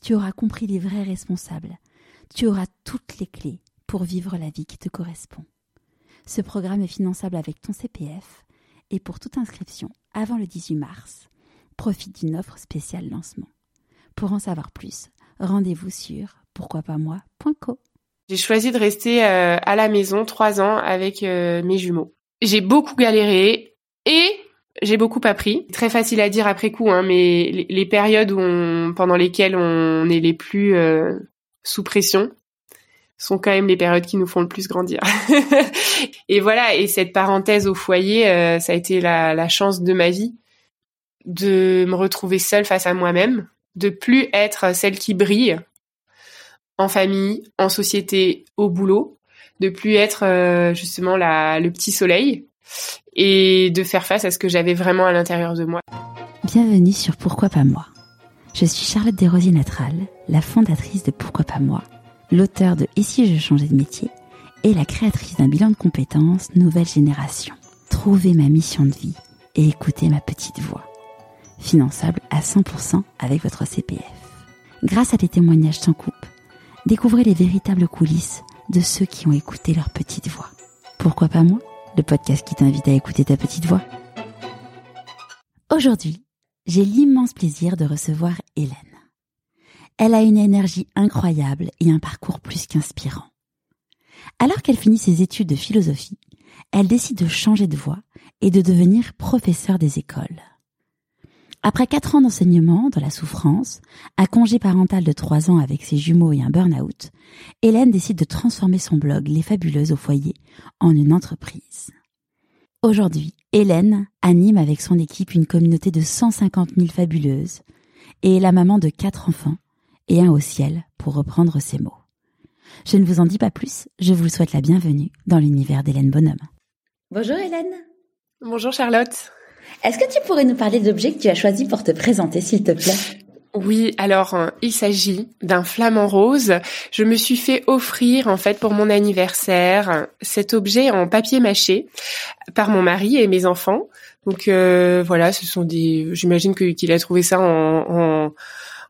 tu auras compris les vrais responsables, tu auras toutes les clés pour vivre la vie qui te correspond. Ce programme est finançable avec ton CPF et pour toute inscription avant le 18 mars, profite d'une offre spéciale lancement. Pour en savoir plus, rendez-vous sur pourquoipasmoi.co. J'ai choisi de rester euh, à la maison trois ans avec euh, mes jumeaux. J'ai beaucoup galéré et j'ai beaucoup appris. Très facile à dire après coup, hein, mais les, périodes pendant lesquelles on est les plus euh, sous pression sont quand même les périodes qui nous font le plus grandir. et voilà, et cette parenthèse au foyer, ça a été la, la chance de ma vie de me retrouver seule face à moi-même, de plus être celle qui brille en famille, en société, au boulot, de plus être euh, justement la, le petit soleil et de faire face à ce que j'avais vraiment à l'intérieur de moi. Bienvenue sur Pourquoi pas moi. Je suis Charlotte Desrosiers-Natral, la fondatrice de Pourquoi pas moi, l'auteur de Et si je changeais de métier et la créatrice d'un bilan de compétences Nouvelle Génération. Trouvez ma mission de vie et écoutez ma petite voix. Finançable à 100% avec votre CPF. Grâce à des témoignages sans coupe, découvrez les véritables coulisses de ceux qui ont écouté leur petite voix. Pourquoi pas moi? Le podcast qui t'invite à écouter ta petite voix. Aujourd'hui, j'ai l'immense plaisir de recevoir Hélène. Elle a une énergie incroyable et un parcours plus qu'inspirant. Alors qu'elle finit ses études de philosophie, elle décide de changer de voie et de devenir professeure des écoles. Après quatre ans d'enseignement dans la souffrance, un congé parental de trois ans avec ses jumeaux et un burn-out, Hélène décide de transformer son blog Les Fabuleuses au foyer en une entreprise. Aujourd'hui, Hélène anime avec son équipe une communauté de 150 000 fabuleuses et est la maman de quatre enfants et un au ciel, pour reprendre ses mots. Je ne vous en dis pas plus, je vous souhaite la bienvenue dans l'univers d'Hélène Bonhomme. Bonjour Hélène. Bonjour Charlotte. Est-ce que tu pourrais nous parler d'objets que tu as choisis pour te présenter, s'il te plaît? Oui, alors euh, il s'agit d'un flamant rose. Je me suis fait offrir en fait pour mon anniversaire cet objet en papier mâché par mon mari et mes enfants. Donc euh, voilà, ce sont des. J'imagine qu'il a trouvé ça en, en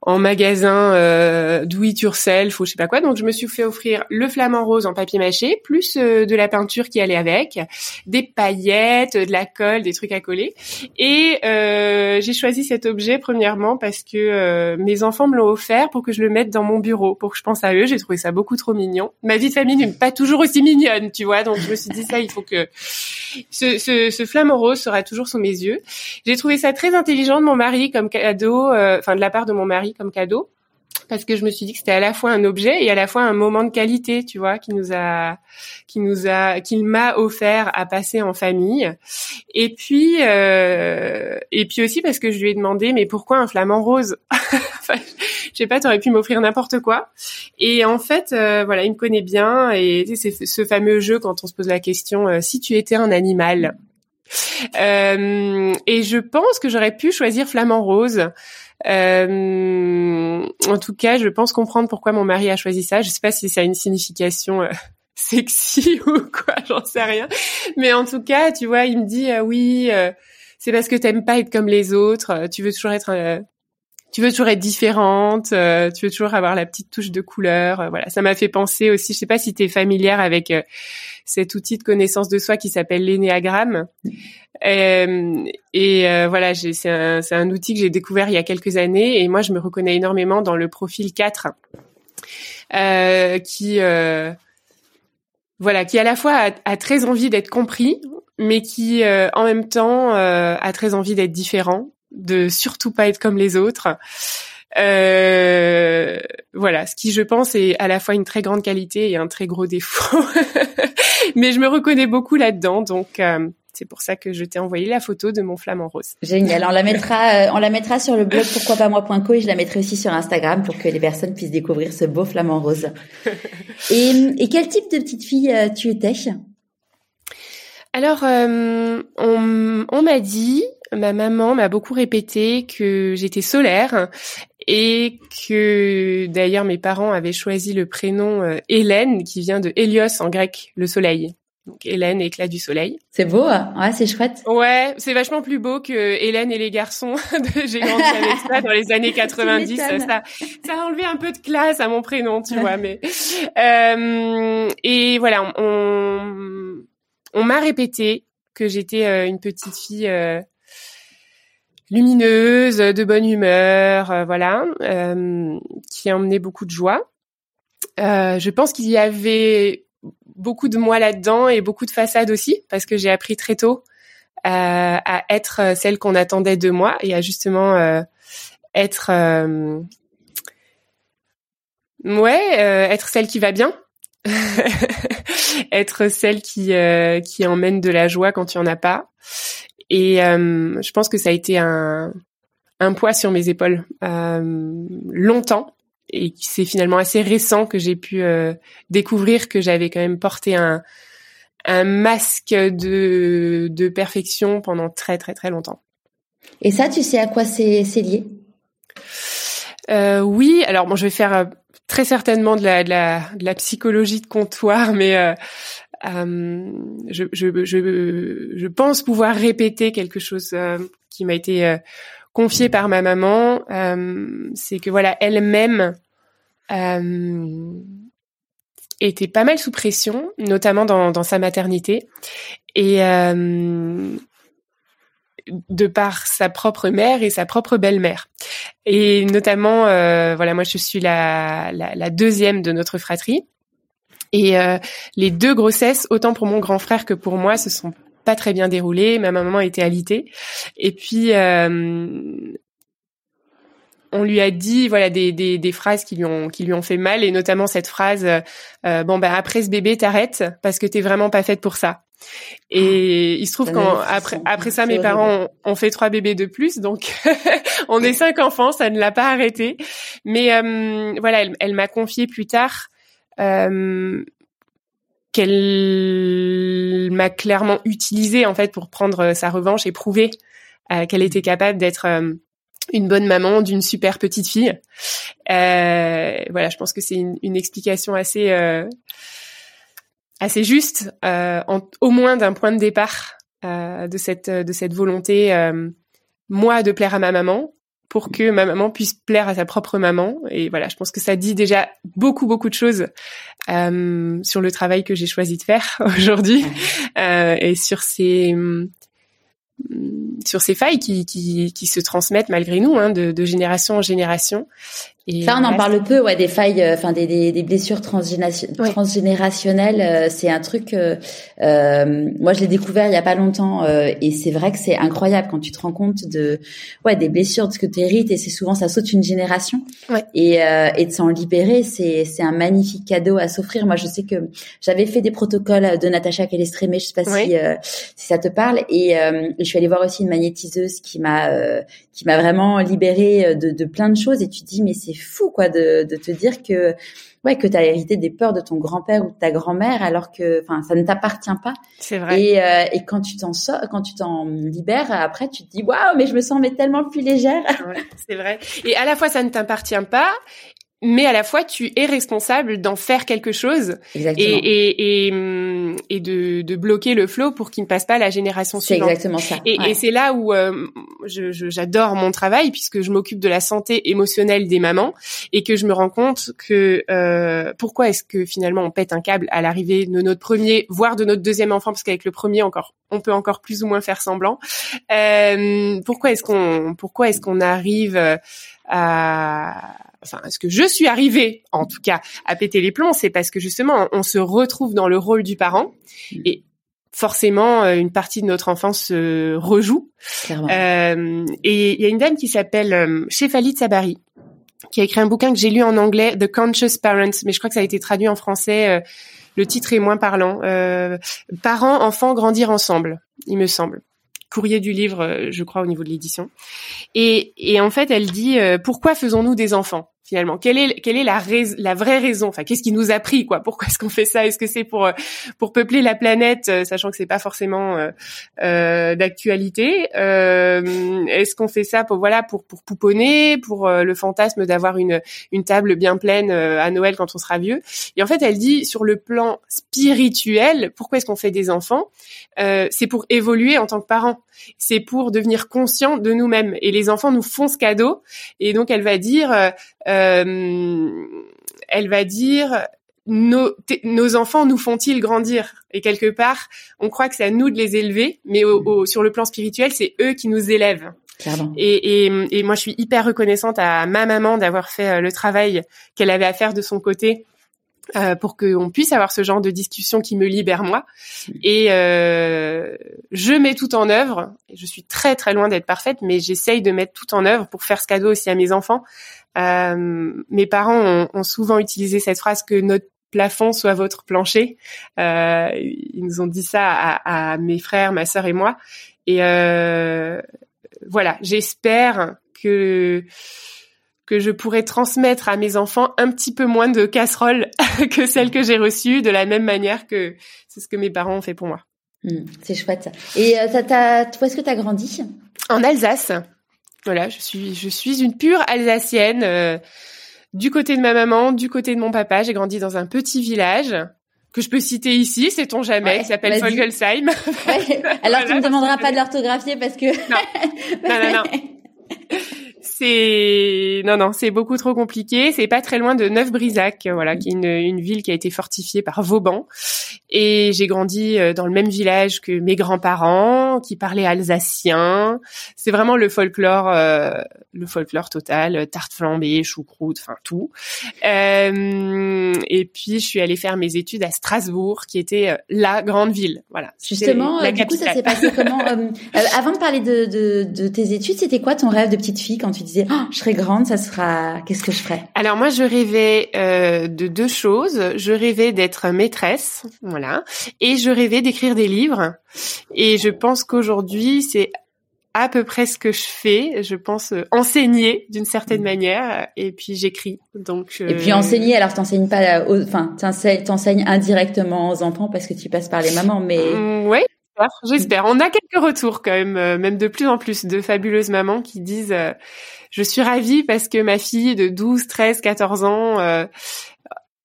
en magasin euh, do it yourself ou je sais pas quoi. Donc je me suis fait offrir le flamant rose en papier mâché, plus euh, de la peinture qui allait avec, des paillettes, de la colle, des trucs à coller. Et euh, j'ai choisi cet objet premièrement parce que euh, mes enfants me l'ont offert pour que je le mette dans mon bureau, pour que je pense à eux. J'ai trouvé ça beaucoup trop mignon. Ma vie de famille n'est pas toujours aussi mignonne, tu vois. Donc je me suis dit ça, il faut que ce, ce, ce flamant rose sera toujours sous mes yeux. J'ai trouvé ça très intelligent de mon mari comme cadeau, euh, enfin de la part de mon mari comme cadeau parce que je me suis dit que c'était à la fois un objet et à la fois un moment de qualité, tu vois, qui nous a, qui nous a, qu'il m'a offert à passer en famille. Et puis, euh, et puis aussi parce que je lui ai demandé, mais pourquoi un flamant rose enfin, Je sais pas, t'aurais pu m'offrir n'importe quoi. Et en fait, euh, voilà, il me connaît bien et c'est ce fameux jeu quand on se pose la question, euh, si tu étais un animal. Euh, et je pense que j'aurais pu choisir flamant rose euh, en tout cas, je pense comprendre pourquoi mon mari a choisi ça. Je sais pas si ça a une signification euh, sexy ou quoi, j'en sais rien. Mais en tout cas, tu vois, il me dit euh, oui, c'est parce que t'aimes pas être comme les autres. Tu veux toujours être tu veux toujours être différente, euh, tu veux toujours avoir la petite touche de couleur. Euh, voilà, ça m'a fait penser aussi. Je sais pas si tu es familière avec euh, cet outil de connaissance de soi qui s'appelle l'énéagramme. et voilà, c'est un, un, outil que j'ai découvert il y a quelques années et moi je me reconnais énormément dans le profil 4 qui voilà, qui à la fois a, a très envie d'être compris, mais qui en même temps a très envie d'être différent de surtout pas être comme les autres. Euh, voilà, ce qui je pense est à la fois une très grande qualité et un très gros défaut. Mais je me reconnais beaucoup là-dedans, donc euh, C'est pour ça que je t'ai envoyé la photo de mon flamant rose. Génial. On la mettra, euh, on la mettra sur le blog pourquoi pas moi.co et je la mettrai aussi sur Instagram pour que les personnes puissent découvrir ce beau flamant rose. et, et quel type de petite fille euh, tu étais? Alors, euh, on, on m'a dit, ma maman m'a beaucoup répété que j'étais solaire et que d'ailleurs mes parents avaient choisi le prénom Hélène qui vient de Hélios en grec, le soleil. Donc Hélène, éclat du soleil. C'est beau, hein ouais, c'est chouette. Ouais, c'est vachement plus beau que Hélène et les garçons. J'ai grandi avec ça dans les années 90. ça, ça a enlevé un peu de classe à mon prénom, tu vois. Mais euh, et voilà, on, on m'a répété que j'étais euh, une petite fille. Lumineuse, de bonne humeur, euh, voilà, euh, qui emmenait beaucoup de joie. Euh, je pense qu'il y avait beaucoup de moi là-dedans et beaucoup de façade aussi parce que j'ai appris très tôt à être celle qu'on attendait de moi et à justement être ouais être celle qui va bien être celle qui qui emmène de la joie quand il y en a pas et je pense que ça a été un un poids sur mes épaules longtemps et c'est finalement assez récent que j'ai pu euh, découvrir que j'avais quand même porté un, un masque de, de perfection pendant très très très longtemps. Et ça, tu sais à quoi c'est lié? Euh, Oui, alors bon, je vais faire euh, très certainement de la, de la, de la psychologie de comptoir, mais euh, euh, je, pense pouvoir répéter quelque chose qui m'a été confiée par ma maman, euh, c'est que voilà, elle-même euh, était pas mal sous pression, notamment dans, sa maternité, et euh, de par sa propre mère et sa propre belle-mère. Et notamment, euh, voilà, moi je suis la, deuxième de notre fratrie. Et euh, les deux grossesses, autant pour mon grand frère que pour moi, se sont pas très bien déroulé. Ma maman était alitée. Et puis, euh, on lui a dit voilà des, des, des, phrases qui lui ont qui lui ont fait mal. Et notamment cette phrase euh, bon ben après ce bébé t'arrêtes parce que t'es vraiment pas faite pour ça et il se trouve qu'après après ça mes parents ont, fait trois bébés de plus. Donc on est cinq enfants ça ne l'a pas arrêté. Mais euh, voilà elle, elle m'a confié plus tard qu'elle m'a clairement utilisé en fait pour prendre euh, sa revanche et prouver euh, qu'elle était capable d'être euh, une bonne maman d'une super petite fille. voilà, je pense que c'est une, explication assez assez juste, au moins d'un point de départ de cette de cette volonté moi de plaire à ma maman pour que ma maman puisse plaire à sa propre maman. Et voilà, je pense que ça dit déjà beaucoup, beaucoup de choses euh, sur le travail que j'ai choisi de faire aujourd'hui euh, et sur ces sur ces failles qui, qui, qui, se transmettent malgré nous, hein, de, de, génération en génération. Et ça, on en parle peu, ouais, des failles, euh, enfin des, des, des, blessures transgénérationnelles. Euh, c'est un truc. Euh, euh, moi, je l'ai découvert il y a pas longtemps, euh, et c'est vrai que c'est incroyable quand tu te rends compte de, ouais, des blessures de ce que tu hérites, et c'est souvent ça saute une génération. Ouais. Et, et de s'en libérer, c'est c'est un magnifique cadeau à s'offrir. Moi, je sais que j'avais fait des protocoles de Natacha Calestrémé, je sais pas si si ça te parle, et je suis allée voir aussi une magnétiseuse qui m'a qui m'a vraiment libérée de, de plein de choses. Et tu te dis, mais c'est fou quoi de, de te dire que ouais que tu as hérité des peurs de ton grand-père ou de ta grand-mère alors que enfin ça ne t'appartient pas. C'est vrai. Et, euh, et quand tu t'en sors, quand tu t'en libères, après tu te dis waouh mais je me sens mais tellement plus légère. Ouais, c'est vrai. Et à la fois ça ne t'appartient pas mais à la fois tu es responsable d'en faire quelque chose exactement. et et et, et de, de bloquer le flot pour qu'il ne passe pas à la génération suivante. C'est exactement ça. Et, ouais. et c'est là où euh, je, j'adore mon travail puisque je m'occupe de la santé émotionnelle des mamans et que je me rends compte que euh, pourquoi est-ce que finalement on pète un câble à l'arrivée de notre premier, voire de notre deuxième enfant parce qu'avec le premier encore on peut encore plus ou moins faire semblant. Euh, pourquoi est-ce qu'on pourquoi est-ce qu'on arrive à enfin, est-ce que je suis arrivée, en tout cas, à péter les plombs, c'est parce que justement, on se retrouve dans le rôle du parent et forcément, une partie de notre enfance se rejoue. Euh, et il y a une dame qui s'appelle euh, Shefali Tsabari, qui a écrit un bouquin que j'ai lu en anglais, The Conscious Parents, mais je crois que ça a été traduit en français. Euh, le titre est moins parlant. Parents, enfants, grandir ensemble, il me semble courrier du livre, je crois, au niveau de l'édition. Et, et en fait, elle dit pourquoi faisons-nous des enfants? Finalement. Quelle est quelle est la la vraie raison? Enfin, qu'est-ce qui nous a pris quoi? Pourquoi est-ce qu'on fait ça? Est-ce que c'est pour euh, pour peupler la planète, euh, sachant que c'est pas forcément euh, euh d'actualité? Euh, Est-ce qu'on fait ça pour voilà pour pour pouponner, pour le fantasme d'avoir une une table bien pleine à Noël quand on sera vieux? Et en fait, elle dit sur le plan spirituel, pourquoi est-ce qu'on fait des enfants? C'est pour évoluer en tant que parents. C'est pour devenir conscient de nous-mêmes. Et les enfants nous font ce cadeau. Et donc, elle va dire euh, elle va dire nos, nos enfants nous font-ils grandir? Et quelque part, on croit que c'est à nous de les élever, mais au, sur le plan spirituel, c'est eux qui nous élèvent. Et, et, et, moi, je suis hyper reconnaissante à ma maman d'avoir fait euh, le travail qu'elle avait à faire de son côté euh, pour qu'on puisse avoir ce genre de discussion qui me libère moi. Et euh, je mets tout en œuvre. Je suis très très loin d'être parfaite, mais j'essaye de mettre tout en œuvre pour faire ce cadeau aussi à mes enfants. Euh, mes parents ont, souvent utilisé cette phrase que notre plafond soit votre plancher. Euh, ils nous ont dit ça à, à, mes frères, ma sœur et moi. Et euh, voilà, j'espère que que je pourrais transmettre à mes enfants un petit peu moins de casseroles que celles que j'ai reçues, de la même manière que c'est ce que mes parents ont fait pour moi. Hmm, c'est chouette. Et euh, où est-ce que tu as grandi? En Alsace. Voilà, je suis je suis une pure Alsacienne. Euh, du côté de ma maman, du côté de mon papa, j'ai grandi dans un petit village que je peux citer ici, sait-on jamais, qui s'appelle Folgelsheim. Alors tu ne me demanderas pas de l'orthographier parce que... non, non, non. c'est non non, c'est beaucoup trop compliqué. C'est pas très loin de Neuf-Brisac, voilà, qui est une, une, ville qui a été fortifiée par Vauban. Et j'ai grandi euh, dans le même village que mes grands-parents, qui parlaient alsacien. C'est vraiment le folklore, euh, le folklore total, tarte flambée, choucroute, enfin tout. Euh, et puis je suis allée faire mes études à Strasbourg, qui était euh, la grande ville. Voilà. Justement, du coup, ça s'est passé comment Avant de parler de, de, de tes études, c'était quoi ton rêve de petite fille quand tu disais oh, je serai grande, ça sera qu'est-ce que je ferais Alors moi je rêvais euh, de deux choses. Je rêvais d'être maîtresse, voilà, et je rêvais d'écrire des livres. Et je pense qu'aujourd'hui c'est à peu près ce que je fais. Je pense euh, enseigner d'une certaine mmh. manière, et puis j'écris. Donc et puis enseigner. Alors t'enseignes pas, enfin t'enseignes indirectement aux enfants parce que tu passes par les mamans, mais mmh, ouais. J'espère. On a quelques retours quand même, euh, même de plus en plus de fabuleuses mamans qui disent je suis ravie parce que ma fille de 12, 13, 14 ans, euh,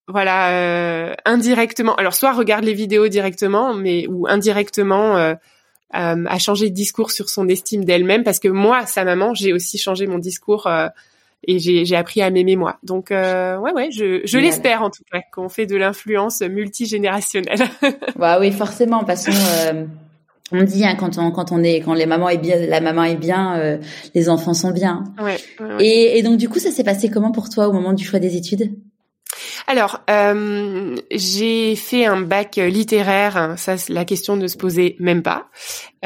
voilà, euh, indirectement, alors soit regarde les vidéos directement, mais ou indirectement euh, euh a changé de discours sur son estime d'elle-même parce que moi, sa maman, j'ai aussi changé mon discours et j'ai appris à m'aimer moi. Donc ouais ouais, je, je l'espère en tout cas qu'on fait de l'influence multigénérationnelle. bah oui, forcément parce que on dit hein, quand on quand on est quand les mamans est bien la maman est bien euh, les enfants sont bien. Ouais, Et, et, donc du coup ça s'est passé comment pour toi au moment du choix des études? Alors euh, j'ai fait un bac littéraire ça la question ne se posait même pas.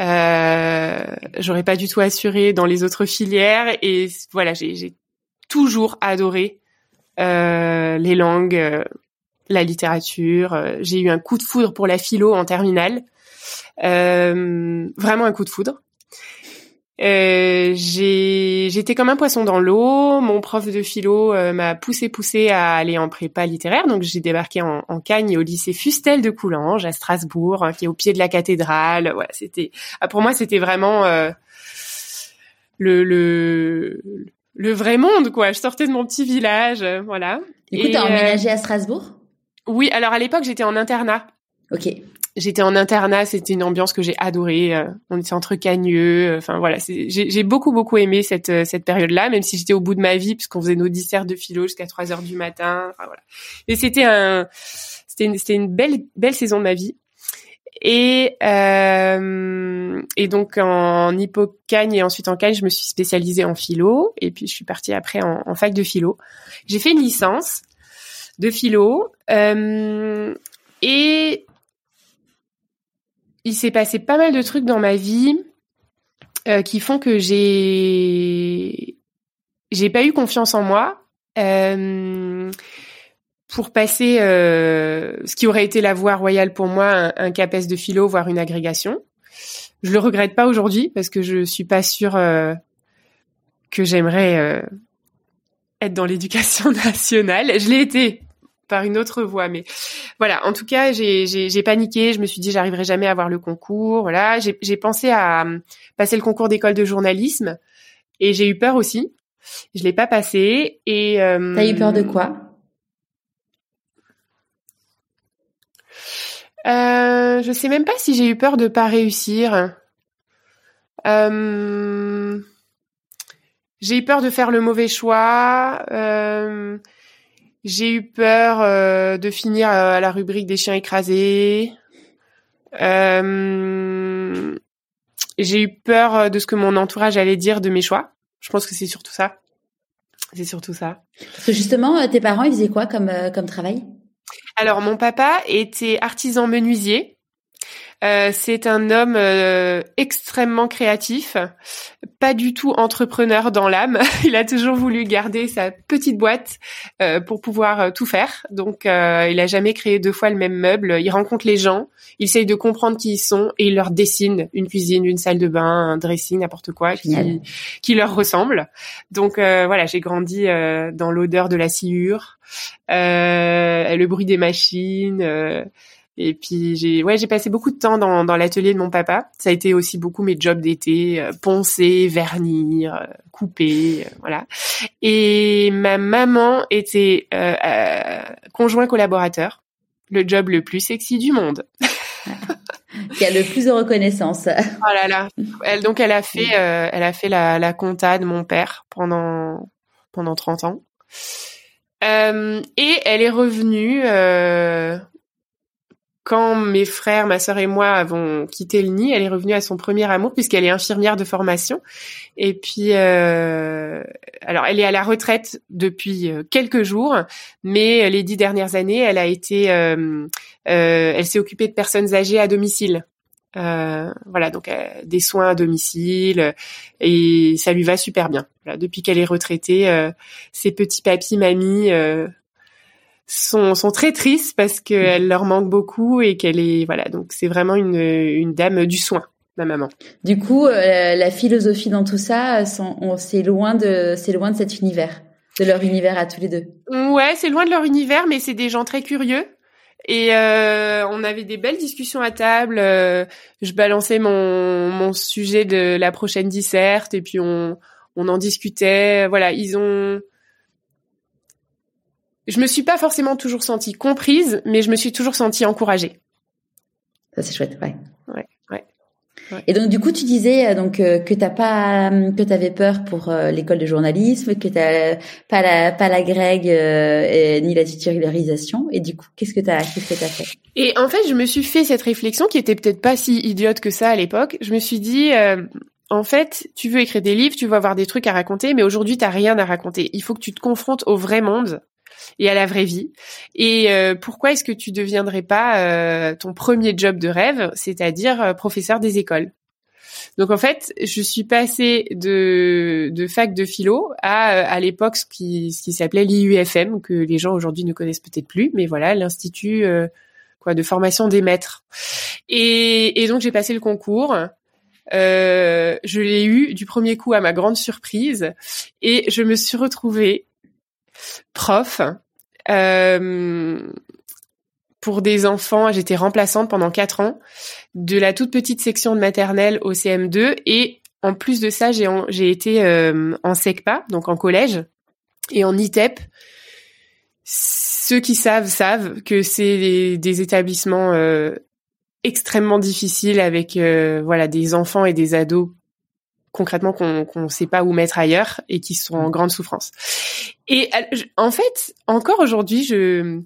Euh, j'aurais pas du tout assuré dans les autres filières et voilà j'ai toujours adoré euh, les langues la littérature j'ai eu un coup de foudre pour la philo en terminale. euh, vraiment un coup de foudre. Euh, j'étais comme un poisson dans l'eau. Mon prof de philo euh, m'a poussé poussé à aller en prépa littéraire, donc j'ai débarqué en, en Cagne au lycée Fustel de Coulanges à Strasbourg, hein, qui est au pied de la cathédrale. Voilà, c'était ah, pour moi c'était vraiment euh, le, le le vrai monde quoi. Je sortais de mon petit village, euh, voilà. Du coup, t'as emménagé à Strasbourg? Oui, alors à l'époque j'étais en internat. Ok. J'étais en internat, c'était une ambiance que j'ai adorée. Euh, on était entre cagneux, euh, enfin voilà, j'ai beaucoup beaucoup aimé cette euh, cette période-là, même si j'étais au bout de ma vie puisqu'on faisait nos disserts de philo jusqu'à 3 heures du matin. Enfin voilà. Mais c'était un, c'était une, c'était une belle belle saison de ma vie. Et euh, et donc en hippocagne et ensuite en cagne, je me suis spécialisée en philo et puis je suis partie après en, en fac de philo. J'ai fait une licence de philo euh, et il s'est passé pas mal de trucs dans ma vie euh, qui font que j'ai j'ai pas eu confiance en moi. Euh, pour passer ce qui aurait été la voie royale pour moi, un, un CAPES de philo, voire une agrégation. Je le regrette pas aujourd'hui parce que je suis pas sûre que j'aimerais être dans l'éducation nationale. Je l'ai été par une autre voie, mais voilà. En tout cas, j'ai paniqué. Je me suis dit, j'arriverai jamais à avoir le concours. Voilà, j'ai pensé à euh, passer le concours d'école de journalisme et j'ai eu peur aussi. Je l'ai pas passé et. Euh, T'as eu peur de quoi? Euh, Je sais même pas si j'ai eu peur de pas réussir. Euh, j'ai eu peur de faire le mauvais choix. Euh, j'ai eu peur euh, de finir euh, à la rubrique des chiens écrasés. Euh, j'ai eu peur de ce que mon entourage allait dire de mes choix. Je pense que c'est surtout ça. C'est surtout ça. Parce que justement, tes parents, ils faisaient quoi comme, comme travail? Alors, mon papa était artisan menuisier. Euh, c'est un homme euh, extrêmement créatif, pas du tout entrepreneur dans l'âme. il a toujours voulu garder sa petite boîte euh, pour pouvoir tout faire. Donc, il a jamais créé deux fois le même meuble. Il rencontre les gens, il essaye de comprendre qui ils sont et il leur dessine une cuisine, une salle de bain, un dressing, n'importe quoi qui, qui, leur ressemble. Donc voilà, j'ai grandi dans l'odeur de la sciure, le bruit des machines. Et puis j'ai ouais j'ai passé beaucoup de temps dans, dans l'atelier de mon papa. Ça a été aussi beaucoup mes jobs d'été, euh, poncer, vernir, euh, couper, euh, voilà. Et ma maman était conjoint collaborateur, le job le plus sexy du monde. qui a le plus de reconnaissance. Oh là là. Elle donc elle a fait elle a fait la, la compta de mon père pendant pendant 30 ans. et elle est revenue quand mes frères, ma sœur et moi avons quitté le nid, elle est revenue à son premier amour puisqu'elle est infirmière de formation. Et puis, euh, alors elle est à la retraite depuis euh, quelques jours, mais les dix dernières années, elle a été, euh, elle s'est occupée de personnes âgées à domicile. voilà, donc des soins à domicile et ça lui va super bien. depuis qu'elle est retraitée, ses petits papis, mamies sont, sont très tristes parce qu'elle leur manque beaucoup et qu'elle est voilà donc c'est vraiment une, une dame du soin ma maman. Du coup, euh, la philosophie dans tout ça, c'est loin de c'est loin de cet univers, de leur univers à tous les deux. Ouais, c'est loin de leur univers, mais c'est des gens très curieux. Et euh, on avait des belles discussions à table. Euh, je balançais mon, mon sujet de la prochaine disserte et puis on, on en discutait. Voilà, ils ont je me suis pas forcément toujours sentie comprise, mais je me suis toujours sentie encouragée. Ça c'est chouette, ouais. Ouais, ouais. Et donc du coup, tu disais euh, donc euh, que t'as pas euh, que t'avais peur pour l'école de journalisme, que t'as pas la pas la grègue ni la titularisation. Et du coup, qu'est-ce que t'as qu'est-ce que t'as fait? Et en fait, je me suis fait cette réflexion qui était peut-être pas si idiote que ça à l'époque. Je me suis dit. en fait, tu veux écrire des livres, tu veux avoir des trucs à raconter, mais aujourd'hui, t'as rien à raconter. Il faut que tu te confrontes au vrai monde et à la vraie vie. Et euh, pourquoi est-ce que tu deviendrais pas euh, ton premier job de rêve, c'est-à-dire euh, professeur des écoles? Donc en fait, je suis passée de, de fac de philo à à l'époque ce qui, ce qui s'appelait l'IUFM que les gens aujourd'hui ne connaissent peut-être plus, mais voilà l'institut quoi de formation des maîtres. Et, et donc j'ai passé le concours. je l'ai eu du premier coup à ma grande surprise et je me suis retrouvée prof. Euh, pour des enfants, j'étais remplaçante pendant quatre ans, de la toute petite section de maternelle au CM2, et en plus de ça, j'ai été euh, en SECPA, donc en collège, et en ITEP. Ceux qui savent savent que c'est des, établissements euh, extrêmement difficiles avec voilà des enfants et des ados concrètement qu'on ne sait pas où mettre ailleurs et qui sont en mm. grande souffrance. Et en fait, encore aujourd'hui, je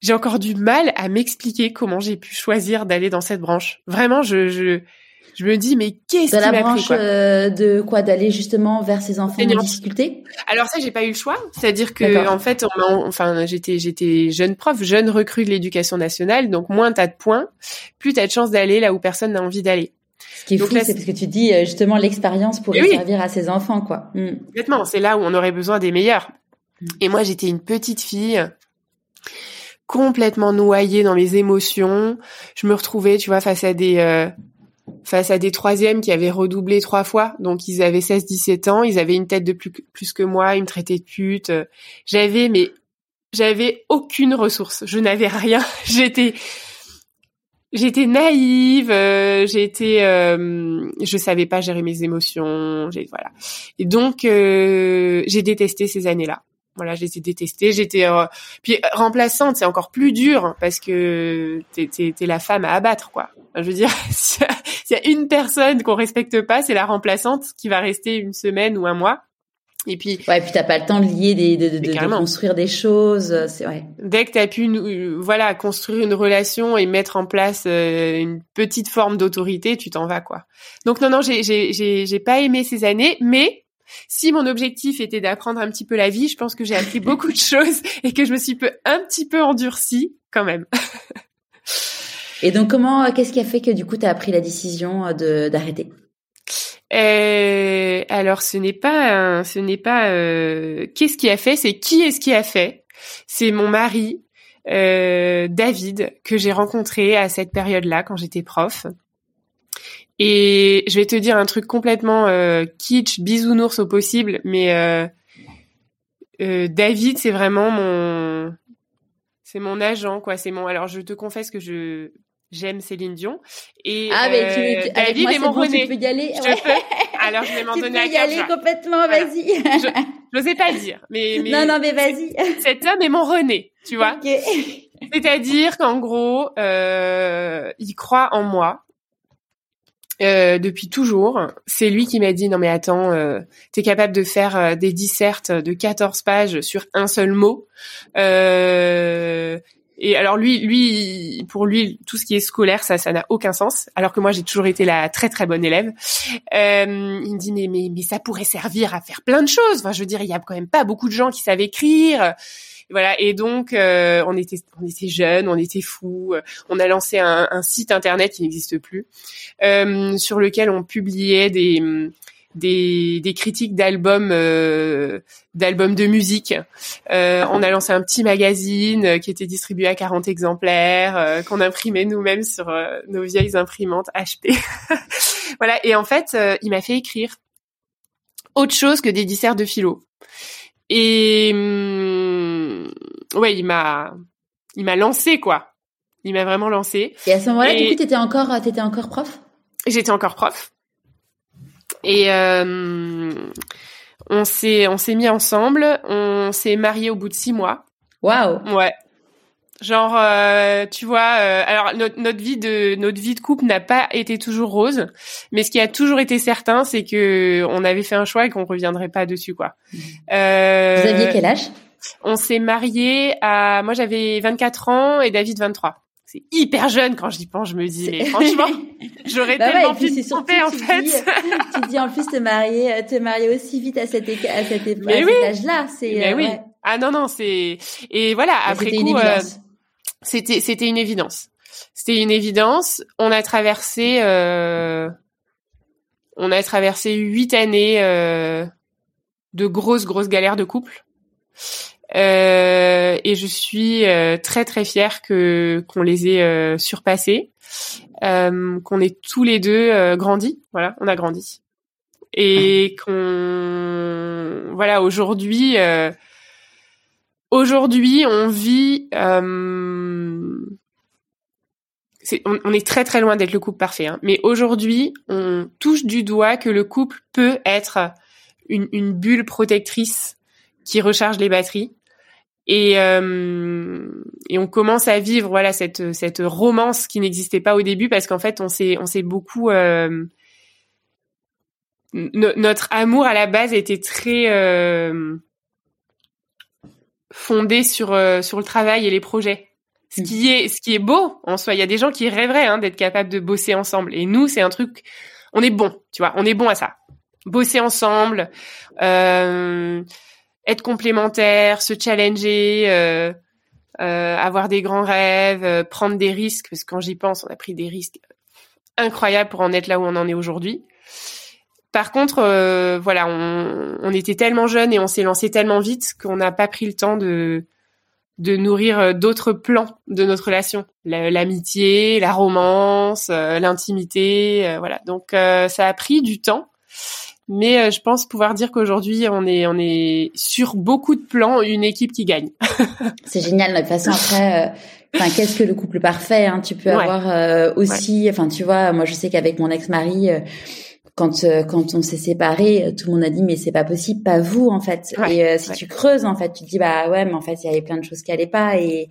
j'ai encore du mal à m'expliquer comment j'ai pu choisir d'aller dans cette branche. Vraiment, je je, je me dis mais qu'est-ce qui m'a pris quoi euh, De quoi d'aller justement vers ces enfants en difficulté? Alors ça, j'ai pas eu le choix. C'est-à-dire que en fait, enfin, j'étais j'étais jeune prof, jeune recrue de l'éducation nationale, donc moins t'as de points, plus t'as de chances d'aller là où personne n'a envie d'aller. Ce qui est fou, c'est parce que tu dis euh, justement l'expérience pourrait servir à ses enfants, quoi. Mm. Complètement, c'est là où on aurait besoin des meilleurs. Mm. Et moi, j'étais une petite fille complètement noyée dans mes émotions. Je me retrouvais, tu vois, face à des euh, face à des troisièmes qui avaient redoublé trois fois. Donc ils avaient 16-17 ans, ils avaient une tête de plus, plus que moi, ils me traitaient de pute. J'avais mais j'avais aucune ressource. Je n'avais rien. J'étais j'étais naïve, euh, j'étais euh, je savais pas gérer mes émotions, j'ai voilà. Et donc euh, j'ai détesté ces années-là. Voilà, je les ai détestées. J'étais euh, puis remplaçante, c'est encore plus dur parce que t'es es, la femme à abattre, quoi. je veux dire, s'il y, a une personne qu'on respecte pas, c'est la remplaçante qui va rester une semaine ou un mois. Et puis, ouais, puis t'as pas le temps de lier, des, de, de, de construire des choses. C'est ouais. Dès que t'as pu, euh, voilà, construire une relation et mettre en place euh, une petite forme d'autorité, tu t'en vas, quoi. Donc non, non, j'ai, j'ai, j'ai, j'ai pas aimé ces années, mais si mon objectif était d'apprendre un petit peu la vie, je pense que j'ai appris beaucoup de choses et que je me suis peu, un petit peu endurcie quand même. et donc, comment, qu'est-ce qui a fait que du coup, tu as pris la décision de d'arrêter? Euh, alors ce n'est pas ce n'est pas euh, qu'est-ce qui a fait, c'est qui est-ce qui a fait? C'est mon mari euh, David que j'ai rencontré à cette période-là quand j'étais prof. Et je vais te dire un truc complètement euh, kitsch, bisounours au possible, mais euh, euh, David c'est vraiment mon c'est mon agent quoi. C'est mon alors je te confesse que je j'aime Céline Dion. Et ah, mais tu, euh, David moi, est mon bon, René. Tu peux y aller. Je peux. Alors, je vais m'en donner à Tu peux y aller complètement, vas-y. Je n'osais pas dire, mais, mais non, non, mais vas-y. Cet homme est mon René, tu vois. Okay. C'est-à-dire qu'en gros, euh, il croit en moi. Euh, depuis toujours, c'est lui qui m'a dit non mais attends, euh, t'es capable de faire euh, des dissertes de 14 pages sur un seul mot. Euh, et alors lui, lui, pour lui, tout ce qui est scolaire, ça, ça n'a aucun sens. Alors que moi, j'ai toujours été la très très bonne élève. Euh, il me dit mais, mais mais ça pourrait servir à faire plein de choses. Enfin, je veux dire, il y a quand même pas beaucoup de gens qui savent écrire. Voilà. Et donc, euh, on était on était jeunes, on était fous. On a lancé un, un site internet qui n'existe plus, euh, sur lequel on publiait des des, des critiques d'albums euh, d'albums de musique. Euh, on a lancé un petit magazine qui était distribué à 40 exemplaires, euh, qu'on imprimait nous-mêmes sur euh, nos vieilles imprimantes HP. voilà. Et en fait, euh, il m'a fait écrire autre chose que des disserts de philo. Et hum, ouais, il m'a il m'a lancé quoi. Il m'a vraiment lancé. Et à ce moment-là, du coup, t'étais encore t'étais encore prof? J'étais encore prof. Et euh, on s'est on s'est mis ensemble, on s'est marié au bout de six mois. Waouh. Ouais. Genre, euh, tu vois, euh, alors notre, notre vie de notre vie de couple n'a pas été toujours rose, mais ce qui a toujours été certain, c'est que on avait fait un choix et qu'on reviendrait pas dessus, quoi. Euh, Vous aviez quel âge? On s'est marié à, moi j'avais 24 ans et David 23 c'est hyper jeune quand j'y pense. Je me dis, mais franchement, j'aurais bah tellement pu en fait. Dis, tu dis en plus te marier, te marier aussi vite à cette à cet, à cet âge-là, c'est. Mais euh, oui. Ouais. Ah non non, c'est et voilà. Après coup, euh, c'était c'était une évidence. C'était une évidence. On a traversé, euh, on a traversé huit années euh, de grosses grosses galères de couple. Euh, et je suis euh, très très fière que qu'on les ait euh, surpassés, euh, qu'on ait tous les deux euh, grandi. Voilà, on a grandi. Et qu'on voilà aujourd'hui aujourd'hui on vit c'est, on, on, est très très loin d'être le couple parfait, hein, mais aujourd'hui on touche du doigt que le couple peut être une, une bulle protectrice qui recharge les batteries et, euh, et on commence à vivre voilà cette cette romance qui n'existait pas au début parce qu'en fait on s'est on s'est beaucoup euh, no, notre amour à la base était très euh, fondé sur sur le travail et les projets. Ce qui est ce qui est beau en soi il y a des gens qui rêveraient hein, d'être capables de bosser ensemble. Et nous c'est un truc on est bon tu vois on est bon à ça. Bosser ensemble euh, être complémentaire, se challenger, euh, euh, avoir des grands rêves, euh, prendre des risques, parce que quand j'y pense, on a pris des risques incroyables pour en être là où on en est aujourd'hui. Par contre, euh, voilà, on, on, était tellement jeunes et on s'est lancé tellement vite qu'on n'a pas pris le temps de de nourrir d'autres plans de notre relation, l'amitié, la romance, l'intimité, voilà. Donc ça a pris du temps, mais je pense pouvoir dire qu'aujourd'hui on est on est sur beaucoup de plans une équipe qui gagne. C'est génial. De toute façon après enfin qu'est-ce que le couple parfait hein tu peux avoir euh, aussi enfin tu vois moi je sais qu'avec mon ex-mari euh, quand euh, quand on s'est séparés tout le monde a dit mais c'est pas possible pas vous en fait et si tu creuses en fait tu te dis bah ouais mais en fait il y avait plein de choses qui allaient pas et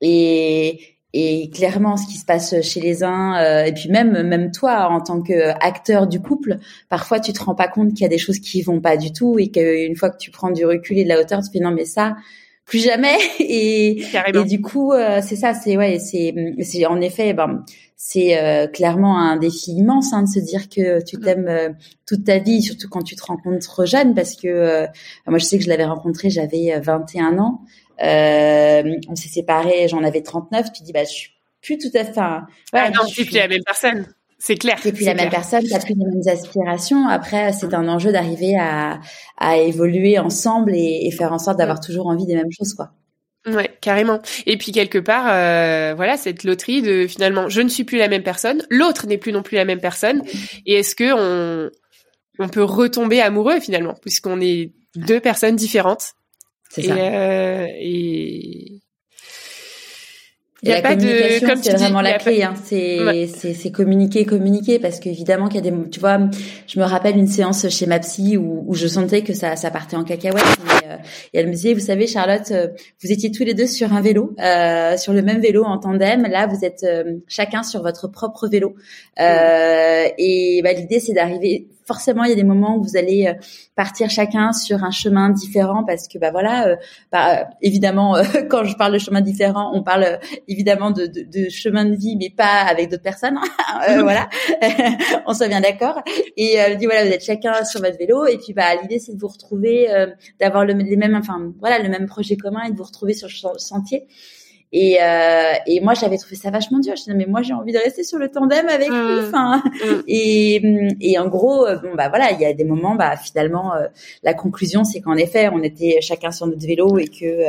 et et clairement ce qui se passe chez les uns et puis même même toi en tant que acteur du couple parfois tu te rends pas compte qu'il y a des choses qui vont pas du tout et qu'une fois que tu prends du recul et de la hauteur tu te fais non mais ça plus jamais. Et, et du coup euh, c'est ça c'est ouais c'est c'est en effet ben c'est euh, clairement un défi immense hein, de se dire que tu mm. t'aimes euh, toute ta vie surtout quand tu te rencontres jeune parce que moi je sais que je l'avais rencontré j'avais 21 ans on s'est séparés j'en avais 39 tu dis bah je suis plus tout à fait enfin, ah non tu plus la même personne c'est clair. C'est plus la même personne, t'as plus les mêmes aspirations. Après, c'est un enjeu d'arriver à, à évoluer ensemble et, et faire en sorte d'avoir toujours envie des mêmes choses, quoi. Ouais, carrément. Et puis quelque part, euh, voilà, cette loterie de finalement, je ne suis plus la même personne, l'autre n'est plus non plus la même personne. Et est-ce que on, on peut retomber amoureux finalement, puisqu'on est deux personnes différentes? C'est ça. Euh, et il y a la pas communication, de, c'est vraiment la clé. Hein. C'est, c'est, c'est communiquer, communiquer, parce qu'évidemment qu'il y a des, tu vois, je me rappelle une séance chez ma psy où, où je sentais que ça, ça partait en cacahuète. Et, euh, et, elle me disait, vous savez, Charlotte, euh, vous étiez tous les deux sur un vélo, euh, sur le même vélo en tandem. Là, vous êtes euh, chacun sur votre propre vélo. et bah, l'idée, c'est d'arriver forcément, il y a des moments où vous allez euh, partir chacun sur un chemin différent parce que, bah voilà, euh, bah, évidemment, euh, quand je parle de chemin différent, on parle évidemment de, de, de, chemin de vie, mais pas avec d'autres personnes. voilà, on soit bien d'accord. Et elle dit voilà, vous êtes chacun sur votre vélo et puis bah l'idée c'est de vous retrouver, d'avoir le, les mêmes, enfin voilà, le même projet commun et de vous retrouver sur le sentier. Et, euh, et moi, j'avais trouvé ça vachement dur. Je disais, mais moi, j'ai envie de rester sur le tandem avec lui. Mmh. Enfin, mmh. et, et en gros, euh, bon, bah voilà, il y a des moments, bah finalement, euh, la conclusion, c'est qu'en effet, on était chacun sur notre vélo et que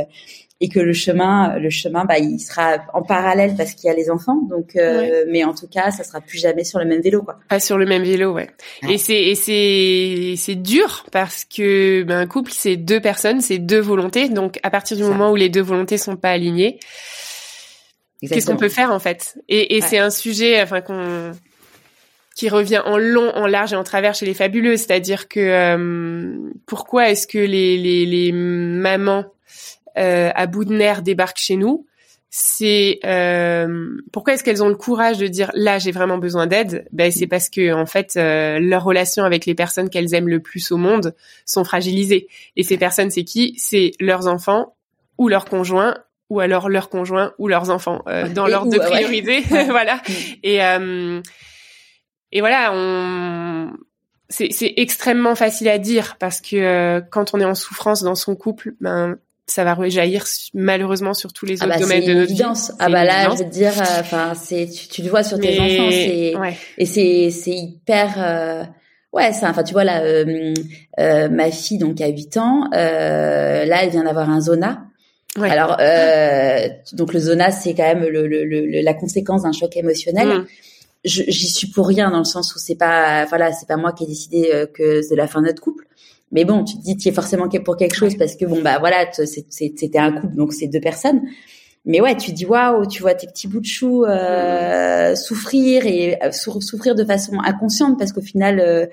et que le chemin, le chemin, bah, il sera en parallèle parce qu'il y a les enfants. Donc, euh, mais en tout cas, ça sera plus jamais sur le même vélo, quoi. Pas sur le même vélo, ouais. Et c'est et c'est c'est dur parce que ben, un couple, c'est deux personnes, c'est deux volontés. Donc, à partir du moment où les deux volontés sont pas alignées, qu'est-ce qu'on peut faire en fait? Et, et c'est un sujet, enfin qu'on qui revient en long, en large et en travers chez les fabuleux. C'est-à-dire que euh, pourquoi est-ce que les, les, les mamans à bout de nerfs débarquent chez nous, c'est euh, pourquoi est-ce qu'elles ont le courage de dire là j'ai vraiment besoin d'aide? Ben c'est parce que en fait euh, leurs relations avec les personnes qu'elles aiment le plus au monde sont fragilisées. Et ces personnes c'est qui? C'est leurs enfants ou leurs conjoints ou alors leurs conjoints ou leurs enfants euh, dans l'ordre de priorité. voilà. Mm. Et euh, et voilà, on c'est extrêmement facile à dire parce que euh, quand on est en souffrance dans son couple, ben ça va rejaillir malheureusement sur tous les ah autres bah, domaines de notre vie. Ah bah là, je veux dire, euh, enfin, c'est tu, le vois sur tes enfants, c'est et c'est c'est hyper. Euh, ouais, ça. Enfin, tu vois là, euh, euh, ma fille donc a 8 ans, là, elle vient d'avoir un zona. Ouais. Alors, donc le zona, c'est quand même le, le, le, la conséquence d'un choc émotionnel. Mm. J'y suis pour rien dans le sens où c'est pas, voilà, c'est pas moi qui ai décidé que c'est la fin de notre couple. Mais bon, tu te dis, tu es forcément pour quelque chose parce que bon, bah voilà, c'était un couple, donc c'est deux personnes. Mais ouais, tu te dis waouh, tu vois tes petits bouts de chou euh, souffrir et euh, souffrir de façon inconsciente parce qu'au final, euh,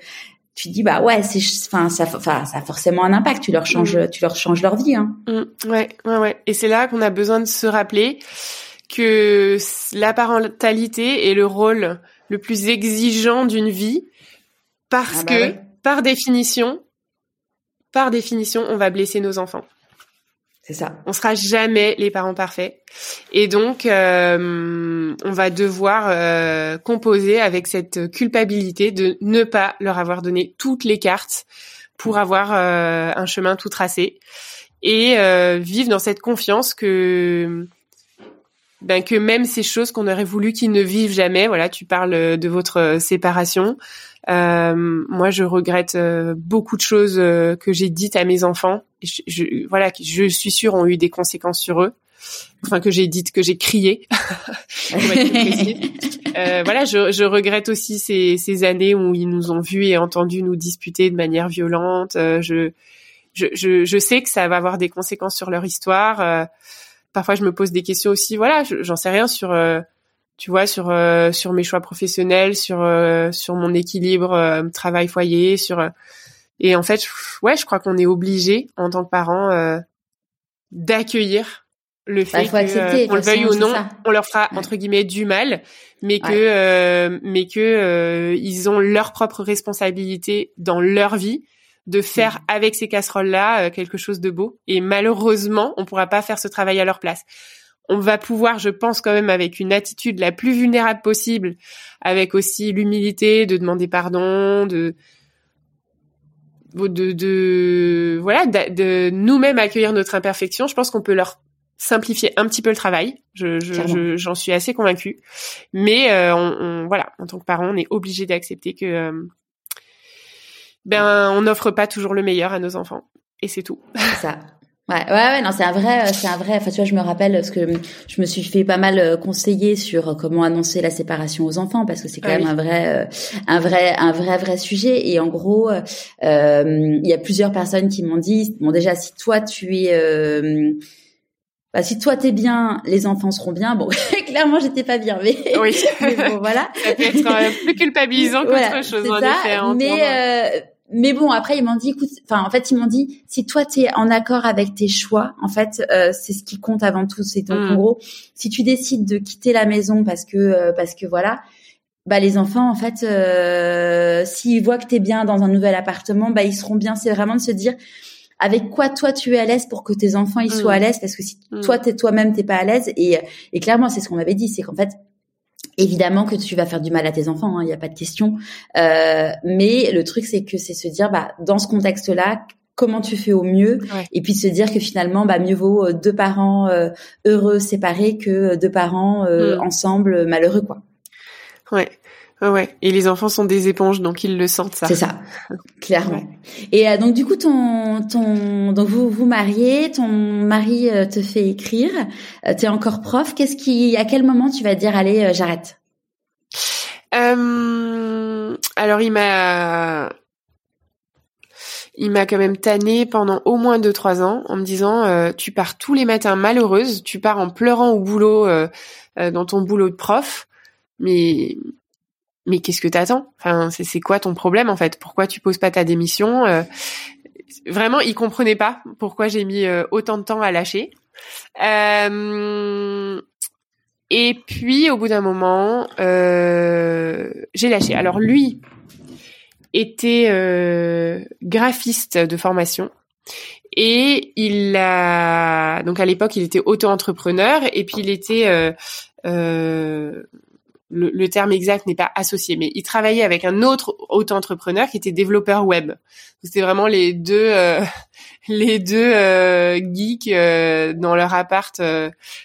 tu te dis bah ouais, c'est, enfin ça, enfin ça a forcément un impact. Tu leur changes, mm. tu leur changes leur vie. Hein. Mm. Ouais, ouais, ouais. Et c'est là qu'on a besoin de se rappeler que la parentalité est le rôle le plus exigeant d'une vie parce ah bah que par définition, par définition, on va blesser nos enfants. C'est ça. On sera jamais les parents parfaits. Et donc, euh, on va devoir euh, composer avec cette culpabilité de ne pas leur avoir donné toutes les cartes pour avoir euh, un chemin tout tracé et vivre dans cette confiance que ben que même ces choses qu'on aurait voulu qu'ils ne vivent jamais, voilà, tu parles de votre séparation, moi, je regrette euh, beaucoup de choses euh, que j'ai dites à mes enfants. Je, je, voilà, je suis sûre ont eu des conséquences sur eux. enfin que j'ai dites, que j'ai crié. euh, voilà, je, je, regrette aussi ces, ces, années où ils nous ont vus et entendus nous disputer de manière violente. Euh, je, je, je, sais que ça va avoir des conséquences sur leur histoire. Euh, parfois, je me pose des questions aussi. Voilà, j'en sais rien sur, euh, tu vois, sur sur mes choix professionnels, sur sur mon équilibre travail foyer, sur et en fait, ouais, je crois qu'on est obligé en tant que parent d'accueillir le bah, fait bah, qu'on le veuille ou non, on leur fera entre guillemets du mal, mais que euh, mais que euh, ils ont leur propre responsabilité dans leur vie de faire mm. avec ces casseroles là euh, quelque chose de beau. Et malheureusement, on pourra pas faire ce travail à leur place. On va pouvoir, je pense quand même, avec une attitude la plus vulnérable possible, avec aussi l'humilité de demander pardon, de de, de voilà de, de nous-mêmes accueillir notre imperfection je pense qu'on peut leur simplifier un petit peu le travail. Je, je, j'en suis assez convaincue. Mais euh, on, voilà, en tant que parent, on est obligé d'accepter que euh, ben on n'offre pas toujours le meilleur à nos enfants. Et c'est tout. ça. Ouais, ouais, ouais, non, c'est un vrai, c'est un vrai. Enfin, tu vois, je me rappelle parce que je me suis fait pas mal euh, conseiller sur comment annoncer la séparation aux enfants parce que c'est quand ah même un vrai, un vrai, un vrai, vrai sujet. Et en gros, il y a plusieurs personnes qui m'ont dit, bon, déjà, si toi tu es bah, si toi t'es bien, les enfants seront bien. Bon, clairement j'étais pas bien, mais, oui. bon voilà. ça peut être euh, plus culpabilisant qu'autre chose en ça. effet. Hein, mais euh, mais bon après ils m'ont dit, écoute, enfin en fait ils m'ont dit, si toi t'es en accord avec tes choix, en fait euh, c'est ce qui compte avant tout. C'est donc en mm. gros, si tu décides de quitter la maison parce que euh, parce que voilà, bah les enfants en fait euh, s'ils voient que t'es bien dans un nouvel appartement, bah ils seront bien. C'est vraiment de se dire avec quoi toi tu es à l'aise pour que tes enfants ils soient à mm. l'aise? Parce que si mm. toi t'es toi-même t'es pas à l'aise et, et clairement c'est ce qu'on m'avait dit c'est qu'en fait Évidemment que tu vas faire du mal à tes enfants, il hein, n'y a pas de question. Euh, mais le truc, c'est que c'est se dire, bah, dans ce contexte-là, comment tu fais au mieux, et puis se dire que finalement, bah, mieux vaut euh, deux parents euh, heureux séparés que deux parents mm. ensemble malheureux, quoi. Ouais. Ouais. Et les enfants sont des éponges, donc ils le sentent ça. C'est ça, clairement. Et euh, donc du coup, ton, ton, donc vous vous mariez, ton mari euh, te fait écrire, euh, tu es encore prof. Qu'est-ce qui, à quel moment tu vas dire allez, j'arrête? Alors il m'a, il m'a quand même tanné pendant au moins deux trois ans en me disant tu pars tous les matins malheureuse, tu pars en pleurant au boulot dans ton boulot de prof, mais mais qu'est-ce que t'attends? Enfin, c'est quoi ton problème en fait? Pourquoi tu poses pas ta démission euh, Vraiment, il comprenait pas pourquoi j'ai mis euh, autant de temps à lâcher. Euh, et puis, au bout d'un moment, j'ai lâché. Alors lui était graphiste de formation. Et il a donc à l'époque il était auto-entrepreneur et puis il était le, terme exact n'est pas associé, mais il travaillait avec un autre auto-entrepreneur qui était développeur web. C'était vraiment les deux, euh, les deux euh, geeks euh, dans leur appart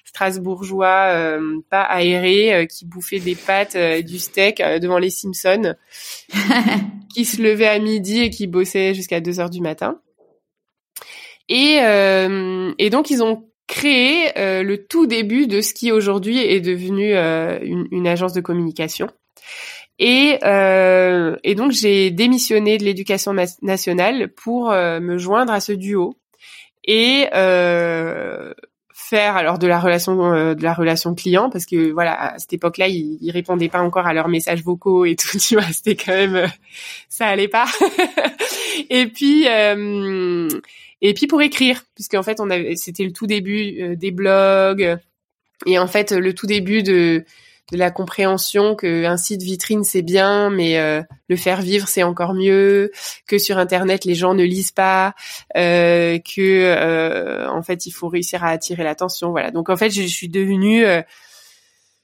strasbourgeois, pas aéré, qui bouffaient des pâtes, du steak devant les Simpsons, qui se levaient à midi et qui bossaient jusqu'à 2 heures du matin. Et, et donc ils ont créé euh, le tout début de ce qui aujourd'hui est devenu euh, une, une, agence de communication. Et, euh, et donc j'ai démissionné de l'éducation nationale pour me joindre à ce duo et faire alors de la relation de la relation client parce que voilà à cette époque-là ils, ils répondaient pas encore à leurs messages vocaux et tout tu vois c'était quand même ça allait pas et puis et puis pour écrire, puisqu'en fait, on avait, c'était le tout début euh, des blogs, et en fait, le tout début de, de la compréhension qu'un site vitrine c'est bien, mais euh, le faire vivre c'est encore mieux, que sur internet les gens ne lisent pas, euh, que euh, en fait il faut réussir à attirer l'attention. Voilà. Donc en fait je suis devenue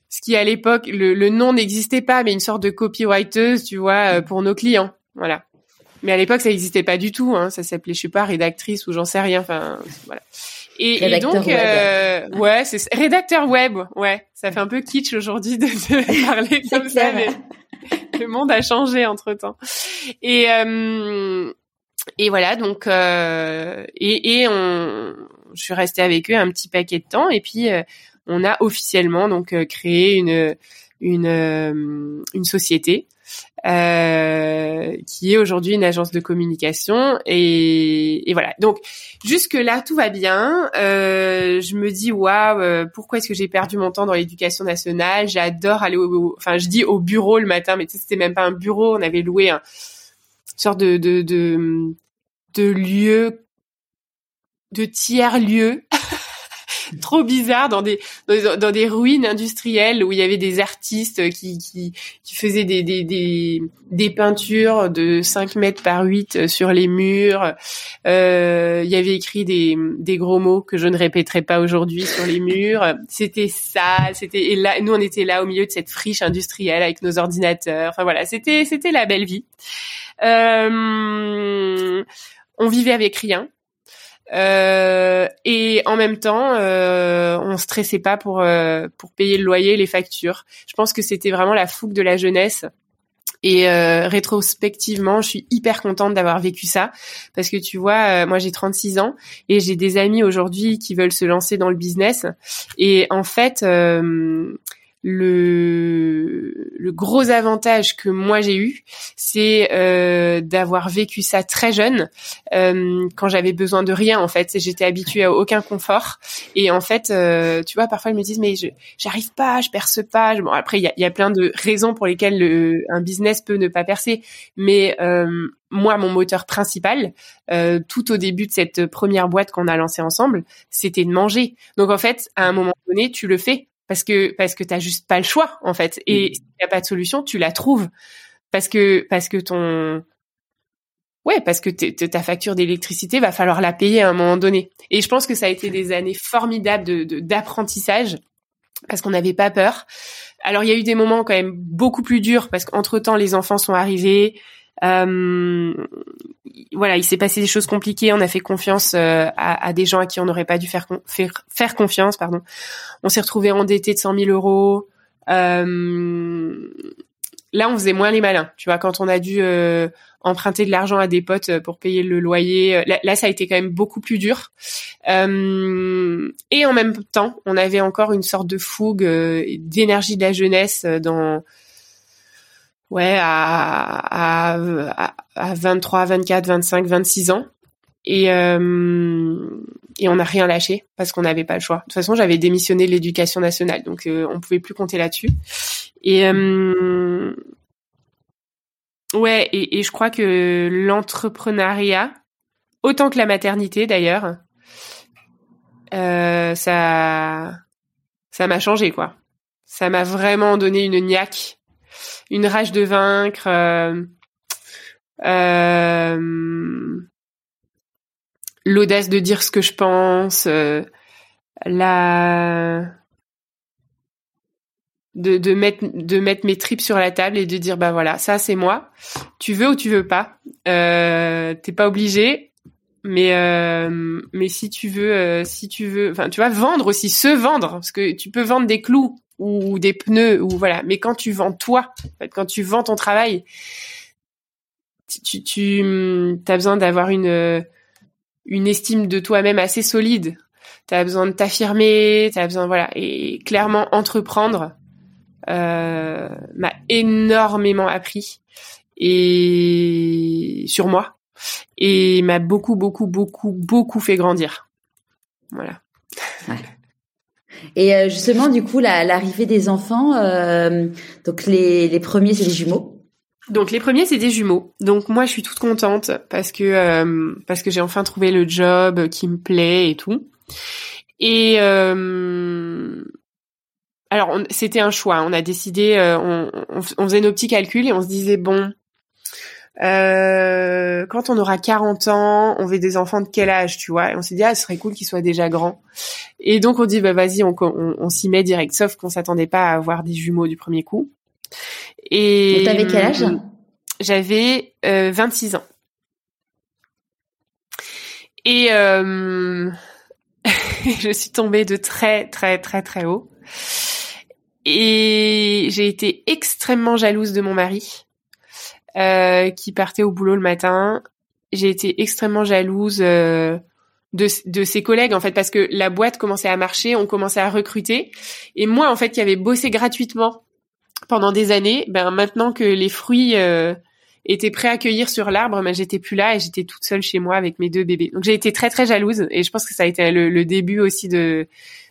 ce qui à l'époque le, le nom n'existait pas, mais une sorte de copywriter, tu vois, pour nos clients. Voilà. Mais à l'époque, ça n'existait pas du tout. Hein. Ça s'appelait, je sais pas, rédactrice ou j'en sais rien. Enfin, voilà. Et, et donc, euh, ouais, c'est rédacteur web. Ouais, ça fait un peu kitsch aujourd'hui de, de parler comme ça, mais le monde a changé entre temps. Et euh, et voilà, donc euh, et, et on je suis restée avec eux un petit paquet de temps et puis on a officiellement donc créé une une une société euh, qui est aujourd'hui une agence de communication. Et, et voilà. Donc jusque là, tout va bien. Euh, je me dis waouh, euh, pourquoi est-ce que j'ai perdu mon temps dans l'éducation nationale? J'adore aller au, enfin je dis au bureau le matin, mais c'était même pas un bureau. On avait loué un sorte de de de, de lieu de tiers lieu trop bizarre dans des dans, des ruines industrielles où il y avait des artistes qui qui, qui faisaient des, des des des peintures de 5 mètres par 8 sur les murs. Euh, il y avait écrit des des gros mots que je ne répéterai pas aujourd'hui sur les murs. C'était ça, c'était et là nous on était là au milieu de cette friche industrielle avec nos ordinateurs. Enfin voilà, c'était c'était la belle vie. Euh, on vivait avec rien. Euh, et en même temps, euh, on stressait pas pour euh, pour payer le loyer, les factures. Je pense que c'était vraiment la fougue de la jeunesse. Et euh, rétrospectivement, je suis hyper contente d'avoir vécu ça parce que tu vois, moi j'ai 36 ans et j'ai des amis aujourd'hui qui veulent se lancer dans le business. Et en fait, le, le gros avantage que moi j'ai eu, c'est euh, d'avoir vécu ça très jeune, euh, quand j'avais besoin de rien en fait. J'étais habituée à aucun confort. Et en fait, euh, tu vois, parfois ils me disent mais je j'arrive pas, je perce pas. Bon après il y a, plein de raisons pour lesquelles le, un business peut ne pas percer, mais euh, moi, mon moteur principal, euh, tout au début de cette première boîte qu'on a lancée ensemble, c'était de manger. Donc en fait, à un moment donné, tu le fais parce que parce que t'as juste pas le choix en fait. Et s'il n'y a pas de solution, tu la trouves parce que parce que ton ouais parce que ta facture d'électricité va falloir la payer à un moment donné. Et je pense que ça a été des années formidables de d'apprentissage parce qu'on n'avait pas peur. Alors il y a eu des moments quand même beaucoup plus durs parce qu'entre temps les enfants sont arrivés. Euh, voilà, il s'est passé des choses compliquées. On a fait confiance euh, à, des gens à qui on n'aurait pas dû faire, confiance. Pardon. On s'est retrouvé endetté de 100 000 euros. Euh, là, on faisait moins les malins. Tu vois, quand on a dû euh, emprunter de l'argent à des potes pour payer le loyer, là, là, ça a été quand même beaucoup plus dur. et en même temps, on avait encore une sorte de fougue, d'énergie de la jeunesse dans ouais, à, à, à 23, 24, 25, 26 ans. Et, euh, et on n'a rien lâché parce qu'on n'avait pas le choix. De toute façon, j'avais démissionné de l'éducation nationale, donc euh, on pouvait plus compter là-dessus. Et euh, ouais, et, je crois que l'entrepreneuriat, autant que la maternité d'ailleurs, euh, ça, ça m'a changé quoi. Ça m'a vraiment donné une niaque une rage de vaincre, euh, euh, l'audace de dire ce que je pense, euh, la de, mettre mes tripes sur la table et de dire bah voilà ça c'est moi. Tu veux ou tu veux pas? T'es pas obligé mais si tu veux si tu veux tu vas vendre aussi se vendre parce que tu peux vendre des clous ou des pneus ou voilà. Mais quand tu vends toi, quand tu vends ton travail, tu, tu as besoin d'avoir une une estime de toi-même assez solide. Tu as besoin de t'affirmer, tu as besoin voilà et clairement entreprendre euh, m'a énormément appris et sur moi et m'a beaucoup beaucoup beaucoup beaucoup fait grandir. Voilà. Et euh, justement, du coup, l'arrivée des enfants, euh, donc les, les premiers, c'est les jumeaux. Donc les premiers c'est des jumeaux. Donc moi je suis toute contente parce que euh, parce que j'ai enfin trouvé le job qui me plaît et tout. Et euh, alors c'était un choix. On a décidé, on, on, on, faisait nos petits calculs et on se disait bon, euh, quand on aura 40 ans, on veut des enfants de quel âge, tu vois? Et on s'est dit ah, ce serait cool qu'ils soient déjà grands. Et donc on dit bah vas-y, on, on, s'y met direct. Sauf qu'on s'attendait pas à avoir des jumeaux du premier coup. Et t'avais quel âge? J'avais euh, 26 ans. Et euh, je suis tombée de très très très très haut. Et j'ai été extrêmement jalouse de mon mari euh, qui partait au boulot le matin. J'ai été extrêmement jalouse euh, de, de ses collègues en fait parce que la boîte commençait à marcher, on commençait à recruter et moi en fait qui avait bossé gratuitement pendant des années, ben maintenant que les fruits euh, étaient prêts à cueillir sur l'arbre, ben j'étais plus là et j'étais toute seule chez moi avec mes deux bébés. Donc j'ai été très très jalouse et je pense que ça a été le, le début aussi de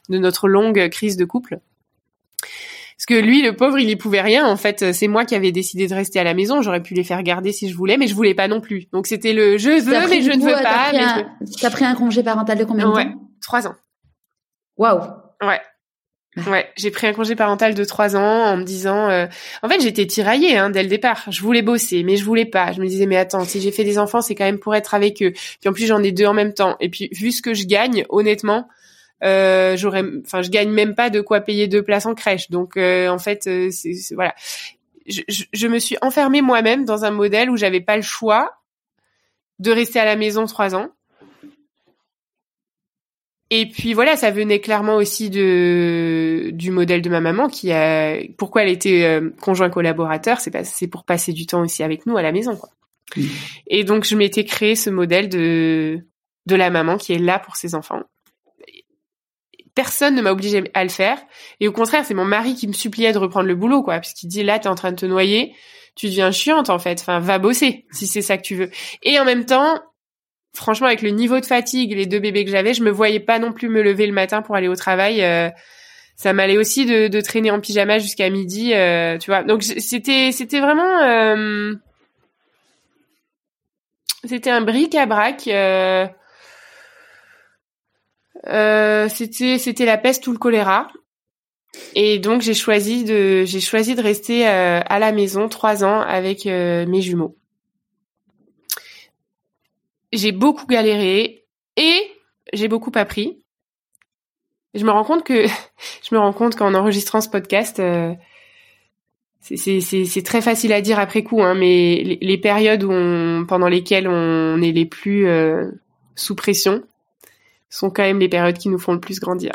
de notre longue crise de couple. Parce que lui, le pauvre, il y pouvait rien. En fait, c'est moi qui avais décidé de rester à la maison. J'aurais pu les faire garder si je voulais, mais je voulais pas non plus. Donc c'était le je veux, mais je ne veux pas. Tu as pris un congé parental de combien de ouais, trois ans. Waouh. Ouais. Ouais, j'ai pris un congé parental de trois ans en me disant, euh, en fait, j'étais tiraillée hein, dès le départ. Je voulais bosser, mais je voulais pas. Je me disais, mais attends, si j'ai fait des enfants, c'est quand même pour être avec eux. Puis en plus, j'en ai deux en même temps. Et puis, vu ce que je gagne, honnêtement, euh, j'aurais, enfin, je gagne même pas de quoi payer deux places en crèche. Donc, euh, en fait, euh, c'est, voilà. Je, je, je, me suis enfermée moi-même dans un modèle où j'avais pas le choix de rester à la maison trois ans. Et puis voilà, ça venait clairement aussi de du modèle de ma maman qui a pourquoi elle était euh, conjoint collaborateur, c'est pas c'est pour passer du temps aussi avec nous à la maison quoi. Mmh. Et donc je m'étais créé ce modèle de de la maman qui est là pour ses enfants personne ne m'a obligé à le faire. Et au contraire, c'est mon mari qui me suppliait de reprendre le boulot, quoi, puisqu'il dit là, t'es en train de te noyer, tu deviens chiante en fait. Enfin, va bosser si c'est ça que tu veux. Et en même temps, franchement, avec le niveau de fatigue, les deux bébés que j'avais, je me voyais pas non plus me lever le matin pour aller au travail. Euh, ça m'allait aussi de, traîner en pyjama jusqu'à midi, euh, tu vois. Donc c'était vraiment euh, c'était un bric à brac. Euh, euh, c'était c'était la peste ou le choléra. Et donc j'ai choisi de j'ai choisi de rester euh, à la maison trois ans avec euh, mes jumeaux. J'ai beaucoup galéré et j'ai beaucoup appris. Je me rends compte que je me rends compte qu'en enregistrant ce podcast, c'est très facile à dire après coup, hein, mais les, les, périodes où on, pendant lesquelles on est les plus sous pression, sont quand même les périodes qui nous font le plus grandir.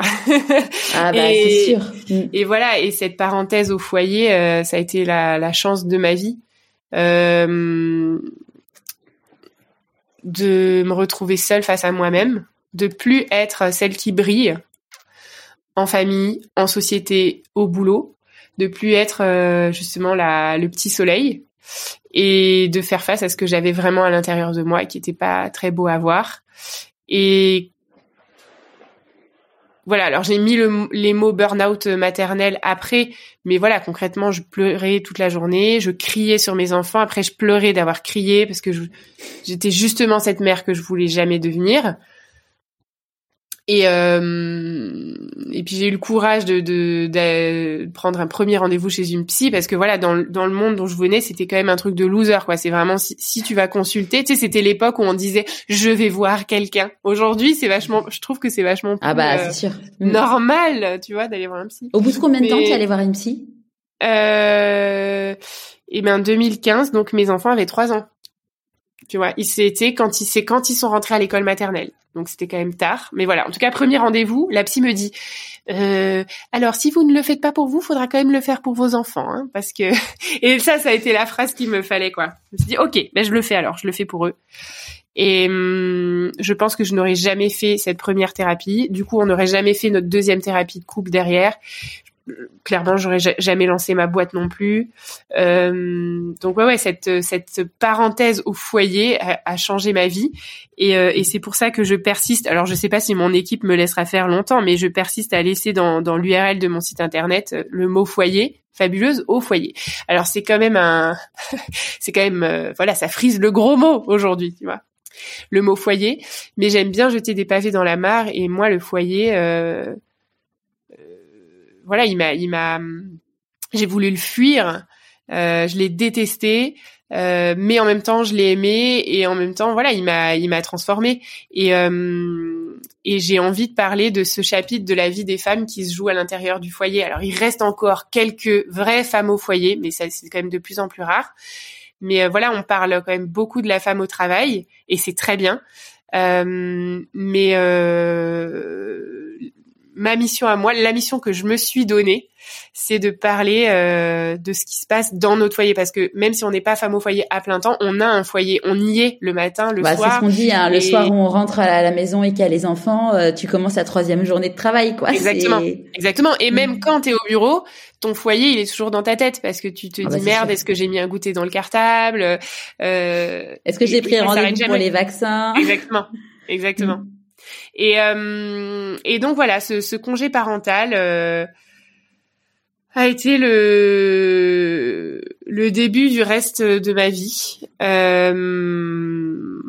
ah bah c'est sûr. Mm. Et voilà, et cette parenthèse au foyer, euh, ça a été la, la, chance de ma vie. Euh, de me retrouver seule face à moi-même, de plus être celle qui brille en famille, en société, au boulot, de plus être euh, justement la, le petit soleil et de faire face à ce que j'avais vraiment à l'intérieur de moi qui était pas très beau à voir. Et voilà, alors j'ai mis le, les mots burn-out maternel après, mais voilà, concrètement, je pleurais toute la journée, je criais sur mes enfants, après je pleurais d'avoir crié parce que j'étais justement cette mère que je voulais jamais devenir. Et euh, et puis j'ai eu le courage de, de, de prendre un premier rendez-vous chez une psy parce que voilà dans dans le monde dont je venais c'était quand même un truc de loser quoi. C'est vraiment si, si tu vas consulter tu sais c'était l'époque où on disait je vais voir quelqu'un. Aujourd'hui c'est vachement je trouve que c'est vachement ah bah c'est sûr. mm. normal tu vois d'aller voir un psy. Au bout de combien de temps tu allais voir une psy? Euh, et ben 2015 donc mes enfants avaient trois ans tu vois, c'était quand ils c'est quand ils sont rentrés à l'école maternelle. Donc c'était quand même tard, mais voilà. En tout cas, premier rendez-vous, la psy me dit euh, alors si vous ne le faites pas pour vous, faudra quand même le faire pour vos enfants, hein, parce que et ça, ça a été la phrase qu'il me fallait quoi. Je me suis dit ok, ben je le fais alors, je le fais pour eux. Et hum, je pense que je n'aurais jamais fait cette première thérapie. Du coup, on n'aurait jamais fait notre deuxième thérapie de couple derrière clairement j'aurais jamais lancé ma boîte non plus. Euh, donc ouais ouais cette cette parenthèse au foyer a, changé ma vie. Et, euh, et c'est pour ça que je persiste. Alors je sais pas si mon équipe me laissera faire longtemps mais je persiste à laisser dans dans l'URL de mon site internet le mot foyer fabuleuse au foyer. Alors c'est quand même un c'est quand même euh, voilà ça frise le gros mot aujourd'hui tu vois le mot foyer. Mais j'aime bien jeter des pavés dans la mare et moi le foyer euh, voilà, il m'a, il m'a, j'ai voulu le fuir, euh, je l'ai détesté, euh, mais en même temps je l'ai aimé et en même temps voilà, il m'a, il m'a transformé et euh, et j'ai envie de parler de ce chapitre de la vie des femmes qui se jouent à l'intérieur du foyer. Alors il reste encore quelques vraies femmes au foyer, mais ça c'est quand même de plus en plus rare. Mais voilà, on parle quand même beaucoup de la femme au travail et c'est très bien. Mais ma mission à moi, la mission que je me suis donnée, c'est de parler euh, de ce qui se passe dans notre foyer parce que même si on n'est pas femme au foyer à plein temps, on a un foyer, on y est le matin, le bah, soir. C'est ce qu'on dit, hein, le soir où on rentre à la maison et qu'il y a les enfants, euh, tu commences la troisième journée de travail, quoi. Exactement, exactement. Et même mm. quand tu es au bureau, ton foyer il est toujours dans ta tête parce que tu te ah dis bah, merde, est-ce que j'ai mis un goûter dans le cartable euh, Est-ce que j'ai pris rendez-vous pour les vaccins? Exactement, exactement. Mm. Et, euh, et donc voilà, ce, congé parental euh, a été le le début du reste de ma vie. Euh,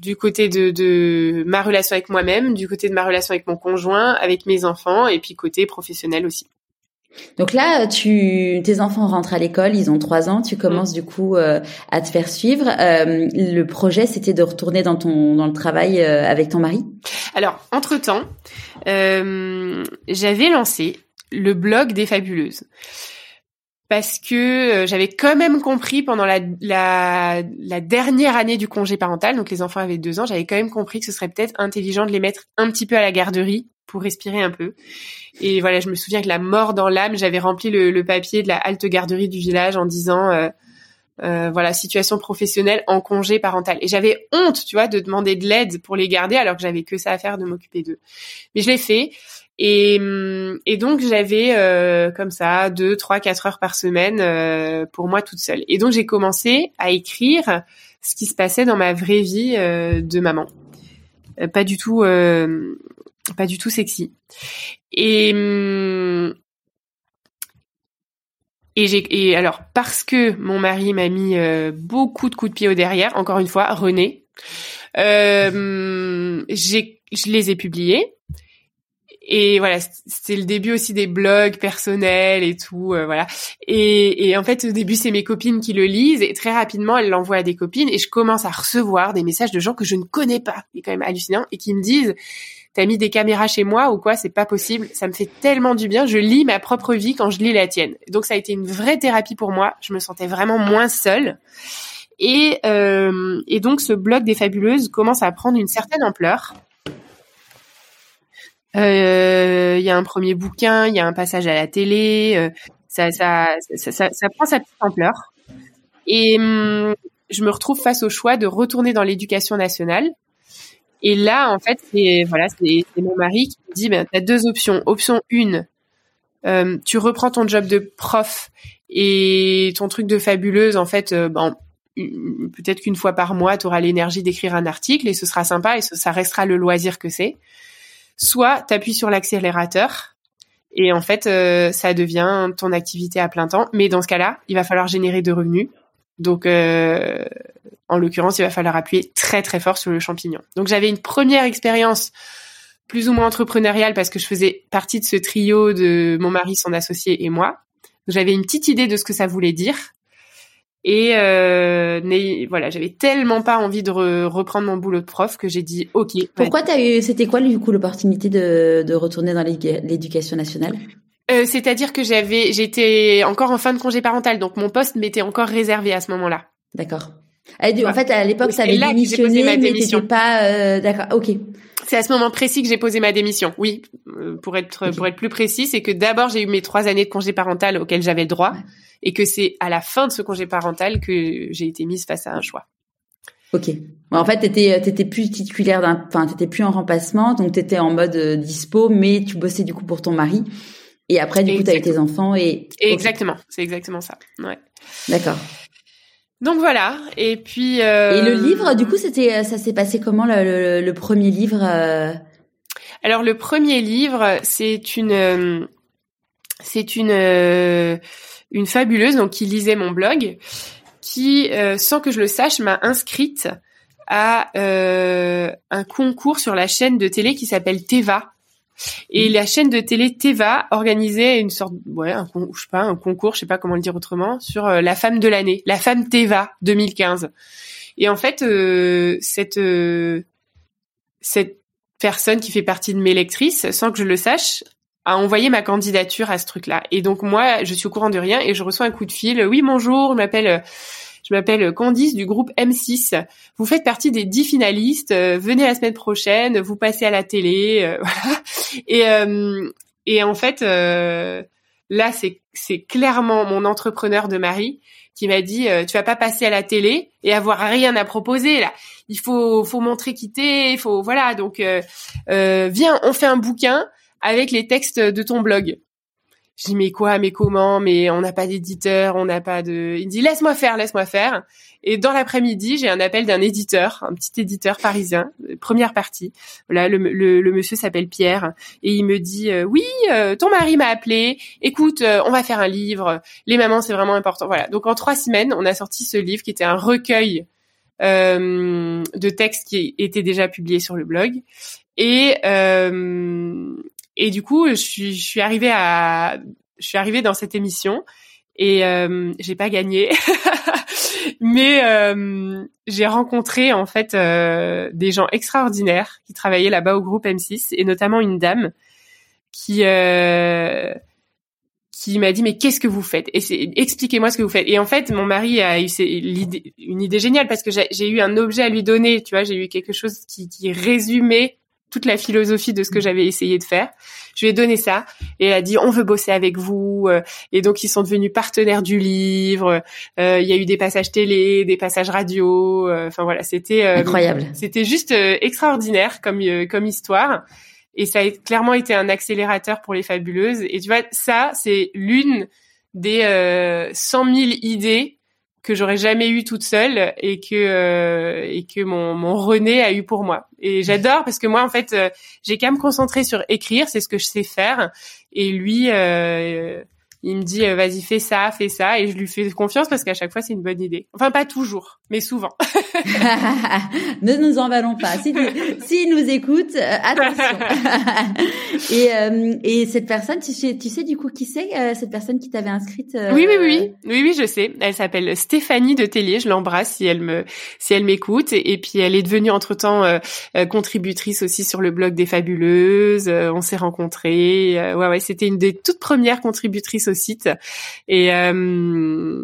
du côté de, de ma relation avec moi-même, du côté de ma relation avec mon conjoint, avec mes enfants, et puis côté professionnel aussi. Donc là, tu, tes enfants rentrent à l'école, ils ont trois ans, tu commences du coup euh, à te faire suivre. Euh, le projet, c'était de retourner dans ton dans le travail euh, avec ton mari? Alors, entre temps, j'avais lancé le blog des fabuleuses parce que j'avais quand même compris pendant la, la, la, dernière année du congé parental, donc les enfants avaient deux ans, j'avais quand même compris que ce serait peut-être intelligent de les mettre un petit peu à la garderie pour respirer un peu. Et voilà, je me souviens que la mort dans l'âme, j'avais rempli le, papier de la halte garderie du village en disant euh, euh, voilà situation professionnelle en congé parental. Et j'avais honte, tu vois, de demander de l'aide pour les garder alors que j'avais que ça à faire de m'occuper d'eux. Mais je l'ai fait. Et, et donc j'avais euh, comme ça deux, trois, quatre heures par semaine pour moi toute seule. Et donc j'ai commencé à écrire ce qui se passait dans ma vraie vie de maman. pas du tout pas du tout sexy. Et hum, et j'ai et alors parce que mon mari m'a mis euh, beaucoup de coups de pied au derrière, encore une fois, René, euh, j'ai je les ai publiés. Et voilà, c'est le début aussi des blogs personnels et tout, euh, voilà. Et, et, en fait, au début, c'est mes copines qui le lisent et très rapidement, elles l'envoient à des copines et je commence à recevoir des messages de gens que je ne connais pas, c'est quand même hallucinant, et qui me disent t'as mis des caméras chez moi ou quoi C'est pas possible. Ça me fait tellement du bien. Je lis ma propre vie quand je lis la tienne. Donc ça a été une vraie thérapie pour moi. Je me sentais vraiment moins seule. Et, euh, donc ce blog des fabuleuses commence à prendre une certaine ampleur. Euh, il y a un premier bouquin, il y a un passage à la télé, euh, ça prend sa petite ampleur. Et hum, je me retrouve face au choix de retourner dans l'éducation nationale et là, en fait, c'est voilà, mon mari qui me dit, ben, tu as deux options. Option une, euh, tu reprends ton job de prof et ton truc de fabuleuse, en fait, euh, ben, peut-être qu'une fois par mois, tu auras l'énergie d'écrire un article et ce sera sympa et ça restera le loisir que c'est. Soit tu appuies sur l'accélérateur et en fait, euh, ça devient ton activité à plein temps. Mais dans ce cas-là, il va falloir générer de revenus. Donc, euh, en l'occurrence, il va falloir appuyer très très fort sur le champignon. Donc j'avais une première expérience plus ou moins entrepreneuriale parce que je faisais partie de ce trio de mon mari, son associé et moi. J'avais une petite idée de ce que ça voulait dire. Et euh, voilà, j'avais tellement pas envie de reprendre mon boulot de prof que j'ai dit OK. Pourquoi t'as eu C'était quoi du coup l'opportunité de, de retourner dans l'éducation nationale? Euh, C'est-à-dire que j'avais, j'étais encore en fin de congé parental, donc mon poste m'était encore réservé à ce moment-là. D'accord. En fait, à l'époque, ça avait démissionné, mais t'étais pas euh, d'accord. Ok. C'est à ce moment précis que j'ai posé ma démission. Oui, euh, pour être pour être plus précis, c'est que d'abord j'ai eu mes trois années de congé parental auxquelles j'avais le droit, et que c'est à la fin de ce congé parental que j'ai été mise face à un choix. Ok. En fait, t'étais t'étais plus titulaire d'un, enfin t'étais plus en remplacement, donc t'étais en mode euh, dispo, mais tu bossais du coup pour ton mari. Et après, du coup, t'as eu tes enfants et. Exactement. C'est exactement ça. Ouais. D'accord. Donc voilà, et puis. Euh... Et le livre, du coup, c'était, ça s'est passé comment le, le, premier livre euh? Alors le premier livre, c'est une, euh, c'est une, euh, une fabuleuse donc qui lisait mon blog, qui, sans que je le sache, m'a inscrite à un concours sur la chaîne de télé qui s'appelle Teva. Et la chaîne de télé Teva organisait une sorte, ouais, un, je sais pas, un concours, je sais pas comment le dire autrement, sur euh, la femme de l'année, la femme Teva 2015. Et en fait, euh, cette euh, cette personne qui fait partie de mes lectrices, sans que je le sache, a envoyé ma candidature à ce truc-là. Et donc moi, je suis au courant de rien et je reçois un coup de fil. Oui, bonjour, je m'appelle je m'appelle Candice du groupe M6. Vous faites partie des dix finalistes. venez la semaine prochaine. Vous passez à la télé. voilà. Et et en fait, là, c'est clairement mon entrepreneur de mari qui m'a dit tu vas pas passer à la télé et avoir rien à proposer là. Il faut faut montrer qui t'es, il faut voilà donc viens on fait un bouquin avec les textes de ton blog. Je dis mais quoi, mais comment, mais on n'a pas d'éditeur, on n'a pas de. Il dit laisse-moi faire, laisse-moi faire. Et dans l'après-midi, j'ai un appel d'un éditeur, un petit éditeur parisien, euh, première partie. Voilà, le, le, monsieur s'appelle Pierre et il me dit euh, oui, euh, ton mari m'a appelé. Écoute, on va faire un livre. Les mamans, c'est vraiment important. Voilà. Donc en trois semaines, on a sorti ce livre qui était un recueil de textes qui étaient déjà publiés sur le blog. Et et du coup, je suis, arrivée à, je suis arrivée dans cette émission et euh, j'ai pas gagné, mais euh, j'ai rencontré en fait euh, des gens extraordinaires qui travaillaient là-bas au groupe M6 et notamment une dame qui euh, qui m'a dit mais qu'est-ce que vous faites? Et expliquez-moi ce que vous faites. Et en fait mon mari a eu une idée géniale parce que j'ai eu un objet à lui donner tu vois j'ai eu quelque chose qui résumait toute la philosophie de ce que mm. j'avais essayé de faire. Je lui ai donné ça et elle a dit on veut bosser avec vous euh, et donc ils sont devenus partenaires du livre. Euh, il y a eu des passages télé, des passages radio. Euh, enfin voilà, c'était incroyable. C'était juste extraordinaire comme comme histoire et ça a clairement été un accélérateur pour les fabuleuses. Et tu vois ça c'est l'une des euh, 100 000 idées que j'aurais jamais eu toute seule et que euh, et que mon, mon René a eu pour moi. Et j'adore parce que moi en fait euh, j'ai qu'à me concentrer sur écrire, c'est ce que je sais faire et lui euh, il me dit euh, vas-y fais ça, fais ça et je lui fais confiance parce qu'à chaque fois c'est une bonne idée. Enfin pas toujours, mais souvent. ne nous emballons pas. Si, si nous écoute, euh, attention. et, euh, et cette personne, tu sais, tu sais du coup qui c'est cette personne qui t'avait inscrite Oui oui oui oui oui je sais. Elle s'appelle Stéphanie de Tellier. Je l'embrasse si elle me si elle m'écoute et, puis elle est devenue entre temps contributrice aussi sur le blog des fabuleuses. on s'est rencontrés. ouais ouais c'était une des toutes premières contributrices site. Et euh,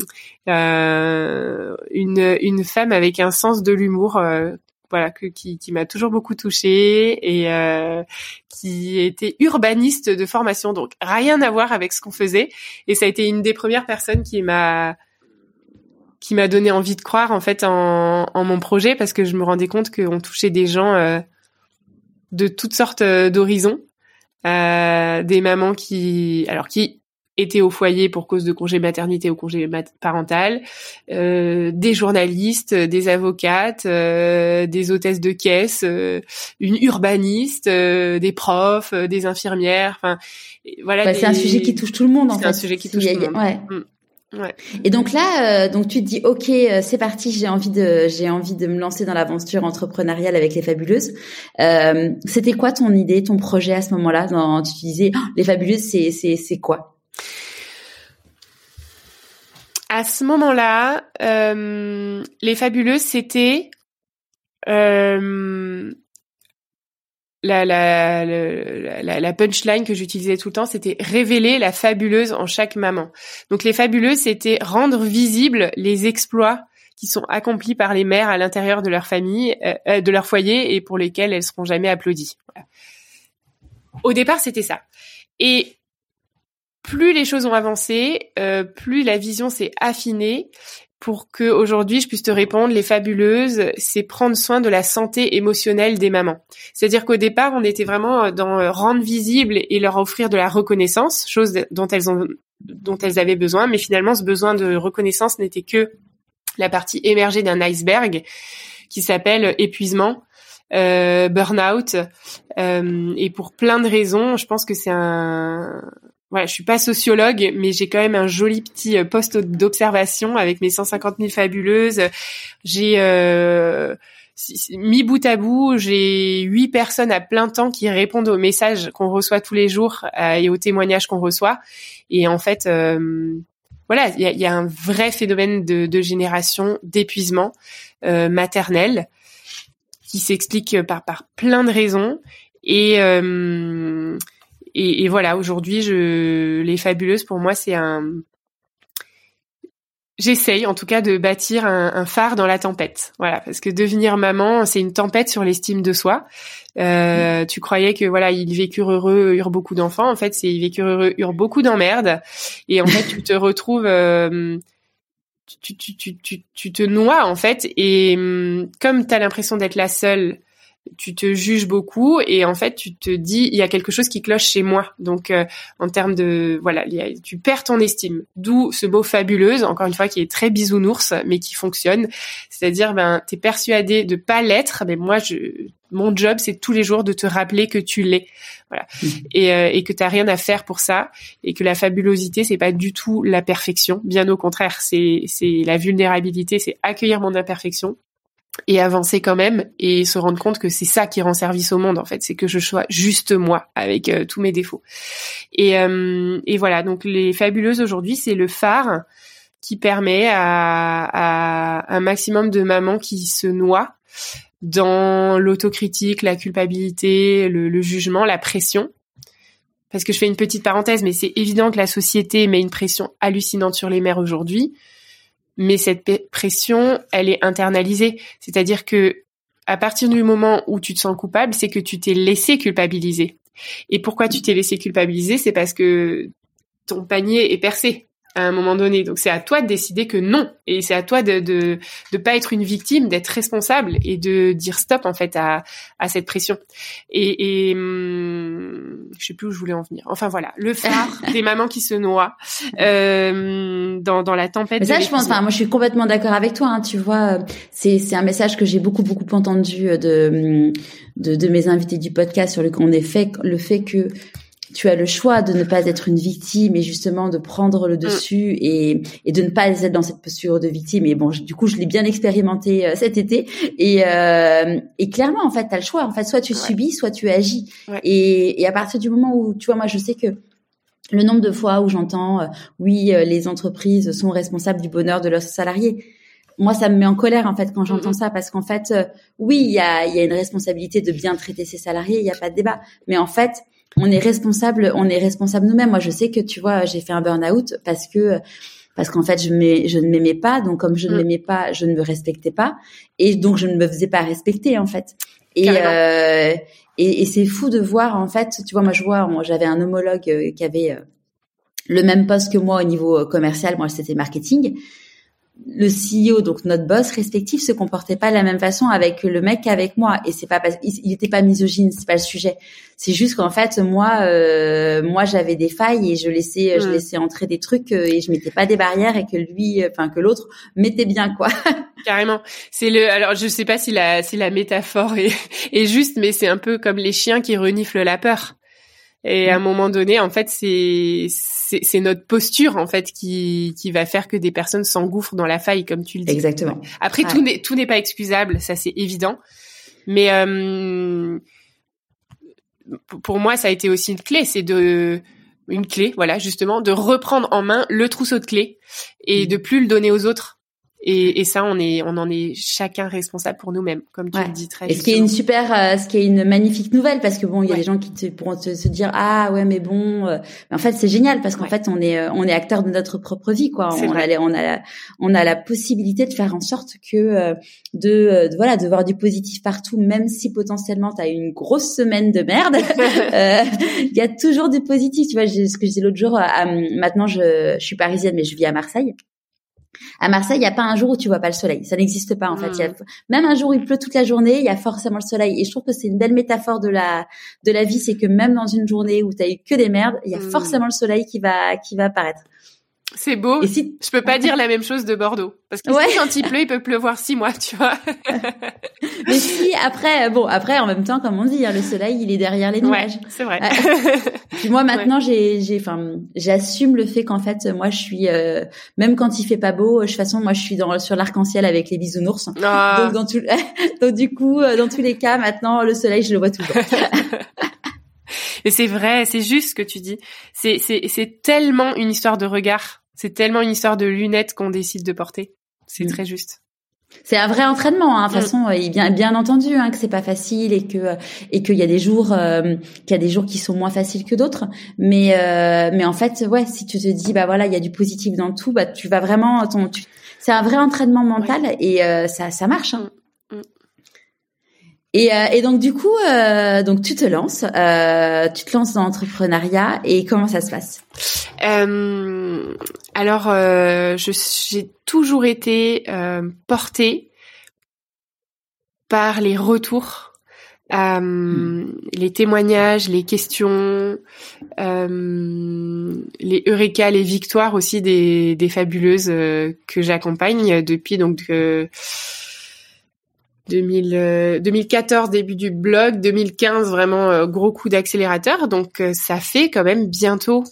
euh, une une femme avec un sens de l'humour euh, voilà qui, qui m'a toujours beaucoup touchée et qui était urbaniste de formation. Donc rien à voir avec ce qu'on faisait. Et ça a été une des premières personnes qui m'a qui m'a donné envie de croire en fait en, mon projet parce que je me rendais compte qu'on touchait des gens de toutes sortes d'horizons. Des mamans qui alors qui étaient au foyer pour cause de congé maternité ou congé parental, euh, des journalistes, des avocates, euh, des hôtesses de caisse, euh, une urbaniste, euh, des profs, euh, des infirmières. Enfin, voilà. Bah, c'est un sujet qui touche tout le monde. C'est un sujet qui touche tout le monde. Ouais. Mm. Ouais. Et donc là, donc tu te dis, ok, c'est parti, j'ai envie de, j'ai envie de me lancer dans l'aventure entrepreneuriale avec les fabuleuses. Euh, C'était quoi ton idée, ton projet à ce moment-là dans, Tu disais, oh, les fabuleuses, c'est, c'est, c'est quoi? À ce moment-là, euh, les fabuleuses, c'était euh, la, la, la, la, punchline que j'utilisais tout le temps, c'était révéler la fabuleuse en chaque maman. Donc les fabuleuses, c'était rendre visibles les exploits qui sont accomplis par les mères à l'intérieur de leur famille, euh, de leur foyer et pour lesquels elles seront jamais applaudies. Au départ, c'était ça. Et plus les choses ont avancé, euh, plus la vision s'est affinée pour que aujourd'hui je puisse te répondre, les fabuleuses, c'est prendre soin de la santé émotionnelle des mamans. C'est-à-dire qu'au départ, on était vraiment dans euh, rendre visible et leur offrir de la reconnaissance, chose dont elles ont dont elles avaient besoin, mais finalement ce besoin de reconnaissance n'était que la partie émergée d'un iceberg qui s'appelle épuisement, euh, burn-out, euh, et pour plein de raisons, je pense que c'est un voilà, je suis pas sociologue, mais j'ai quand même un joli petit euh, poste d'observation avec mes 150 000 fabuleuses. J'ai euh, mis bout à bout, j'ai huit personnes à plein temps qui répondent aux messages qu'on reçoit tous les jours euh, et aux témoignages qu'on reçoit. Et en fait, euh, voilà, il y a, y a, un vrai phénomène de, de génération d'épuisement maternel qui s'explique par, par plein de raisons. Et et, et voilà, aujourd'hui, je, les fabuleuses pour moi, c'est un, j'essaye en tout cas de bâtir un, un, phare dans la tempête. Voilà, parce que devenir maman, c'est une tempête sur l'estime de soi. Euh, Tu croyais que voilà, ils vécurent heureux, eurent beaucoup d'enfants. En fait, c'est ils vécurent heureux, eurent beaucoup d'emmerdes. Et en fait, tu te retrouves, euh, tu, tu, tu, tu, te noies en fait. Et hum, comme tu as l'impression d'être la seule tu te juges beaucoup et en fait tu te dis il y a quelque chose qui cloche chez moi. Donc euh, en termes de voilà tu perds ton estime. D'où ce beau fabuleuse encore une fois qui est très bisounours mais qui fonctionne. C'est-à-dire ben t'es persuadé de pas l'être mais moi je mon job c'est tous les jours de te rappeler que tu l'es. Voilà. Mmh. et, euh, et que t'as rien à faire pour ça et que la fabulosité c'est pas du tout la perfection. Bien au contraire c'est c'est la vulnérabilité c'est accueillir mon imperfection et avancer quand même et se rendre compte que c'est ça qui rend service au monde en fait, c'est que je sois juste moi avec euh, tous mes défauts. Et, euh, et voilà, donc les fabuleuses aujourd'hui, c'est le phare qui permet à, à, un maximum de mamans qui se noient dans l'autocritique, la culpabilité, le, le jugement, la pression. Parce que je fais une petite parenthèse, mais c'est évident que la société met une pression hallucinante sur les mères aujourd'hui mais cette pression, elle est internalisée. C'est-à-dire que à partir du moment où tu te sens coupable, c'est que tu t'es laissé culpabiliser. Et pourquoi tu t'es laissé culpabiliser? C'est parce que ton panier est percé à un moment donné. Donc c'est à toi de décider que non, et c'est à toi de de de pas être une victime, d'être responsable et de dire stop en fait à à cette pression. Et, et hum, je sais plus où je voulais en venir. Enfin voilà, le phare des mamans qui se noient euh, dans dans la tempête. Mais ça, je pense. Enfin, moi, je suis complètement d'accord avec toi. Hein, tu vois, c'est c'est un message que j'ai beaucoup beaucoup entendu de de, de mes invités du podcast sur le qu'on est fait le fait que tu as le choix de ne pas être une victime et justement de prendre le mm. dessus et, et de ne pas être dans cette posture de victime. Et bon, du coup, je l'ai bien expérimenté euh, cet été. Et, euh, et clairement, en fait, tu as le choix. En fait, soit tu subis, soit tu agis. Et, et à partir du moment où, tu vois, moi, je sais que le nombre de fois où j'entends, euh, oui, les entreprises sont responsables du bonheur de leurs salariés moi, ça me met en colère en fait quand j'entends mm-hmm. ça parce qu'en fait, oui, il y a, y a une responsabilité de bien traiter ses salariés, il n'y a pas de débat. Mais en fait, on est responsable, on est responsable nous-mêmes. Moi, je sais que tu vois, j'ai fait un burn-out parce que parce qu'en fait, je, je ne m'aimais pas. Donc, comme je ne mm. m'aimais pas, je ne me respectais pas, et donc je ne me faisais pas respecter en fait. Et euh, et, et c'est fou de voir en fait. Tu vois, moi, je vois, j'avais un homologue euh, qui avait euh, le même poste que moi au niveau euh, commercial. Moi, c'était marketing le CEO, donc notre boss respectif, se comportait pas de la même façon avec le mec qu'avec moi. Et c'est pas parce il était pas misogyne, c'est pas le sujet. C'est juste qu'en fait, moi, euh, moi, j'avais des failles et je laissais, je mm. laissais entrer des trucs euh, et je mettais pas des barrières et que lui, enfin que l'autre mettait bien quoi. Carrément. C'est le. Alors, je sais pas si la si la métaphore est, est juste, mais c'est un peu comme les chiens qui reniflent la peur. Et à un mm. moment donné, en fait, c'est c'est notre posture en fait qui qui va faire que des personnes s'engouffrent dans la faille, comme tu le dis. Exactement. Après, tout n'est tout n'est pas excusable, ça c'est évident. Mais euh, pour moi, ça a été aussi une clé, c'est de une clé, voilà, justement, de reprendre en main le trousseau de clés et mm. de plus le donner aux autres et, et, ça, on est, on en est chacun responsable pour nous-mêmes, comme tu le dis très. Et ce qui est une super, euh, ce qui est une magnifique nouvelle, parce que bon, il y a des gens qui te, pourront se dire ah ouais mais bon, euh, mais en fait c'est génial parce qu'en fait on est, euh, on est acteur de notre propre vie quoi. On a, on a, la, on a la possibilité de faire en sorte que de, de, voilà, de voir du positif partout, même si potentiellement tu as une grosse semaine de merde, il y a toujours du positif. Tu vois, ce que je disais l'autre jour. maintenant, je, je suis parisienne, mais je vis à Marseille. À Marseille, il n'y a pas un jour où tu vois pas le soleil. Ça n'existe pas en fait. Y a, hmm. même un jour où il pleut toute la journée, il y a forcément le soleil. Et je trouve que c'est une belle métaphore de la de la vie, c'est que même dans une journée où tu as eu que des merdes, il y a hmm. forcément le soleil qui va qui va apparaître. C'est beau. Et si... Je peux pas dire la même chose de Bordeaux. Parce que quand il pleut, il peut pleuvoir six mois, tu vois. Mais si, après, bon, après, en même temps, comme on dit, hein, le soleil, il est derrière les nuages. c'est vrai. Puis moi, maintenant, j'ai, j'ai, enfin, j'assume le fait qu'en fait, moi, je suis, euh, même quand il fait pas beau, de toute façon, moi, je suis dans, sur l'arc-en-ciel avec les bisounours. Ah. Donc, dans tout, donc, du coup, euh, dans tous les cas, maintenant, le soleil, je le vois toujours. Et c'est vrai, c'est juste ce que tu dis. C'est, c'est, c'est tellement une histoire de regard c'est tellement une histoire de lunettes qu'on décide de porter. C'est mm. très juste. C'est un vrai entraînement, hein. de toute mm. façon, et bien bien entendu hein, que c'est pas facile et que et qu'il y a des jours euh, qu'il y a des jours qui sont moins faciles que d'autres, mais euh, mais en fait ouais, si tu te dis bah voilà il y a du positif dans tout, bah tu vas vraiment ton c'est un vrai entraînement mental et euh, ça ça marche. Hein. Et, euh, et donc du coup, euh, donc tu te lances, euh, tu te lances dans l'entrepreneuriat et comment ça se passe? Alors, j'ai toujours été portée par les retours, hmm. les témoignages, les questions, les eureka, les victoires aussi des, des fabuleuses que j'accompagne depuis donc 2000, 2014 euh, début du blog, 2015 vraiment euh, gros coup d'accélérateur. Donc euh, ça fait quand même bientôt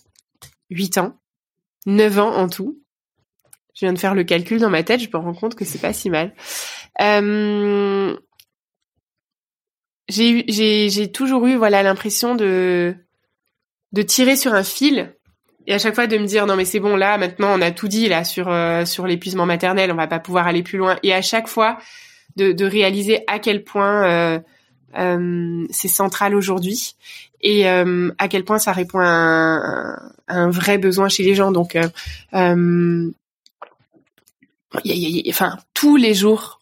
8 ans, 9 ans en tout. Je viens de faire le calcul dans ma tête, je me rends compte que c'est pas si mal. J'ai toujours eu voilà l'impression de de tirer sur un fil et à chaque fois de me dire non mais c'est bon là maintenant on a tout dit là sur sur l'épuisement maternel on va pas pouvoir aller plus loin et à chaque fois de, de réaliser à quel point euh, euh, c'est central aujourd'hui et euh, à quel point ça répond à un, un, vrai besoin chez les gens. Donc, enfin, tous les jours,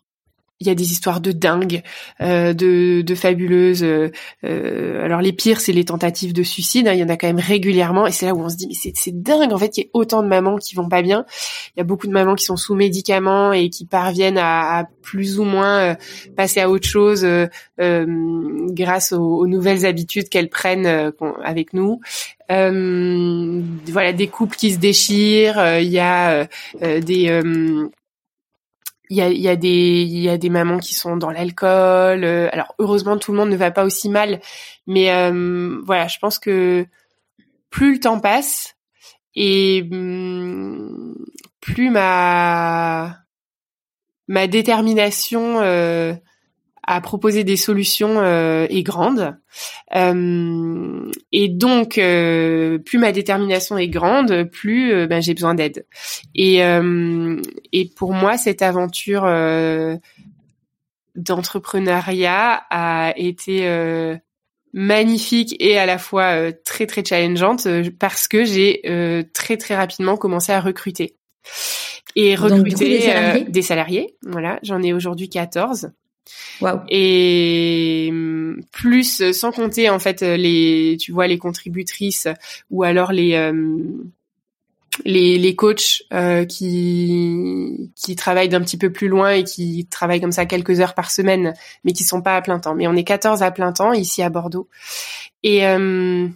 il y a des histoires de dingue, euh, de, de fabuleuses. Euh, euh, alors les pires, c'est les tentatives de suicide. Hein, il y en a quand même régulièrement, et c'est là où on se dit mais c'est, c'est dingue en fait qu'il y ait autant de mamans qui vont pas bien. Il y a beaucoup de mamans qui sont sous médicaments et qui parviennent à, à plus ou moins euh, passer à autre chose euh, grâce aux, aux, nouvelles habitudes qu'elles prennent avec nous. voilà des couples qui se déchirent. Il y a des il y a, y a des y a des mamans qui sont dans l'alcool. Euh, alors heureusement tout le monde ne va pas aussi mal, mais euh, voilà, je pense que plus le temps passe et hum, plus ma ma détermination euh, à proposer des solutions euh, est grande. Euh, et donc, euh, plus ma détermination est grande, plus euh, ben, j'ai besoin d'aide. Et, euh, et pour moi, cette aventure d'entrepreneuriat a été magnifique et à la fois très très challengeante parce que j'ai très très rapidement commencé à recruter. Et recruter des salariés, des salariés voilà, j'en ai aujourd'hui 14. Et hum, plus, sans compter en fait les, tu vois, les contributrices ou alors les euh, les, les coachs euh, qui qui travaillent d'un petit peu plus loin et qui travaillent comme ça quelques heures par semaine, mais qui sont pas à plein temps. Mais on est 14 à plein temps ici à Bordeaux. Et euh,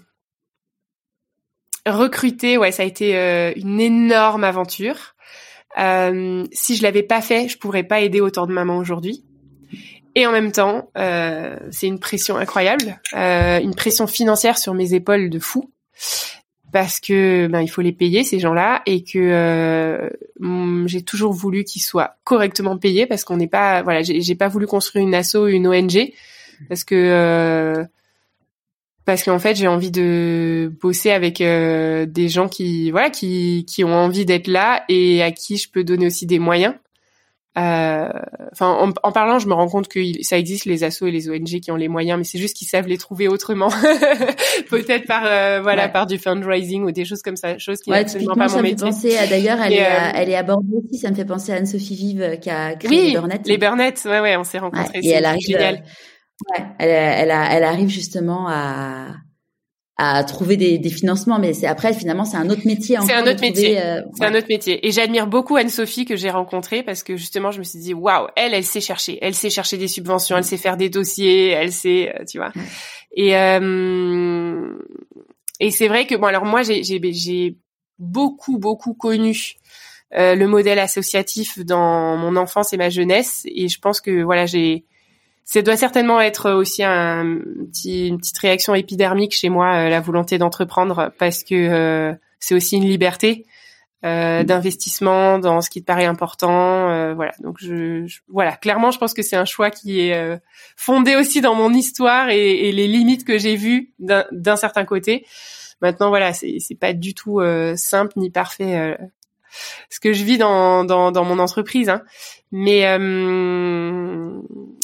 recruter, ouais, ça a été euh, une énorme aventure. Euh, si je l'avais pas fait, je pourrais pas aider autant de mamans aujourd'hui. Et en même temps, euh, c'est une pression incroyable, euh, une pression financière sur mes épaules de fou, parce que ben il faut les payer ces gens-là et que euh, j'ai toujours voulu qu'ils soient correctement payés parce qu'on n'est pas voilà j'ai pas voulu construire une asso une ONG parce que euh, parce qu'en fait j'ai envie de bosser avec euh, des gens qui voilà qui qui ont envie d'être là et à qui je peux donner aussi des moyens enfin, en, en, parlant, je me rends compte que ça existe les assos et les ONG qui ont les moyens, mais c'est juste qu'ils savent les trouver autrement, peut-être par euh, voilà par du fundraising ou des choses comme ça, choses qui ouais, absolument pas mon métier. Penser à d'ailleurs, elle, est à, elle est à Bordeaux aussi. Ça me fait penser à Anne-Sophie Vive qui a créé oui, les Burnett. Les Burnett, ouais ouais, on s'est rencontrés. et elle arrive, génial. ouais, elle, elle arrive justement à à trouver des, des financements, mais c'est après finalement c'est un autre métier. C'est un autre métier. Euh, c'est un autre métier. Et j'admire beaucoup Anne-Sophie que j'ai rencontrée parce que justement je me suis dit waouh, elle, elle sait chercher, elle sait chercher des subventions, elle sait faire des dossiers, elle sait, euh, tu vois. Et euh, et c'est vrai que bon alors moi j'ai j'ai beaucoup beaucoup connu euh, le modèle associatif dans mon enfance et ma jeunesse et je pense que voilà j'ai ça doit certainement être aussi un petit, une petite réaction épidermique chez moi, euh, la volonté d'entreprendre, parce que euh, c'est aussi une liberté euh, d'investissement dans ce qui te paraît important. Euh, voilà, donc je, voilà, clairement, je pense que c'est un choix qui est fondé aussi dans mon histoire et, et les limites que j'ai vues d'un certain côté. Maintenant, voilà, c'est c'est pas du tout simple ni parfait ce que je vis dans dans, dans mon entreprise. Hein. Mais euh,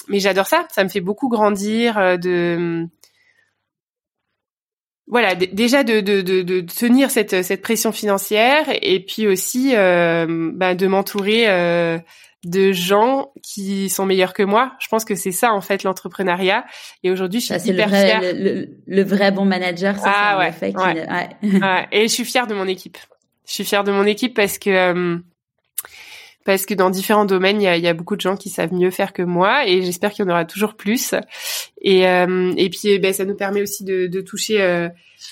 mais j'adore ça. Ça me fait beaucoup grandir euh, de voilà déjà de, de, de, de, tenir cette, cette pression financière et puis aussi euh, bah, de m'entourer euh, de gens qui sont meilleurs que moi. Je pense que c'est ça en fait l'entrepreneuriat. Et aujourd'hui, je suis hyper le vrai, fière. Le, le, vrai bon manager, c'est ah, ça, ouais, fait ouais. ouais. Et je suis fière de mon équipe. Je suis fière de mon équipe parce que euh, parce que dans différents domaines, il y a, y a, beaucoup de gens qui savent mieux faire que moi, et j'espère qu'il y en aura toujours plus. Et euh, et puis, ben, ça nous permet aussi de, de toucher euh,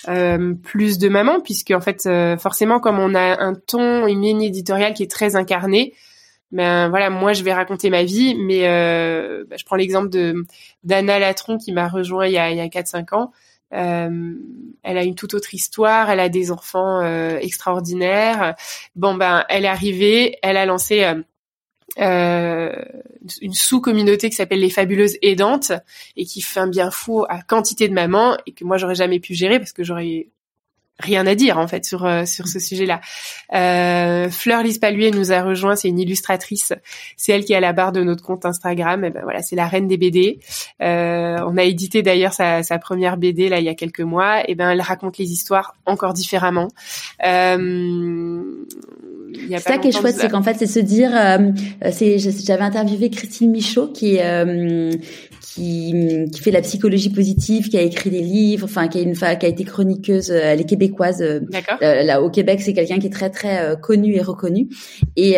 euh, plus de mamans, puisque en fait, euh, forcément, comme on a un ton, une ligne éditoriale qui est très incarnée, ben voilà, moi je vais raconter ma vie, mais ben, je prends l'exemple de d'Anna Latron qui m'a rejoint il y a il y a quatre cinq ans. Euh, elle a une toute autre histoire, elle a des enfants euh, extraordinaires. Bon ben, elle est arrivée, elle a lancé euh, une sous-communauté qui s'appelle les fabuleuses aidantes et qui fait un bien fou à quantité de mamans et que moi j'aurais jamais pu gérer parce que j'aurais rien à dire en fait sur euh, sur ce sujet-là. Euh, Fleur Lise Paluet nous a rejoint, c'est une illustratrice, c'est elle qui est à la barre de notre compte Instagram. Et ben voilà, c'est la reine des BD. Euh, on a édité d'ailleurs sa, sa, première BD là il y a quelques mois. Et ben elle raconte les histoires encore différemment. Euh, c'est ça qui est chouette, c'est qu'en fait, c'est se dire, euh, c'est, j'avais interviewé Christine Michaud qui est euh, qui, qui fait la psychologie positive, qui a écrit des livres, enfin qui a une qui a été chroniqueuse, euh, elle est québécoise. Euh, euh, là au Québec, c'est quelqu'un qui est très très connu et reconnu. Et,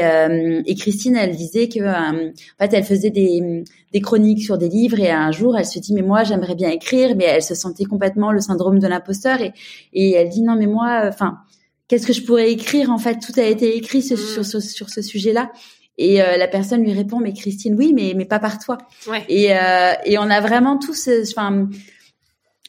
et Christine, elle disait que en fait, elle faisait des des chroniques sur des livres et un jour, elle se dit mais moi j'aimerais bien écrire, mais elle se sentait complètement le syndrome de l'imposteur et et elle dit non mais moi, enfin qu'est-ce que je pourrais écrire en fait tout a été écrit mm. sur, sur, sur ce sujet-là et euh, la personne lui répond, mais Christine, oui, mais mais pas par toi. Ouais. Et euh, et on a vraiment tous, enfin.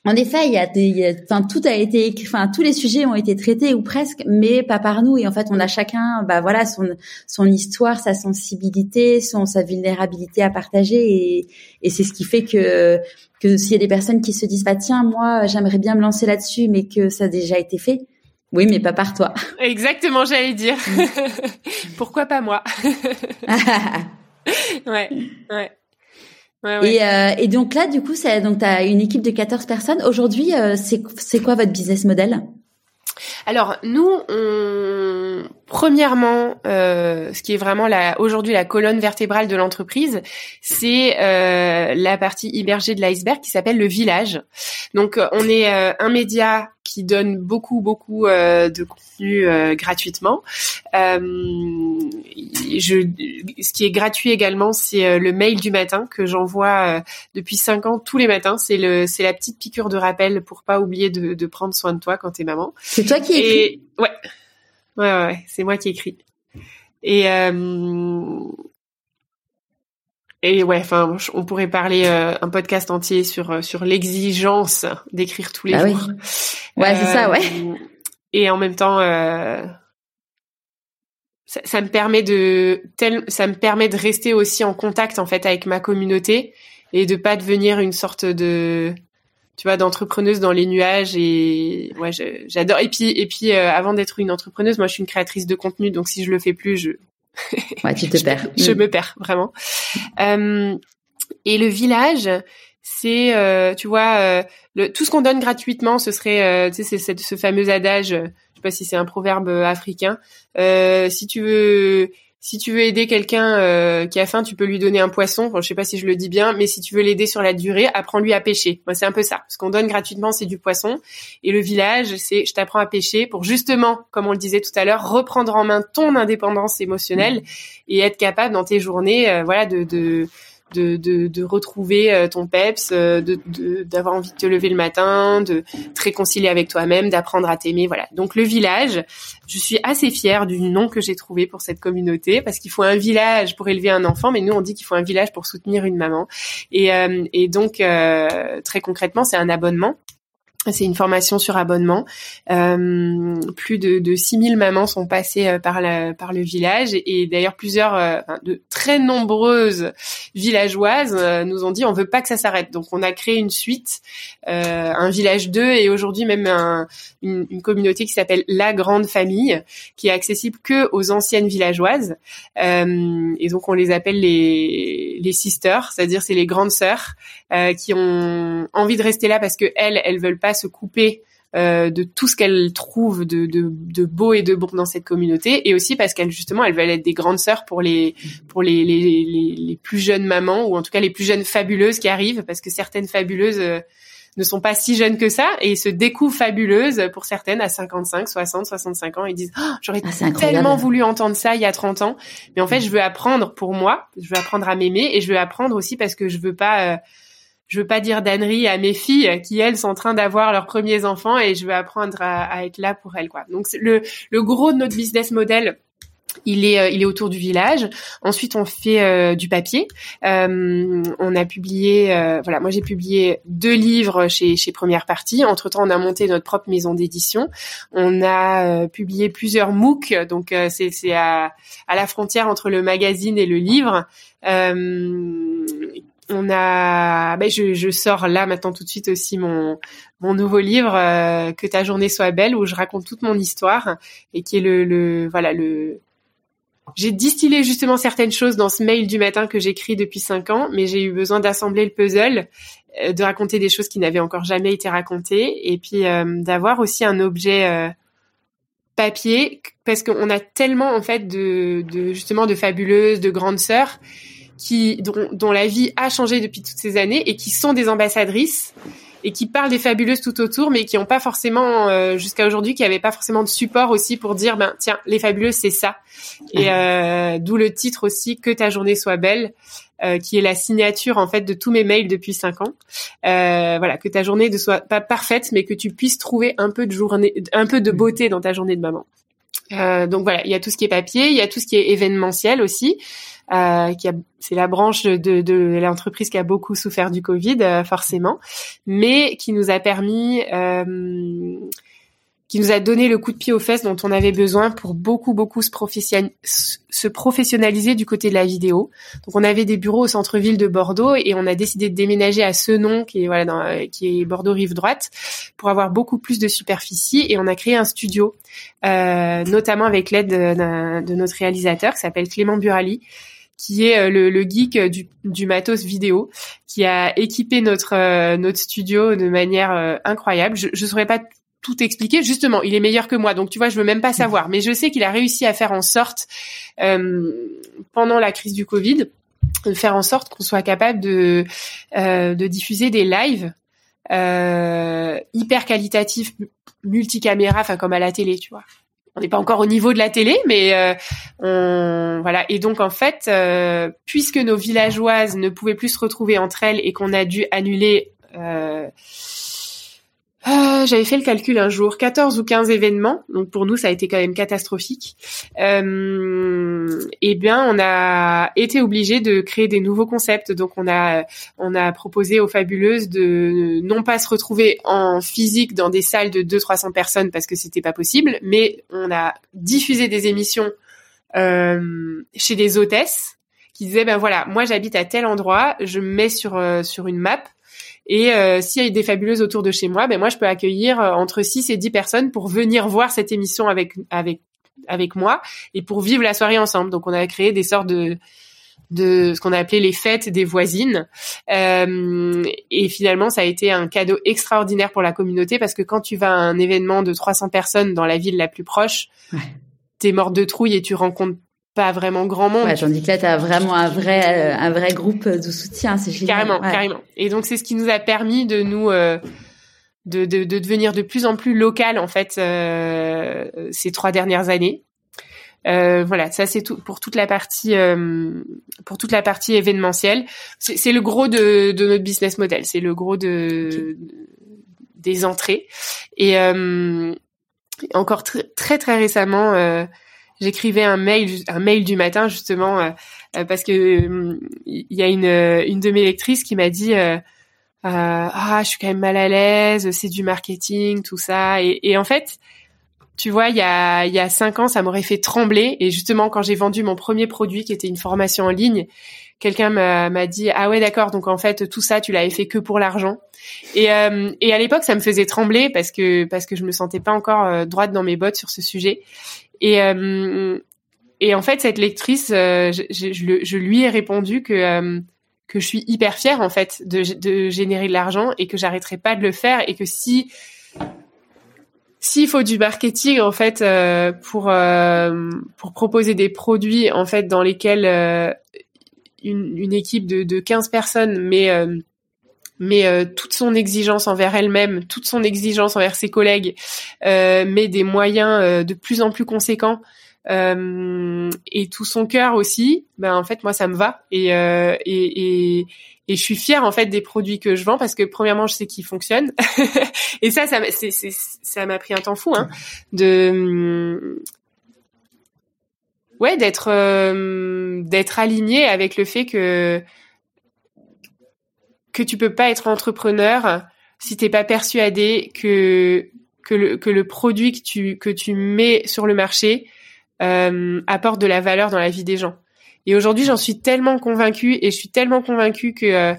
En effet, il y a des, enfin tout a été écrit, enfin tous les sujets ont été traités ou presque, mais pas par nous. Et en fait, on a chacun, bah voilà, son son histoire, sa sensibilité, son sa vulnérabilité à partager, et, et c'est ce qui fait que que s'il y a des personnes qui se disent, bah tiens, moi j'aimerais bien me lancer là-dessus, mais que ça a déjà été fait, oui, mais pas par toi. Exactement, j'allais dire. Pourquoi pas moi? Ouais, ouais. Ouais, ouais. Et, euh, et, donc là, du coup, donc tu as une équipe de 14 personnes. Aujourd'hui, euh, c'est quoi votre business model? Alors nous, on... premièrement, euh, ce qui est vraiment aujourd'hui la colonne vertébrale de l'entreprise, c'est euh, la partie immergée de l'iceberg qui s'appelle le village. Donc on est euh, un média qui donne beaucoup beaucoup euh, de contenu euh, gratuitement. Euh, je, ce qui est gratuit également, c'est le mail du matin que j'envoie depuis cinq ans tous les matins. C'est le c'est la petite piqûre de rappel pour pas oublier de, de prendre soin de toi quand t'es maman. Toi qui écris? ouais, ouais, ouais, ouais c'est moi qui écris. Et et ouais, enfin, on pourrait parler euh, un podcast entier sur euh, sur l'exigence d'écrire tous les ah jours. Oui. Ouais, c'est ça, ouais. Euh, et en même temps, ça, ça, me permet de tel, ça me permet de rester aussi en contact en fait avec ma communauté et de pas devenir une sorte de tu vois d'entrepreneuse dans les nuages et ouais j'adore et puis et puis avant d'être une entrepreneuse moi je suis une créatrice de contenu donc si je le fais plus je Ouais, tu te perds. je, me perds vraiment. Euh, et le village, c'est, euh, tu vois, euh, le, tout ce qu'on donne gratuitement, ce serait, euh, tu sais, c'est ce fameux adage, je sais pas si c'est un proverbe africain. si tu veux si tu veux aider quelqu'un euh, qui a faim, tu peux lui donner un poisson. Bon, je sais pas si je le dis bien, mais si tu veux l'aider sur la durée, apprends-lui à pêcher. Moi, c'est un peu ça. Ce qu'on donne gratuitement, c'est du poisson. Et le village, c'est je t'apprends à pêcher pour justement, comme on le disait tout à l'heure, reprendre en main ton indépendance émotionnelle et être capable dans tes journées, euh, voilà, de, de de, de, de retrouver euh, ton peps, euh, de d'avoir envie de te lever le matin, de te réconcilier avec toi-même, d'apprendre à t'aimer. Voilà. Donc le village, je suis assez fière du nom que j'ai trouvé pour cette communauté parce qu'il faut un village pour élever un enfant, mais nous on dit qu'il faut un village pour soutenir une maman. Et, euh, et donc très concrètement, c'est un abonnement C'est une formation sur abonnement. Euh, plus de, de 6000 mamans sont passées euh, par, la, par le village et, d'ailleurs plusieurs, euh, de très nombreuses villageoises euh, nous ont dit on veut pas que ça s'arrête. Donc on a créé une suite, un village 2 et aujourd'hui même un, une, une, communauté qui s'appelle La Grande Famille qui est accessible que aux anciennes villageoises. et donc on les appelle les, les sisters, c'est-à-dire c'est les grandes sœurs qui ont envie de rester là parce que elles, elles veulent pas se couper euh, de tout ce qu'elle trouve de, de, de, beau et de bon dans cette communauté. Et aussi parce qu'elle justement elle veulent être des grandes sœurs pour les pour les, les, les, les, plus jeunes mamans ou en tout cas les plus jeunes fabuleuses qui arrivent parce que certaines fabuleuses euh, ne sont pas si jeunes que ça et se découvrent fabuleuses pour certaines à 55, 60, 65 ans et disent oh, j'aurais ah, tellement voulu entendre ça il y a 30 ans. Mais en fait je veux apprendre pour moi je veux apprendre à m'aimer et je veux apprendre aussi parce que je veux pas euh, je veux pas dire d'annerie à mes filles qui elles sont en train d'avoir leurs premiers enfants et je veux apprendre à, être là pour elles quoi. Donc le le gros de notre business model il est, euh, il est autour du village. Ensuite, on fait euh, du papier. Euh, on a publié, voilà, moi j'ai publié deux livres chez, chez Première Partie. Entre temps, on a monté notre propre maison d'édition. On a publié plusieurs MOOC, donc c'est, c'est à, à la frontière entre le magazine et le livre on a, ben je, je, sors là maintenant tout de suite aussi mon mon nouveau livre euh, que ta journée soit belle où je raconte toute mon histoire et qui est le, le voilà le j'ai distillé justement certaines choses dans ce mail du matin que j'écris depuis cinq ans, mais j'ai eu besoin d'assembler le puzzle, euh, de raconter des choses qui n'avaient encore jamais été racontées, et puis euh, d'avoir aussi un objet papier, parce qu'on a tellement en fait de, de justement de fabuleuses, de grandes sœurs, qui dont, dont, la vie a changé depuis toutes ces années et qui sont des ambassadrices et qui parlent des fabuleuses tout autour, mais qui n'ont pas forcément euh, jusqu'à aujourd'hui, qui n'avaient pas forcément de support aussi pour dire ben tiens les fabuleuses c'est ça. Et euh, d'où le titre aussi que ta journée soit belle, euh, qui est la signature en fait de tous mes mails depuis cinq ans. Euh, voilà que ta journée ne soit pas parfaite, mais que tu puisses trouver un peu de journée, un peu de beauté dans ta journée de maman. Euh, donc voilà, il y a tout ce qui est papier, il y a tout ce qui est événementiel aussi. Euh, qui a, c'est la branche de, de l'entreprise qui a beaucoup souffert du Covid, euh, forcément, mais qui nous a permis euh, qui nous a donné le coup de pied aux fesses dont on avait besoin pour beaucoup beaucoup se, se professionnaliser du côté de la vidéo. Donc on avait des bureaux au centre-ville de Bordeaux et on a décidé de déménager à Senon qui est voilà qui est Bordeaux rive droite pour avoir beaucoup plus de superficie et on a créé un studio euh, notamment avec l'aide de, de, notre réalisateur qui s'appelle Clément Burali qui est euh, le, le geek du, du, matos vidéo, qui a équipé notre euh, notre studio de manière euh, incroyable. Je ne saurais pas tout expliquer. Justement, il est meilleur que moi, donc tu vois, je veux même pas savoir. Mais je sais qu'il a réussi à faire en sorte, euh, pendant la crise du Covid, de faire en sorte qu'on soit capable de euh, de diffuser des lives euh, hyper qualitatifs, multicaméra, enfin comme à la télé, tu vois. On n'est pas encore au niveau de la télé, mais euh, on voilà. Et donc en fait, euh, puisque nos villageoises ne pouvaient plus se retrouver entre elles et qu'on a dû annuler euh, euh, j'avais fait le calcul un jour, 14 ou 15 événements, donc pour nous ça a été quand même catastrophique. Euh, eh bien, on a été obligé de créer des nouveaux concepts. Donc on a on a proposé aux fabuleuses de non pas se retrouver en physique dans des salles de 200-300 personnes parce que c'était pas possible, mais on a diffusé des émissions euh, chez des hôtesses qui disaient ben voilà, moi j'habite à tel endroit, je me mets sur euh, sur une map et euh, s'il y a des fabuleuses autour de chez moi, ben moi je peux accueillir euh, entre 6 et 10 personnes pour venir voir cette émission avec avec avec moi et pour vivre la soirée ensemble. Donc on a créé des sortes de de ce qu'on a appelé les fêtes des voisines. Euh, et finalement, ça a été un cadeau extraordinaire pour la communauté parce que quand tu vas à un événement de 300 personnes dans la ville la plus proche, ouais. t'es morte de trouille et tu rencontres pas vraiment grand monde. Ouais, j'en dis que là, t'as vraiment un vrai, euh, un vrai groupe de soutien, c'est génial. Carrément, carrément. Et donc, c'est ce qui nous a permis de nous, euh, de, de, de, devenir de plus en plus local, en fait, euh, ces trois dernières années. Euh, voilà, ça c'est tout pour toute la partie euh, pour toute la partie événementielle. C'est le gros de, de notre business model, c'est le gros de, des entrées. Et encore très très très récemment, j'écrivais un mail un mail du matin justement euh, euh, parce que il y a une une de mes lectrices qui m'a dit euh, ah, je suis quand même mal à l'aise, c'est du marketing, tout ça. Et, en fait, tu vois, il y a, y a cinq ans, ça m'aurait fait trembler. Et justement, quand j'ai vendu mon premier produit, qui était une formation en ligne, quelqu'un m'a dit ah ouais d'accord donc en fait tout ça tu l'avais fait que pour l'argent et euh, et à l'époque ça me faisait trembler parce que parce que je me sentais pas encore euh, droite dans mes bottes sur ce sujet et euh, et en fait cette lectrice je, je, je, lui ai répondu que que je suis hyper fière en fait de, de générer de l'argent et que j'arrêterai pas de le faire et que si s'il faut du marketing en fait pour pour proposer des produits en fait dans lesquels une, une équipe de, de 15 personnes, euh, mais euh, toute son exigence envers elle-même, toute son exigence envers ses collègues, euh, met des moyens euh, de plus en plus conséquents et tout son cœur aussi. Ben en fait moi ça me va et, et, et et je suis fière en fait des produits que je vends parce que premièrement je sais qu'ils fonctionnent et ça ça c'est, ça m'a pris un temps fou hein de ouais d'être euh, d'être aligné avec le fait que que tu peux pas être entrepreneur si t'es pas persuadé que que le que le produit que tu que tu mets sur le marché euh, apporte de la valeur dans la vie des gens. Et aujourd'hui, j'en suis tellement convaincue et je suis tellement convaincue que euh,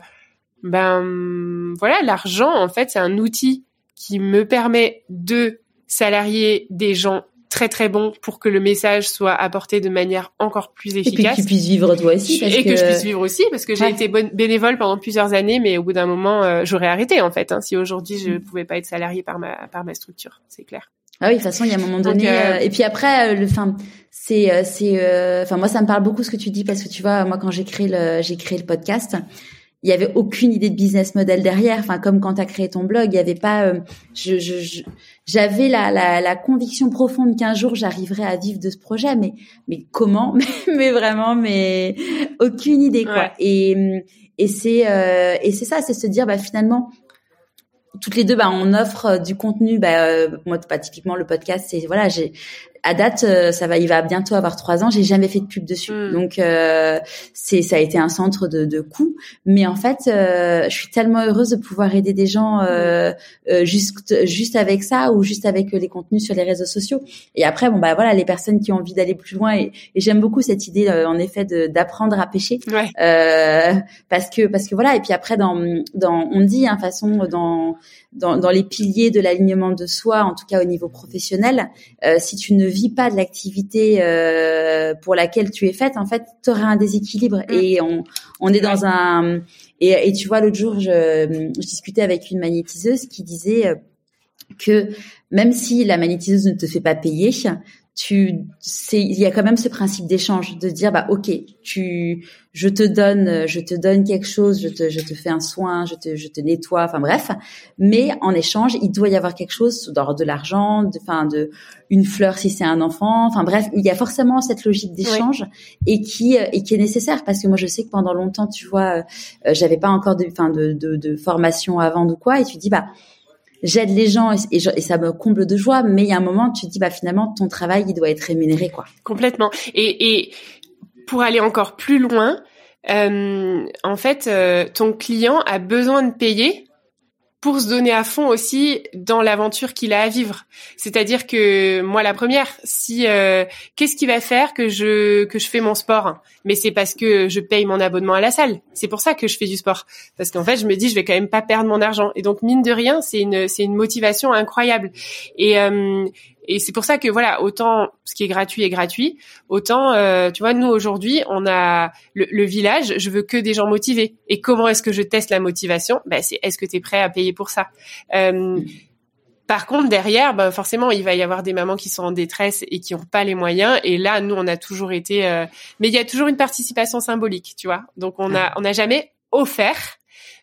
ben voilà, l'argent en fait, c'est un outil qui me permet de salarier des gens très très bon pour que le message soit apporté de manière encore plus efficace. Et que tu puisses vivre toi aussi. Parce et que... je puisse vivre aussi parce que j'ai été bénévole pendant plusieurs années, mais au bout d'un moment, euh, j'aurais arrêté en fait. Hein, si aujourd'hui je mm. pouvais pas être salarié par ma par ma structure, c'est clair. Ah oui, de toute façon, il y a un moment donné. Euh, et puis après, euh, le, fin, c'est, c'est, enfin moi, ça me parle beaucoup ce que tu dis parce que tu vois, moi, quand j'ai créé le, j'ai créé le podcast, il y avait aucune idée de business model derrière. Enfin, comme quand tu as créé ton blog, il y avait pas. Euh, je, je, j'avais la, la, la, conviction profonde qu'un jour j'arriverais à vivre de ce projet, mais mais comment? Mais, vraiment, mais aucune idée quoi. Et et c'est euh, et c'est ça, c'est se dire bah finalement toutes les deux, bah, on offre du contenu. Bah, euh, moi, pas typiquement le podcast, c'est voilà, j'ai à date, euh, ça va, il va bientôt avoir trois ans. J'ai jamais fait de pub dessus, hmm. donc euh, c'est ça a été un centre de, de coût. Mais en fait, euh, je suis tellement heureuse de pouvoir aider des gens euh, euh, juste juste avec ça ou juste avec les contenus sur les réseaux sociaux. Et après, bon bah voilà, les personnes qui ont envie d'aller plus loin et, et j'aime beaucoup cette idée en effet d'apprendre à pêcher, ouais. parce que parce que voilà. Et puis après, dans dans on dit, hein, façon dans dans, dans les piliers de l'alignement de soi, en tout cas au niveau professionnel, si tu ne vis pas de l'activité euh, pour laquelle tu es faite, en fait, tu auras un déséquilibre. Mm. Et on, on est dans un... Et, et tu vois, l'autre jour, je, je, discutais avec une magnétiseuse qui disait euh, que même si la magnétiseuse ne te fait pas payer, tu c'est il y a quand même ce principe d'échange de dire bah OK tu je te donne je te donne quelque chose je te je te fais un soin je te je te nettoie enfin bref. Mais en échange il doit y avoir quelque chose d'ordre de l'argent de enfin de une fleur si c'est un enfant enfin bref il y a forcément cette logique d'échange et qui et qui est nécessaire. Parce que moi je sais que pendant longtemps tu vois euh, j'avais pas encore de enfin de, de de formation avant ou quoi et tu dis bah j'aide les gens et, ça me comble de joie. Mais il y a un moment, tu dis, bah finalement, ton travail, il doit être rémunéré, quoi. Complètement. Et, et pour aller encore plus loin, euh, en fait, euh, ton client a besoin de payer pour se donner à fond aussi dans l'aventure qu'il a à vivre. C'est-à-dire que moi la première, si euh, qu'est-ce qui va faire que je que je fais mon sport? Mais c'est parce que je paye mon abonnement à la salle. C'est pour ça que je fais du sport parce qu'en fait, je me dis je vais quand même pas perdre mon argent et donc mine de rien, c'est une c'est une motivation incroyable. Et euh, et c'est pour ça que voilà, autant ce qui est gratuit est gratuit, autant euh, tu vois, nous aujourd'hui, on a le, village, je veux que des gens motivés. Et comment est-ce que je teste la motivation? Ben c'est est-ce que tu es prêt à payer pour ça? Euh, Par contre, derrière, ben forcément, il va y avoir des mamans qui sont en détresse et qui n'ont pas les moyens. Et là, nous, on a toujours été, euh, mais il y a toujours une participation symbolique, tu vois? Donc on a, on n'a jamais offert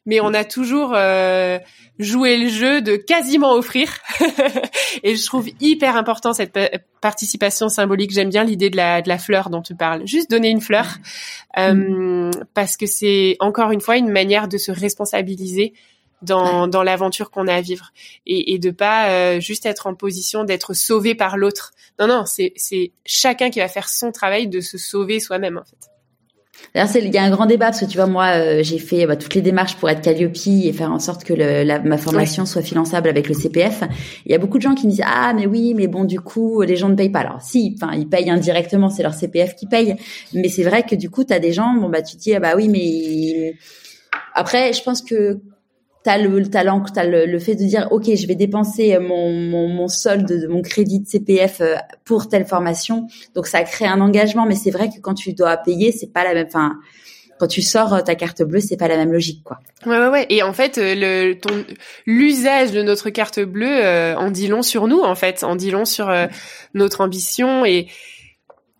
mais on a toujours euh, joué le jeu de quasiment offrir. et je trouve hyper important cette participation symbolique. J'aime bien l'idée de la, de la fleur dont tu parles. Juste donner une fleur, euh, mm. parce que c'est encore une fois une manière de se responsabiliser dans, dans l'aventure qu'on a à vivre et, et de pas euh, juste être en position d'être sauvé par l'autre. Non, non, c'est, c'est chacun qui va faire son travail de se sauver soi-même en fait. D'ailleurs, il y a un grand débat parce que tu vois, moi, euh, j'ai fait bah, toutes les démarches pour être Calliope et faire en sorte que le, la, ma formation soit finançable avec le CPF. Il y a beaucoup de gens qui me disent ah mais oui, mais bon du coup les gens ne payent pas. Alors si, enfin ils payent indirectement, c'est leur CPF qui paye. Mais c'est vrai que du coup, tu as des gens, bon bah tu te dis ah bah oui, mais après, je pense que t'as le talent, t'as le, le fait de dire ok, je vais dépenser mon, mon, mon solde de mon crédit de CPF euh, pour telle formation. Donc ça crée un engagement, mais c'est vrai que quand tu dois payer, c'est pas la même. Enfin, quand tu sors euh, ta carte bleue, c'est pas la même logique, quoi. Ouais, ouais, ouais. Et en fait, euh, le ton l'usage de notre carte bleue en dit long sur nous, en fait, en dit long sur notre ambition. Et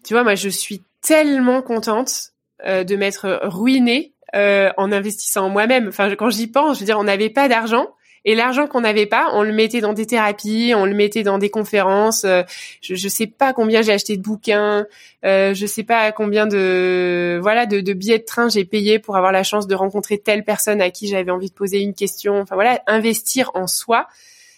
tu vois, moi, je suis tellement contente de m'être ruinée euh, en investissant en moi-même. Enfin, quand j'y pense, je veux dire, on n'avait pas d'argent. Et l'argent qu'on n'avait pas, on le mettait dans des thérapies, on le mettait dans des conférences. Euh, je, je sais pas combien j'ai acheté de bouquins, euh, je sais pas combien de voilà de, de billets de train j'ai payé pour avoir la chance de rencontrer telle personne à qui j'avais envie de poser une question. Enfin voilà, investir en soi,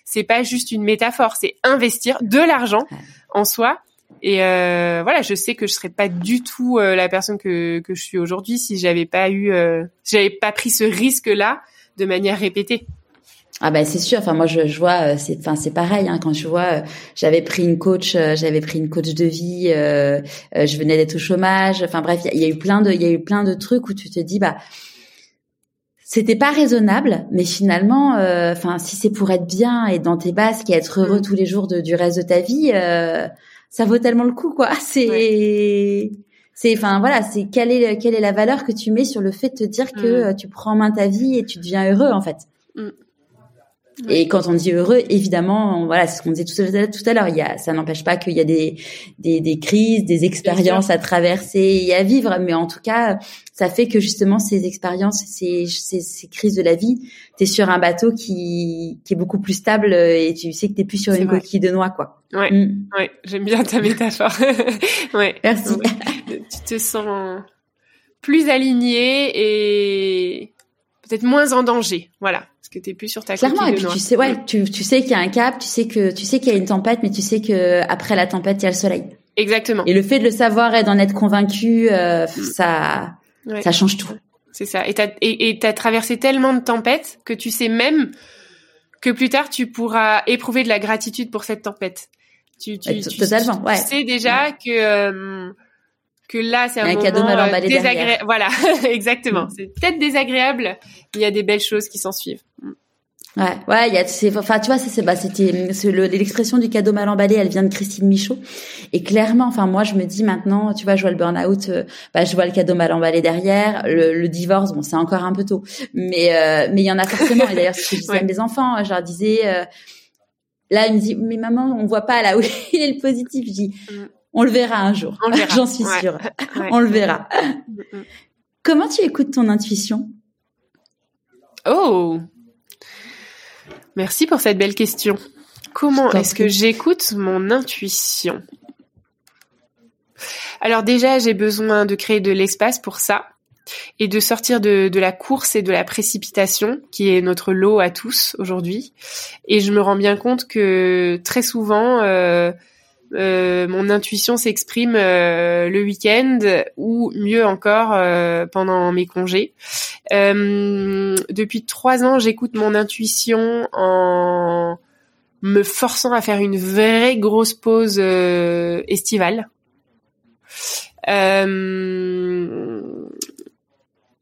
c'est pas juste une métaphore, c'est investir de l'argent en soi et euh, voilà, je sais que je serais pas du tout euh, la personne que, que je suis aujourd'hui si j'avais pas eu, euh, j'avais pas pris ce risque-là de manière répétée. Ah ben c'est sûr. Enfin moi je, je vois, c'est enfin c'est pareil. Hein, quand je vois, j'avais pris une coach, j'avais pris une coach de vie, je venais d'être au chômage. Enfin bref, il y, a eu plein de, il y a eu plein de trucs où tu te dis bah c'était pas raisonnable, mais finalement, enfin si c'est pour être bien et dans tes bases et être heureux mm. tous les jours de, du reste de ta vie ça vaut tellement le coup, quoi. C'est, c'est, enfin voilà, c'est quelle est quelle est la valeur que tu mets sur le fait de te dire que mm. euh, tu prends en main ta vie et tu deviens heureux, en fait. Mm. Et quand on dit heureux, évidemment, voilà, c'est ce qu'on disait tout à l'heure. Il y a, ça n'empêche pas qu'il y a des, des, des crises, des expériences à traverser et à vivre, mais en tout cas, ça fait que justement ces expériences, ces, ces, ces crises de la vie, t'es sur un bateau qui, qui est beaucoup plus stable et tu sais que t'es plus sur une coquille de noix, quoi. Ouais, mm. ouais, j'aime bien ta métaphore. ouais. Merci. tu te sens plus aligné et peut-être moins en danger. Voilà que t'es plus sur ta clairement et puis tu sais ouais tu, tu sais qu'il y a un cap tu sais que tu sais qu'il y a une tempête mais tu sais que après la tempête il y a le soleil exactement et le fait de le savoir et d'en être convaincu euh, mm. ça ça change tout c'est ça et t'as et traversé tellement de tempêtes que tu sais même que plus tard tu pourras éprouver de la gratitude pour cette tempête tu tu, tu, totalement ouais. tu sais déjà que euh, que là c'est un, un, cadeau mal emballé désagréable. Voilà, exactement. C'est peut-être désagréable, il y a des belles choses qui s'en suivent. Ouais, ouais, il y a, c'est, enfin, tu vois, c'est, bah, c'était, l'expression du cadeau mal emballé, elle vient de Christine Michaud. Et clairement, enfin, moi, je me dis maintenant, tu vois, je vois le burn-out, euh, bah, je vois le cadeau mal emballé derrière, le, divorce, bon, c'est encore un peu tôt, mais, euh, mais il y en a forcément. Et d'ailleurs, ce que je disais à mes enfants, je leur disais, euh, là, ils me disent, mais maman, on voit pas là où il est le positif. Je dis, mm. On le verra un jour. J'en suis sûre. On le verra. Mm, mm. Comment tu écoutes ton intuition? Oh Merci pour cette belle question. Comment est-ce que j'écoute mon intuition? Alors déjà, j'ai besoin de créer de l'espace pour ça et de sortir de, la course et de la précipitation qui est notre lot à tous aujourd'hui. Et je me rends bien compte que très souvent, euh, euh, mon intuition s'exprime euh, le week-end ou mieux encore euh, pendant mes congés. depuis trois ans, j'écoute mon intuition en me forçant à faire une vraie grosse pause estivale.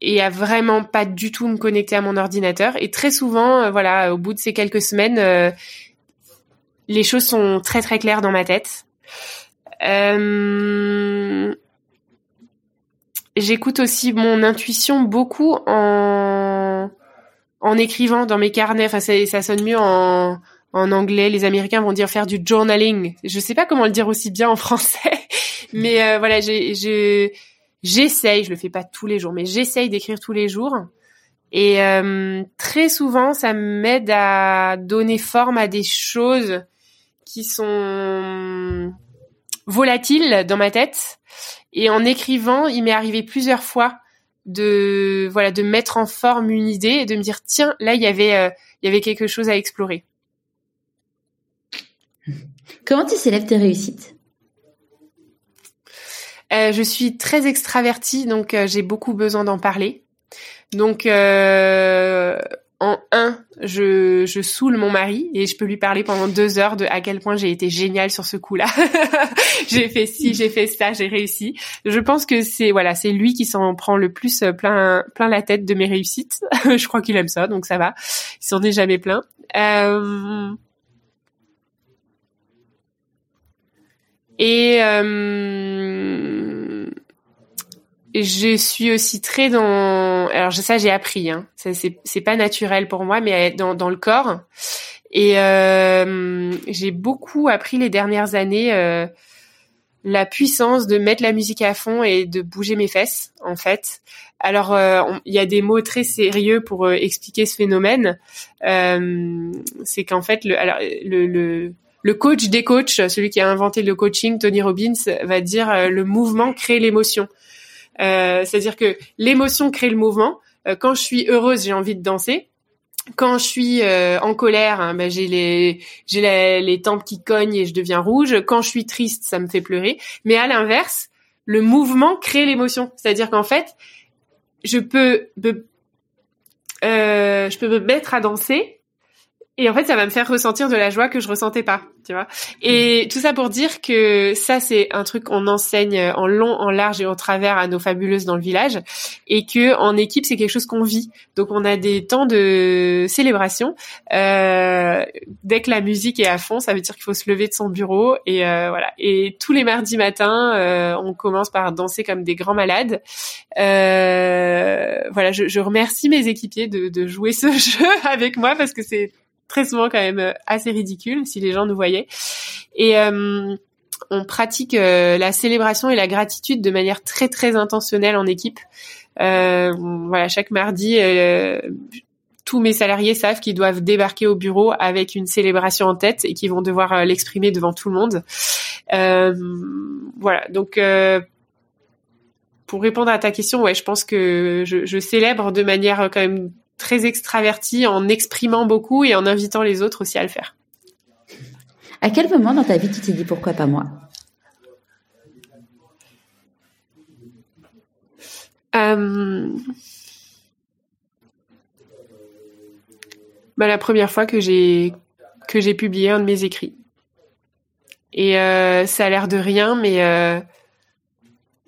et à vraiment pas du tout me connecter à mon ordinateur. Et très souvent, voilà, au bout de ces quelques semaines, les choses sont très très claires dans ma tête. Euh, j'écoute aussi mon intuition beaucoup en en écrivant dans mes carnets. Enfin, ça, sonne mieux en en anglais. Les Américains vont dire faire du journaling. Je sais pas comment le dire aussi bien en français, mais euh, voilà, j'ai j'essaye. Je le fais pas tous les jours, mais j'essaye d'écrire tous les jours. Et euh, très souvent, ça m'aide à donner forme à des choses qui sont volatiles dans ma tête. Et en écrivant, il m'est arrivé plusieurs fois de voilà de mettre en forme une idée et de me dire tiens là il y avait euh, il y avait quelque chose à explorer. Comment tu célèbres tes réussites? Je suis très extravertie, donc j'ai beaucoup besoin d'en parler. Donc euh, en un, je, saoule mon mari et je peux lui parler pendant deux heures de à quel point j'ai été géniale sur ce coup-là. j'ai fait ci, j'ai fait ça, j'ai réussi. Je pense que c'est voilà, c'est lui qui s'en prend le plus euh, plein plein la tête de mes réussites. je crois qu'il aime ça, donc ça va. Il s'en est jamais plein. Euh... Et euh je suis aussi très dans alors ça j'ai appris hein. C'est pas naturel pour moi mais dans dans le corps. Et euh, j'ai beaucoup appris les dernières années euh, la puissance de mettre la musique à fond et de bouger mes fesses en fait. Alors euh, il y a des mots très sérieux pour euh, expliquer ce phénomène. Euh, c'est qu'en fait le alors le, le le coach des coachs, celui qui a inventé le coaching, Tony Robbins, va dire le mouvement crée l'émotion. Euh, c'est-à-dire que l'émotion crée le mouvement. Euh, quand je suis heureuse, j'ai envie de danser. Quand je suis euh, en colère, hein, ben, j'ai les j'ai les, tempes qui cognent et je deviens rouge. Quand je suis triste, ça me fait pleurer. Mais à l'inverse, le mouvement crée l'émotion. C'est-à-dire qu'en fait, je peux je peux me mettre à danser et en fait, ça va me faire ressentir de la joie que je ressentais pas, tu vois. Et tout ça pour dire que ça, c'est un truc qu'on enseigne en long, en large et en travers à nos fabuleuses dans le village, et que en équipe, c'est quelque chose qu'on vit. Donc, on a des temps de célébration. Euh, dès que la musique est à fond, ça veut dire qu'il faut se lever de son bureau et euh, voilà. Et tous les mardis matins, euh, on commence par danser comme des grands malades. Euh, voilà, je, je, remercie mes équipiers de, de jouer ce jeu avec moi parce que c'est très souvent quand même euh, assez ridicule si les gens nous voyaient. Et euh, on pratique euh, la célébration et la gratitude de manière très très intentionnelle en équipe. voilà, chaque mardi, tous mes salariés savent qu'ils doivent débarquer au bureau avec une célébration en tête et qu'ils vont devoir l'exprimer devant tout le monde. voilà, donc pour répondre à ta question, ouais, je pense que je, je célèbre de manière quand même très extraverti en exprimant beaucoup et en invitant les autres aussi à le faire. À quel moment dans ta vie tu t'es dit pourquoi pas moi? Euh, bah, la première fois que j'ai que j'ai publié un de mes écrits. Et euh, ça a l'air de rien, mais euh,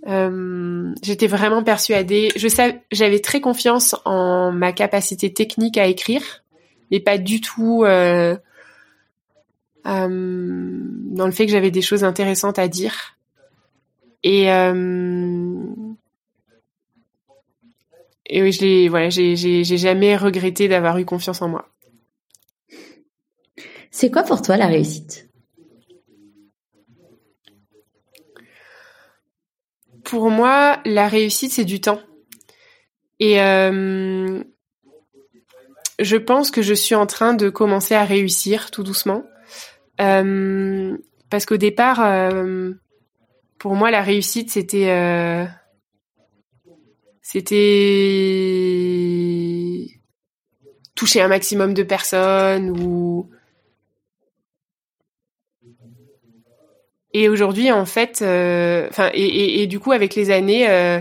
euh, j'étais vraiment persuadée. Je savais, j'avais très confiance en ma capacité technique à écrire, mais pas du tout euh, euh, dans le fait que j'avais des choses intéressantes à dire. Et et oui, je l'ai, voilà, j'ai, j'ai, j'ai jamais regretté d'avoir eu confiance en moi. C'est quoi pour toi la réussite? Pour moi, la réussite, c'est du temps. Et euh, je pense que je suis en train de commencer à réussir tout doucement. Euh, parce qu'au départ, euh, pour moi, la réussite, c'était... c'était toucher un maximum de personnes ou Et aujourd'hui, en fait, euh, enfin, et, et, du coup, avec les années, euh,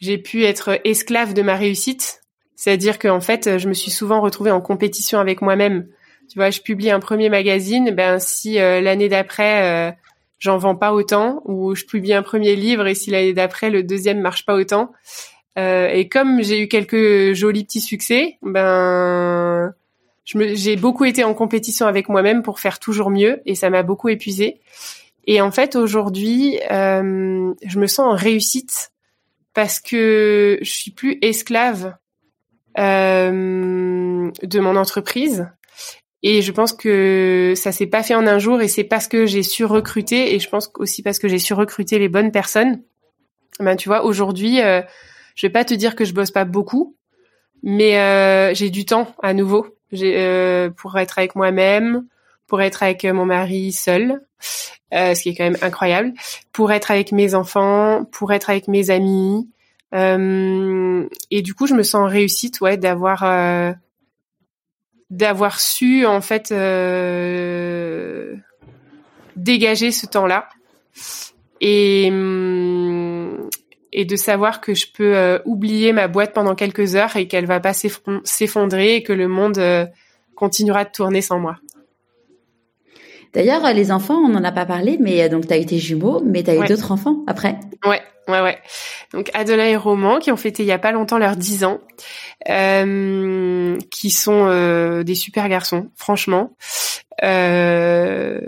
j'ai pu être esclave de ma réussite. C'est-à-dire qu'en fait, je me suis souvent retrouvée en compétition avec moi-même. Tu vois, je publie un premier magazine, ben si euh, l'année d'après j'en vends pas autant, ou je publie un premier livre et si l'année d'après le deuxième marche pas autant, et comme j'ai eu quelques jolis petits succès, ben j'ai beaucoup été en compétition avec moi-même pour faire toujours mieux et ça m'a beaucoup épuisée. Et en fait, aujourd'hui, euh, je me sens en réussite parce que je suis plus esclave euh, de mon entreprise. Et je pense que ça s'est pas fait en un jour et c'est parce que j'ai su recruter et je pense aussi parce que j'ai su recruter les bonnes personnes. Ben tu vois, aujourd'hui, euh, je vais pas te dire que je bosse pas beaucoup, mais euh, j'ai du temps à nouveau. Euh, pour être avec moi-même, pour être avec mon mari seul, euh, ce qui est quand même incroyable, pour être avec mes enfants, pour être avec mes amis. Euh, et du coup, je me sens réussite, ouais, d'avoir euh, d'avoir su en fait dégager ce temps-là. Et hum, et de savoir que je peux euh, oublier ma boîte pendant quelques heures et qu'elle va pas s'effondrer et que le monde euh, continuera de tourner sans moi. D'ailleurs, les enfants, on n'en a pas parlé, mais donc tu as eu tes jumeaux, mais tu as eu d'autres enfants après. Ouais, ouais, ouais. Donc Adola et Roman qui ont fêté il y a pas longtemps leurs 10 ans, euh, qui sont euh, des super garçons, franchement. Euh,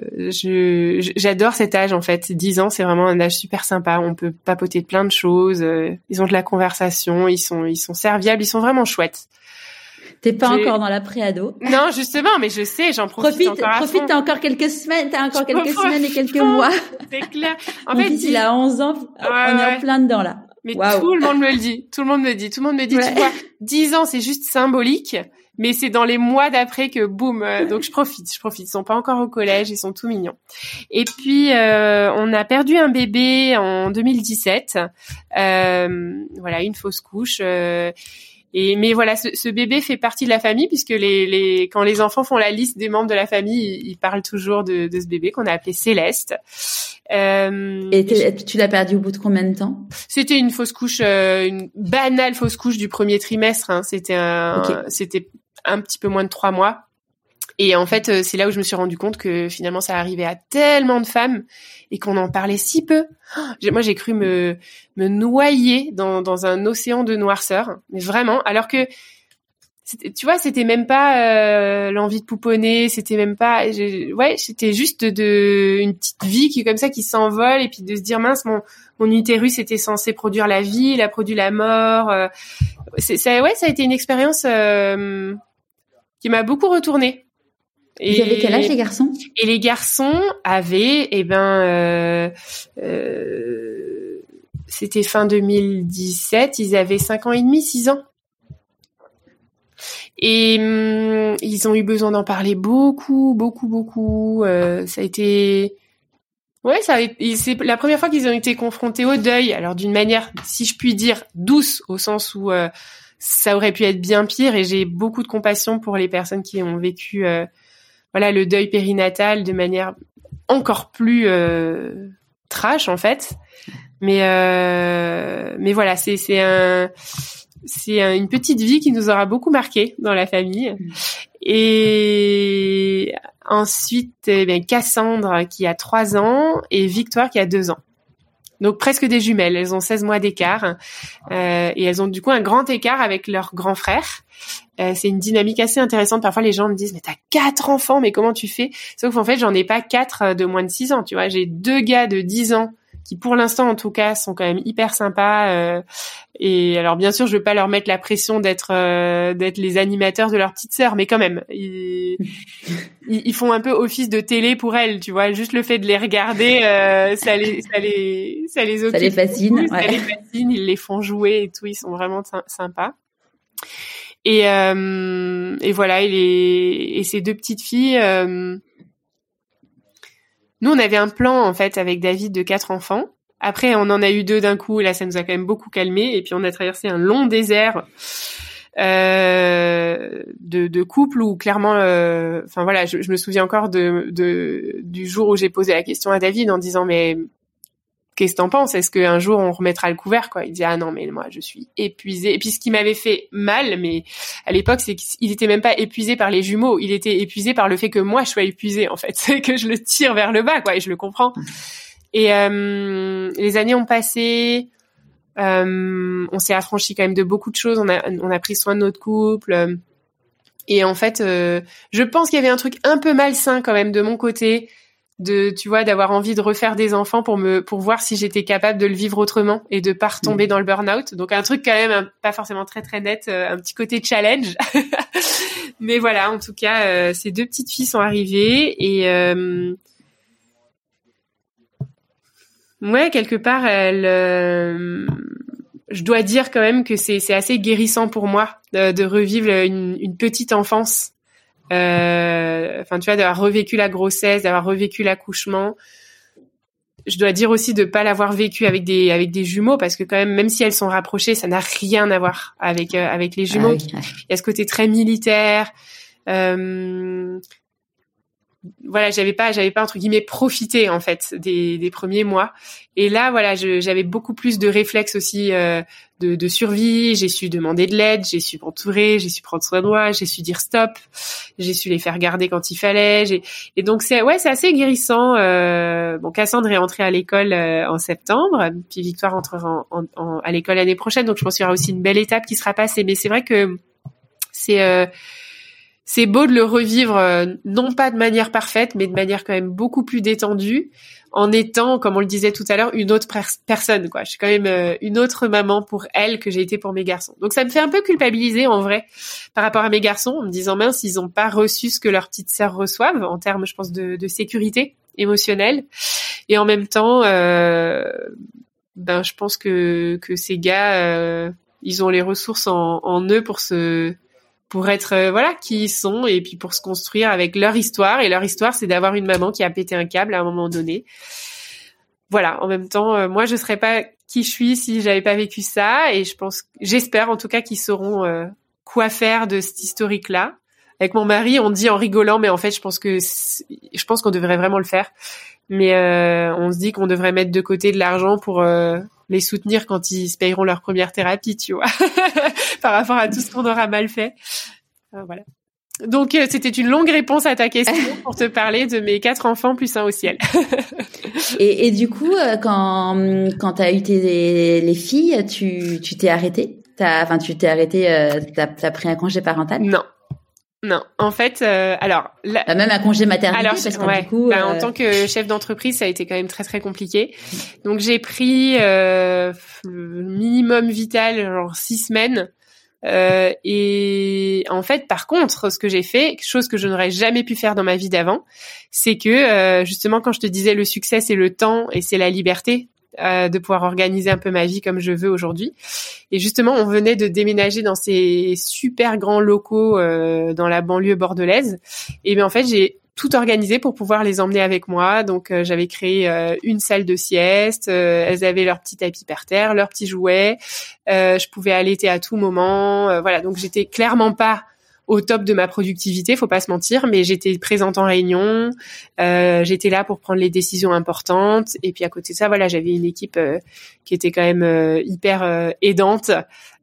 j'adore cet âge en fait. 10 ans, c'est vraiment un âge super sympa. On peut papoter de plein de choses. Euh, ils ont de la conversation. Ils sont, ils sont serviables. Ils sont vraiment chouettes. T'es pas encore dans la préado. Non, justement, mais je sais, j'en profite, profite encore. profite, t'as encore quelques semaines, t'as encore quelques semaines et quelques mois. C'est clair. En fait, il a 11 ans, on est en plein dedans là. Mais tout le monde me le dit. Tout le monde me dit. Tout le monde me dit. Tu vois, 10 ans, c'est juste symbolique. Mais c'est dans les mois d'après que boum. Euh, donc je profite, je profite. Ils sont pas encore au collège, ils sont tout mignons. Et puis euh, on a perdu un bébé en 2017. Euh, voilà, une fausse couche. Euh, et mais voilà, ce, ce, bébé fait partie de la famille puisque les, les quand les enfants font la liste des membres de la famille, ils, parlent toujours de, de, ce bébé qu'on a appelé Céleste. Euh, et tu l'as perdu au bout de combien de temps? C'était une fausse couche, euh, une banale fausse couche du premier trimestre. Hein. C'était un, c'était un petit peu moins de trois mois. Et en fait, euh, c'est là où je me suis rendu compte que finalement, ça arrivait à tellement de femmes et qu'on en parlait si peu. Moi, j'ai cru me, me noyer dans, dans un océan de noirceur, mais vraiment. Alors que, tu vois, c'était même pas euh, l'envie de pouponner, c'était même pas, ouais, c'était juste de une petite vie qui comme ça qui s'envole et puis de se dire mince, mon mon utérus était censé produire la vie, il a produit la mort. Euh, ça, ouais, ça a été une expérience euh, qui m'a beaucoup retournée. Et, Ils avaient quel âge les garçons? Et les garçons avaient, eh ben, euh, euh, c'était fin 2017, ils avaient 5 ans et demi, 6 ans. Et hum, ils ont eu besoin d'en parler beaucoup, beaucoup, beaucoup. Euh, ça a été, ouais, ça. C'est la première fois qu'ils ont été confrontés au deuil. Alors d'une manière, si je puis dire, douce, au sens où euh, ça aurait pu être bien pire. Et j'ai beaucoup de compassion pour les personnes qui ont vécu euh, voilà le deuil périnatal de manière encore plus euh, trash en fait. Mais euh, mais voilà, c'est c'est un c'est une petite vie qui nous aura beaucoup marqué dans la famille. Et ensuite, eh Cassandre qui a trois ans et Victoire qui a deux ans. Donc presque des jumelles. Elles ont 16 mois d'écart euh, et elles ont du coup un grand écart avec leur grand frère. Euh, c'est une dynamique assez intéressante. Parfois, les gens me disent, mais t'as quatre enfants, mais comment tu fais? Sauf qu'en fait, j'en ai pas quatre de moins de six ans. Tu vois, j'ai deux gars de 10 ans qui, pour l'instant, en tout cas, sont quand même hyper sympas. Euh, et alors, bien sûr, je veux pas leur mettre la pression d'être d'être les animateurs de leur petite sœur, mais quand même, ils, ils, font un peu office de télé pour elles. Tu vois, juste le fait de les regarder, ça les ça les ça les occupe. Ça les fascine. Ça les fascine. Ils les font jouer et tout. Ils sont vraiment sympas. Et, euh, et voilà, et, les, et ces deux petites filles. Euh, nous, on avait un plan en fait avec David de quatre enfants. Après, on en a eu deux d'un coup, et là, ça nous a quand même beaucoup calmé. Et puis, on a traversé un long désert euh, de, de couple où clairement, euh, enfin voilà, je, me souviens encore du jour où j'ai posé la question à David en disant mais qu'est-ce que t'en penses? Est-ce qu'un jour on remettra le couvert quoi? Il dit ah non mais moi je suis épuisé. Et puis ce qui m'avait fait mal, mais à l'époque c'est qu'il était même pas épuisé par les jumeaux, il était épuisé par le fait que moi je sois épuisé en fait, c'est que je le tire vers le bas quoi et je le comprends. Et euh, les années ont passé, euh, on s'est affranchi quand même de beaucoup de choses, on a on a pris soin de notre couple. Et en fait, euh, je pense qu'il y avait un truc un peu malsain quand même de mon côté de tu vois d'avoir envie de refaire des enfants pour me pour voir si j'étais capable de le vivre autrement et de pas retomber mm. dans le burn-out. Donc un truc quand même pas forcément très très net, euh, un petit côté challenge. Mais voilà, en tout cas, euh, ces deux petites filles sont arrivées et euh, ouais, quelque part, elles, je dois dire quand même que c'est assez guérissant pour moi de, de revivre une, une petite enfance euh, enfin tu vois d'avoir revécu la grossesse, d'avoir revécu l'accouchement. Je dois dire aussi de pas l'avoir vécu avec des avec des jumeaux parce que quand même même si elles sont rapprochées, ça n'a rien à voir avec euh, avec les jumeaux. Ah Il y a ce côté très militaire. Euh, voilà, j'avais pas, j'avais pas entre guillemets profité en fait des, des premiers mois. Et là, voilà, j'avais beaucoup plus de réflexes aussi euh, de, de, survie. J'ai su demander de l'aide, j'ai su m'entourer, j'ai su prendre soin de moi, j'ai su dire stop, j'ai su les faire garder quand il fallait. Et donc c'est ouais, c'est assez guérissant. Euh, bon, Cassandre est entrée à l'école euh, en septembre, puis Victoire entrera en, en, à l'école l'année prochaine. Donc je pense qu'il y aura aussi une belle étape qui sera passée. Mais c'est vrai que c'est euh, c'est beau de le revivre, euh, non pas de manière parfaite, mais de manière quand même beaucoup plus détendue, en étant, comme on le disait tout à l'heure, une autre personne. Quoi. Je suis quand même euh, une autre maman pour elle que j'ai été pour mes garçons. Donc ça me fait un peu culpabiliser en vrai par rapport à mes garçons, en me disant mince, ils n'ont pas reçu ce que leurs petites sœurs reçoivent en termes, je pense, de, sécurité émotionnelle. Et en même temps, euh, ben je pense que que ces gars, ils ont les ressources en, en eux pour se pour être euh, voilà qui ils sont et puis pour se construire avec leur histoire et leur histoire c'est d'avoir une maman qui a pété un câble à un moment donné. Voilà, en même temps euh, moi je serais pas qui je suis si j'avais pas vécu ça et je pense j'espère en tout cas qu'ils sauront euh, quoi faire de cette historique là. Avec mon mari, on dit en rigolant mais en fait je pense que je pense qu'on devrait vraiment le faire. Mais on se dit qu'on devrait mettre de côté de l'argent pour les soutenir quand ils se payeront leur première thérapie, tu vois, par rapport à tout ce qu'on aura mal fait. Euh, voilà. Donc euh, c'était une longue réponse à ta question pour te parler de mes quatre enfants plus un au ciel. et, et, du coup, euh, quand quand t'as eu tes les filles, tu tu t'es arrêté Enfin, tu t'es arrêté. T'as as pris un congé parental? Non, non, en fait, euh, alors bah, même un congé maternité alors, parce que du coup, bah, en euh, tant que chef d'entreprise, ça a été quand même très très compliqué. Donc j'ai pris euh, minimum vital genre six semaines. Euh, et en fait, par contre, ce que j'ai fait, chose que je n'aurais jamais pu faire dans ma vie d'avant, c'est que justement, quand je te disais le succès, c'est le temps et c'est la liberté. Euh, de pouvoir organiser un peu ma vie comme je veux aujourd'hui. Et justement, on venait de déménager dans ces super grands locaux euh, dans la banlieue bordelaise. Et bien en fait, j'ai tout organisé pour pouvoir les emmener avec moi. Donc euh, j'avais créé une salle de sieste, elles avaient leur petit tapis par terre, leurs petits jouets, je pouvais allaiter à tout moment. voilà, donc j'étais clairement pas au top de ma productivité, faut pas se mentir, mais j'étais présente en réunion, euh, j'étais là pour prendre les décisions importantes, et puis à côté de ça, voilà, j'avais une équipe euh, qui était quand même euh, hyper aidante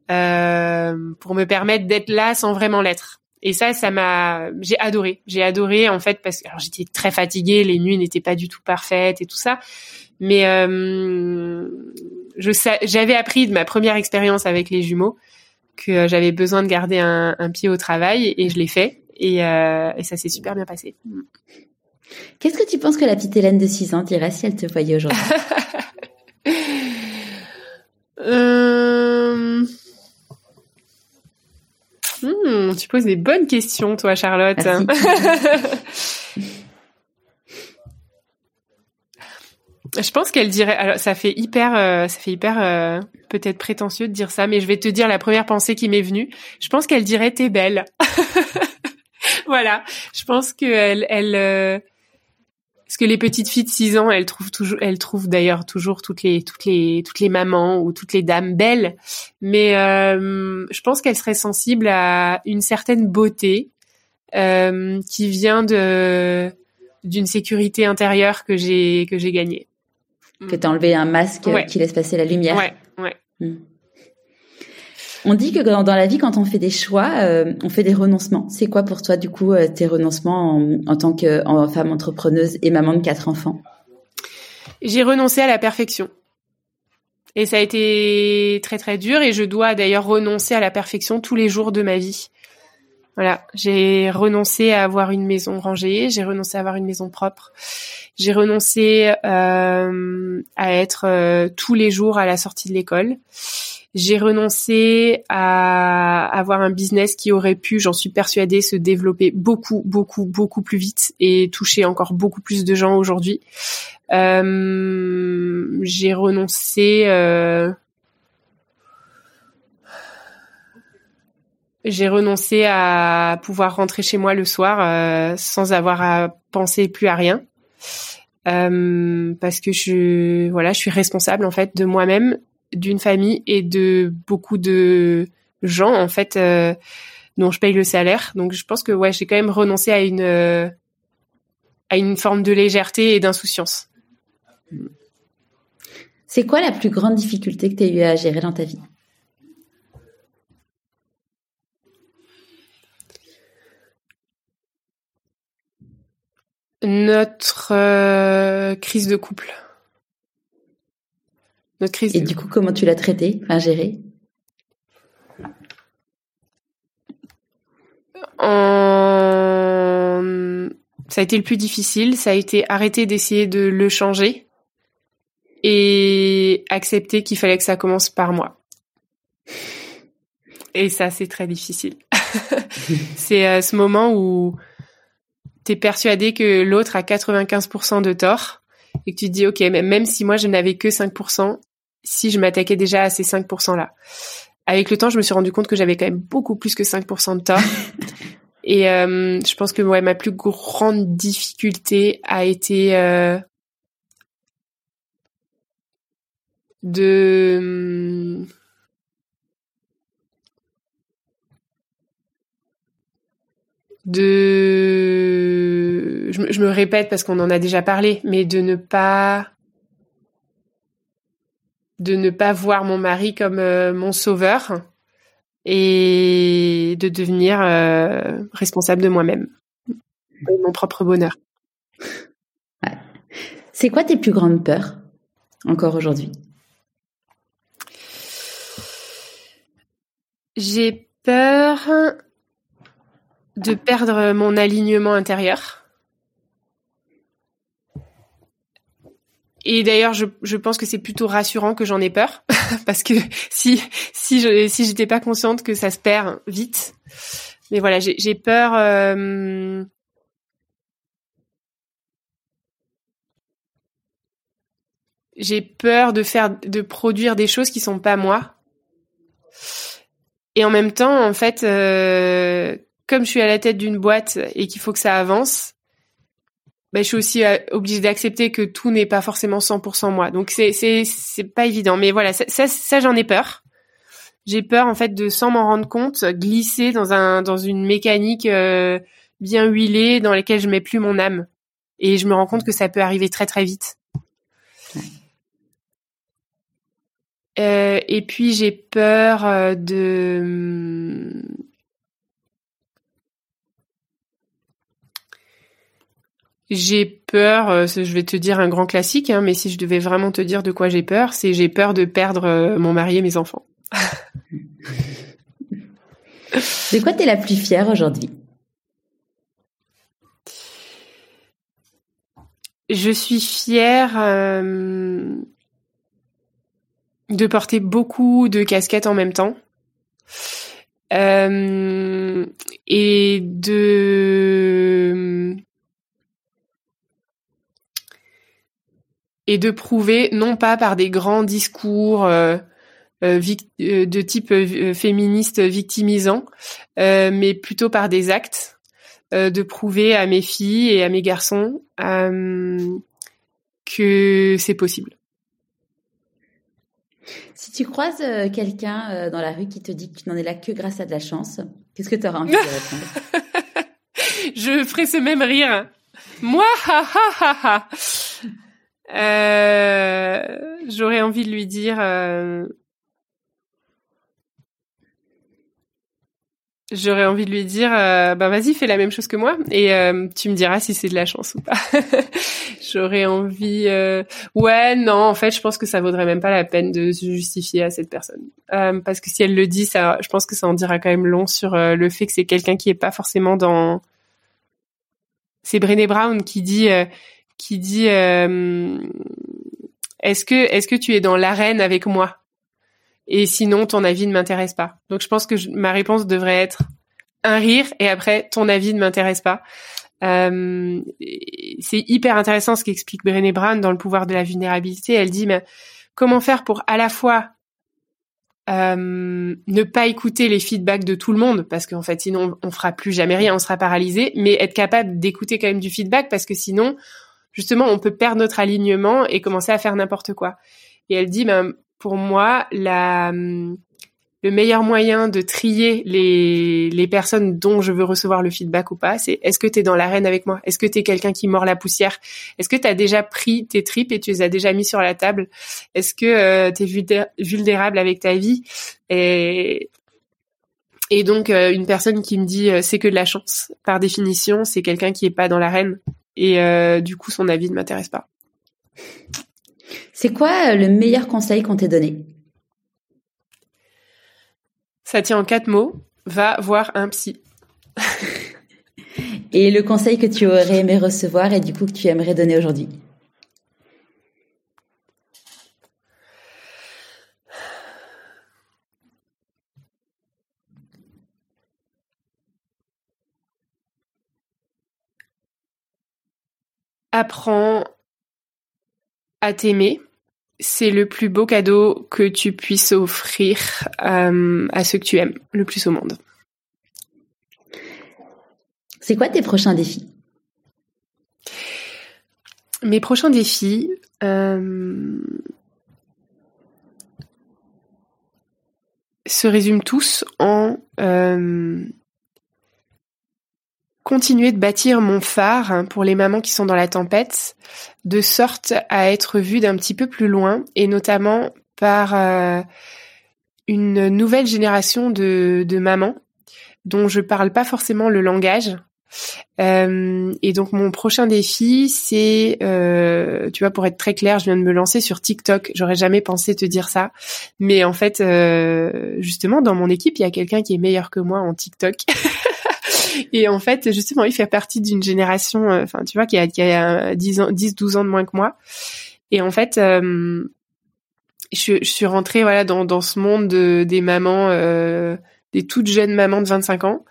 pour me permettre d'être là sans vraiment l'être. Et ça, ça m'a, j'ai adoré, j'ai adoré en fait parce que alors j'étais très fatiguée, les nuits n'étaient pas du tout parfaites et tout ça, mais je j'avais appris de ma première expérience avec les jumeaux que euh, j'avais besoin de garder un, pied au travail et je l'ai fait et, euh, et ça s'est super bien passé. Qu'est-ce que tu penses que la petite Hélène de 6 ans dirait si elle te voyait aujourd'hui? Euh... hmm, Tu poses des bonnes questions, toi, Charlotte. Je pense qu'elle dirait. Alors, ça fait hyper, euh, ça fait hyper euh, peut-être prétentieux de dire ça, mais je vais te dire la première pensée qui m'est venue. Je pense qu'elle dirait t'es belle. voilà. Je pense qu'elle, elle, euh, parce que les petites filles de 6 ans, elles trouvent toujours, elles trouvent d'ailleurs toujours toutes les, toutes les, toutes les mamans ou toutes les dames belles. Mais je pense qu'elle serait sensible à une certaine beauté qui vient de d'une sécurité intérieure que j'ai que j'ai gagnée que tu as enlevé un masque qui laisse passer la lumière. Ouais, ouais. Hmm. On dit que dans, la vie, quand on fait des choix, euh, on fait des renoncements. C'est quoi pour toi, du coup, euh, tes renoncements en, tant que femme entrepreneuse et maman de quatre enfants? J'ai renoncé à la perfection. Et ça a été très très dur et je dois d'ailleurs renoncer à la perfection tous les jours de ma vie. Voilà, j'ai renoncé à avoir une maison rangée, j'ai renoncé à avoir une maison propre, j'ai renoncé euh, à être euh, tous les jours à la sortie de l'école. J'ai renoncé à avoir un business qui aurait pu, j'en suis persuadée, se développer beaucoup, beaucoup, beaucoup plus vite et toucher encore beaucoup plus de gens aujourd'hui. Euh, j'ai renoncé. j'ai renoncé à pouvoir rentrer chez moi le soir sans avoir à penser plus à rien. Euh, parce que je suis responsable en fait de moi-même, d'une famille et de beaucoup de gens en fait euh, dont je paye le salaire. Donc je pense que ouais, j'ai quand même renoncé à une euh, à une forme de légèreté et d'insouciance. C'est quoi la plus grande difficulté que tu as eu à gérer dans ta vie? Notre euh, crise de couple. Notre crise. Et du coup, comment tu l'as traitée, enfin gérée Ça a été le plus difficile. Ça a été arrêter d'essayer de le changer et accepter qu'il fallait que ça commence par moi. Et ça, c'est très difficile. c'est à euh, ce moment où tu es persuadé que l'autre a 95% de tort et que tu te dis, OK, même si moi je n'avais que 5%, si je m'attaquais déjà à ces 5%-là. Avec le temps, je me suis rendu compte que j'avais quand même beaucoup plus que 5% de tort. et euh, je pense que ouais, ma plus grande difficulté a été euh, de de je, je me répète parce qu'on en a déjà parlé mais de ne pas de ne pas voir mon mari comme euh, mon sauveur et de devenir euh, responsable de moi-même, de mon propre bonheur. C'est quoi tes plus grandes peurs encore aujourd'hui? J'ai peur de perdre mon alignement intérieur. Et d'ailleurs, je, pense que c'est plutôt rassurant que j'en ai peur, parce que si je si j'étais pas consciente que ça se perd vite, mais voilà, j'ai peur. Euh, j'ai peur de faire de produire des choses qui sont pas moi. Et en même temps, en fait, euh, comme je suis à la tête d'une boîte et qu'il faut que ça avance, ben, je suis aussi euh, obligée d'accepter que tout n'est pas forcément 100% moi. Donc c'est c'est c'est pas évident. Mais voilà, ça ça, j'en ai peur. J'ai peur en fait de sans m'en rendre compte glisser dans un dans une mécanique euh, bien huilée dans laquelle je mets plus mon âme. Et je me rends compte que ça peut arriver très très vite. Euh, et puis j'ai peur euh, de J'ai peur, euh, je vais te dire un grand classique, hein, mais si je devais vraiment te dire de quoi j'ai peur, c'est j'ai peur de perdre euh, mon mari et mes enfants. de quoi tu es la plus fière aujourd'hui? Je suis fière euh, de porter beaucoup de casquettes en même temps. et de et de prouver non pas par des grands discours euh, euh, euh de type féministe victimisant, mais plutôt par des actes, de prouver à mes filles et à mes garçons que c'est possible. Si tu croises quelqu'un dans la rue qui te dit que tu n'en es là que grâce à de la chance, qu'est-ce que tu auras envie de répondre? Je ferai ce même rire. Moi, ha ha ha ha. Euh, j'aurais envie de lui dire. Euh, j'aurais envie de lui dire, euh, bah vas-y, fais la même chose que moi et tu me diras si c'est de la chance ou pas. j'aurais envie, ouais, non, en fait, je pense que ça vaudrait même pas la peine de se justifier à cette personne, parce que si elle le dit, ça, je pense que ça en dira quand même long sur le fait que c'est quelqu'un qui est pas forcément dans. C'est Brené Brown qui dit qui dit euh, est-ce que est-ce que tu es dans l'arène avec moi? Et sinon ton avis ne m'intéresse pas. Donc je pense que ma réponse devrait être un rire et après ton avis ne m'intéresse pas. Euh, c'est hyper intéressant ce qu'explique Brené Brown dans le pouvoir de la vulnérabilité. Elle dit mais comment faire pour à la fois euh, ne pas écouter les feedbacks de tout le monde parce qu'en fait sinon on fera plus jamais rien, on sera paralysé, mais être capable d'écouter quand même du feedback parce que sinon justement, on peut perdre notre alignement et commencer à faire n'importe quoi. Et elle dit, ben, pour moi, la, le meilleur moyen de trier les, personnes dont je veux recevoir le feedback ou pas, c'est est-ce que tu es dans l'arène avec moi? Est-ce que tu es quelqu'un qui mord la poussière? Est-ce que tu as déjà pris tes tripes et tu les as déjà mis sur la table? Est-ce que euh, tu es vulnérable avec ta vie? Et, donc euh, une personne qui me dit euh, c'est que de la chance, par définition, c'est quelqu'un qui est pas dans l'arène et du coup son avis ne m'intéresse pas. C'est quoi le meilleur conseil qu'on t'ait donné? Ça tient en quatre mots. Va voir un psy. et le conseil que tu aurais aimé recevoir et du coup que tu aimerais donner aujourd'hui? Apprends à t'aimer c'est le plus beau cadeau que tu puisses offrir euh, à ceux que tu aimes le plus au monde. C'est quoi tes prochains défis? Mes prochains défis, euh, se résument tous en euh, continuer de bâtir mon phare pour les mamans qui sont dans la tempête, de sorte à être vue d'un petit peu plus loin, et notamment par euh, une nouvelle génération de, de, mamans dont je parle pas forcément le langage. Euh, et donc mon prochain défi, c'est, euh, tu vois, pour être très clair, je viens de me lancer sur TikTok. J'aurais jamais pensé te dire ça, mais en fait, justement, dans mon équipe, il y a quelqu'un qui est meilleur que moi en TikTok. et en fait, justement, il fait partie d'une génération, euh, enfin, tu vois, qui a, qui a 10 ans, 10, 12 ans de moins que moi. Et en fait, euh, je, suis rentrée, voilà, dans, ce monde de, des mamans, euh, des toutes jeunes mamans de 25 ans.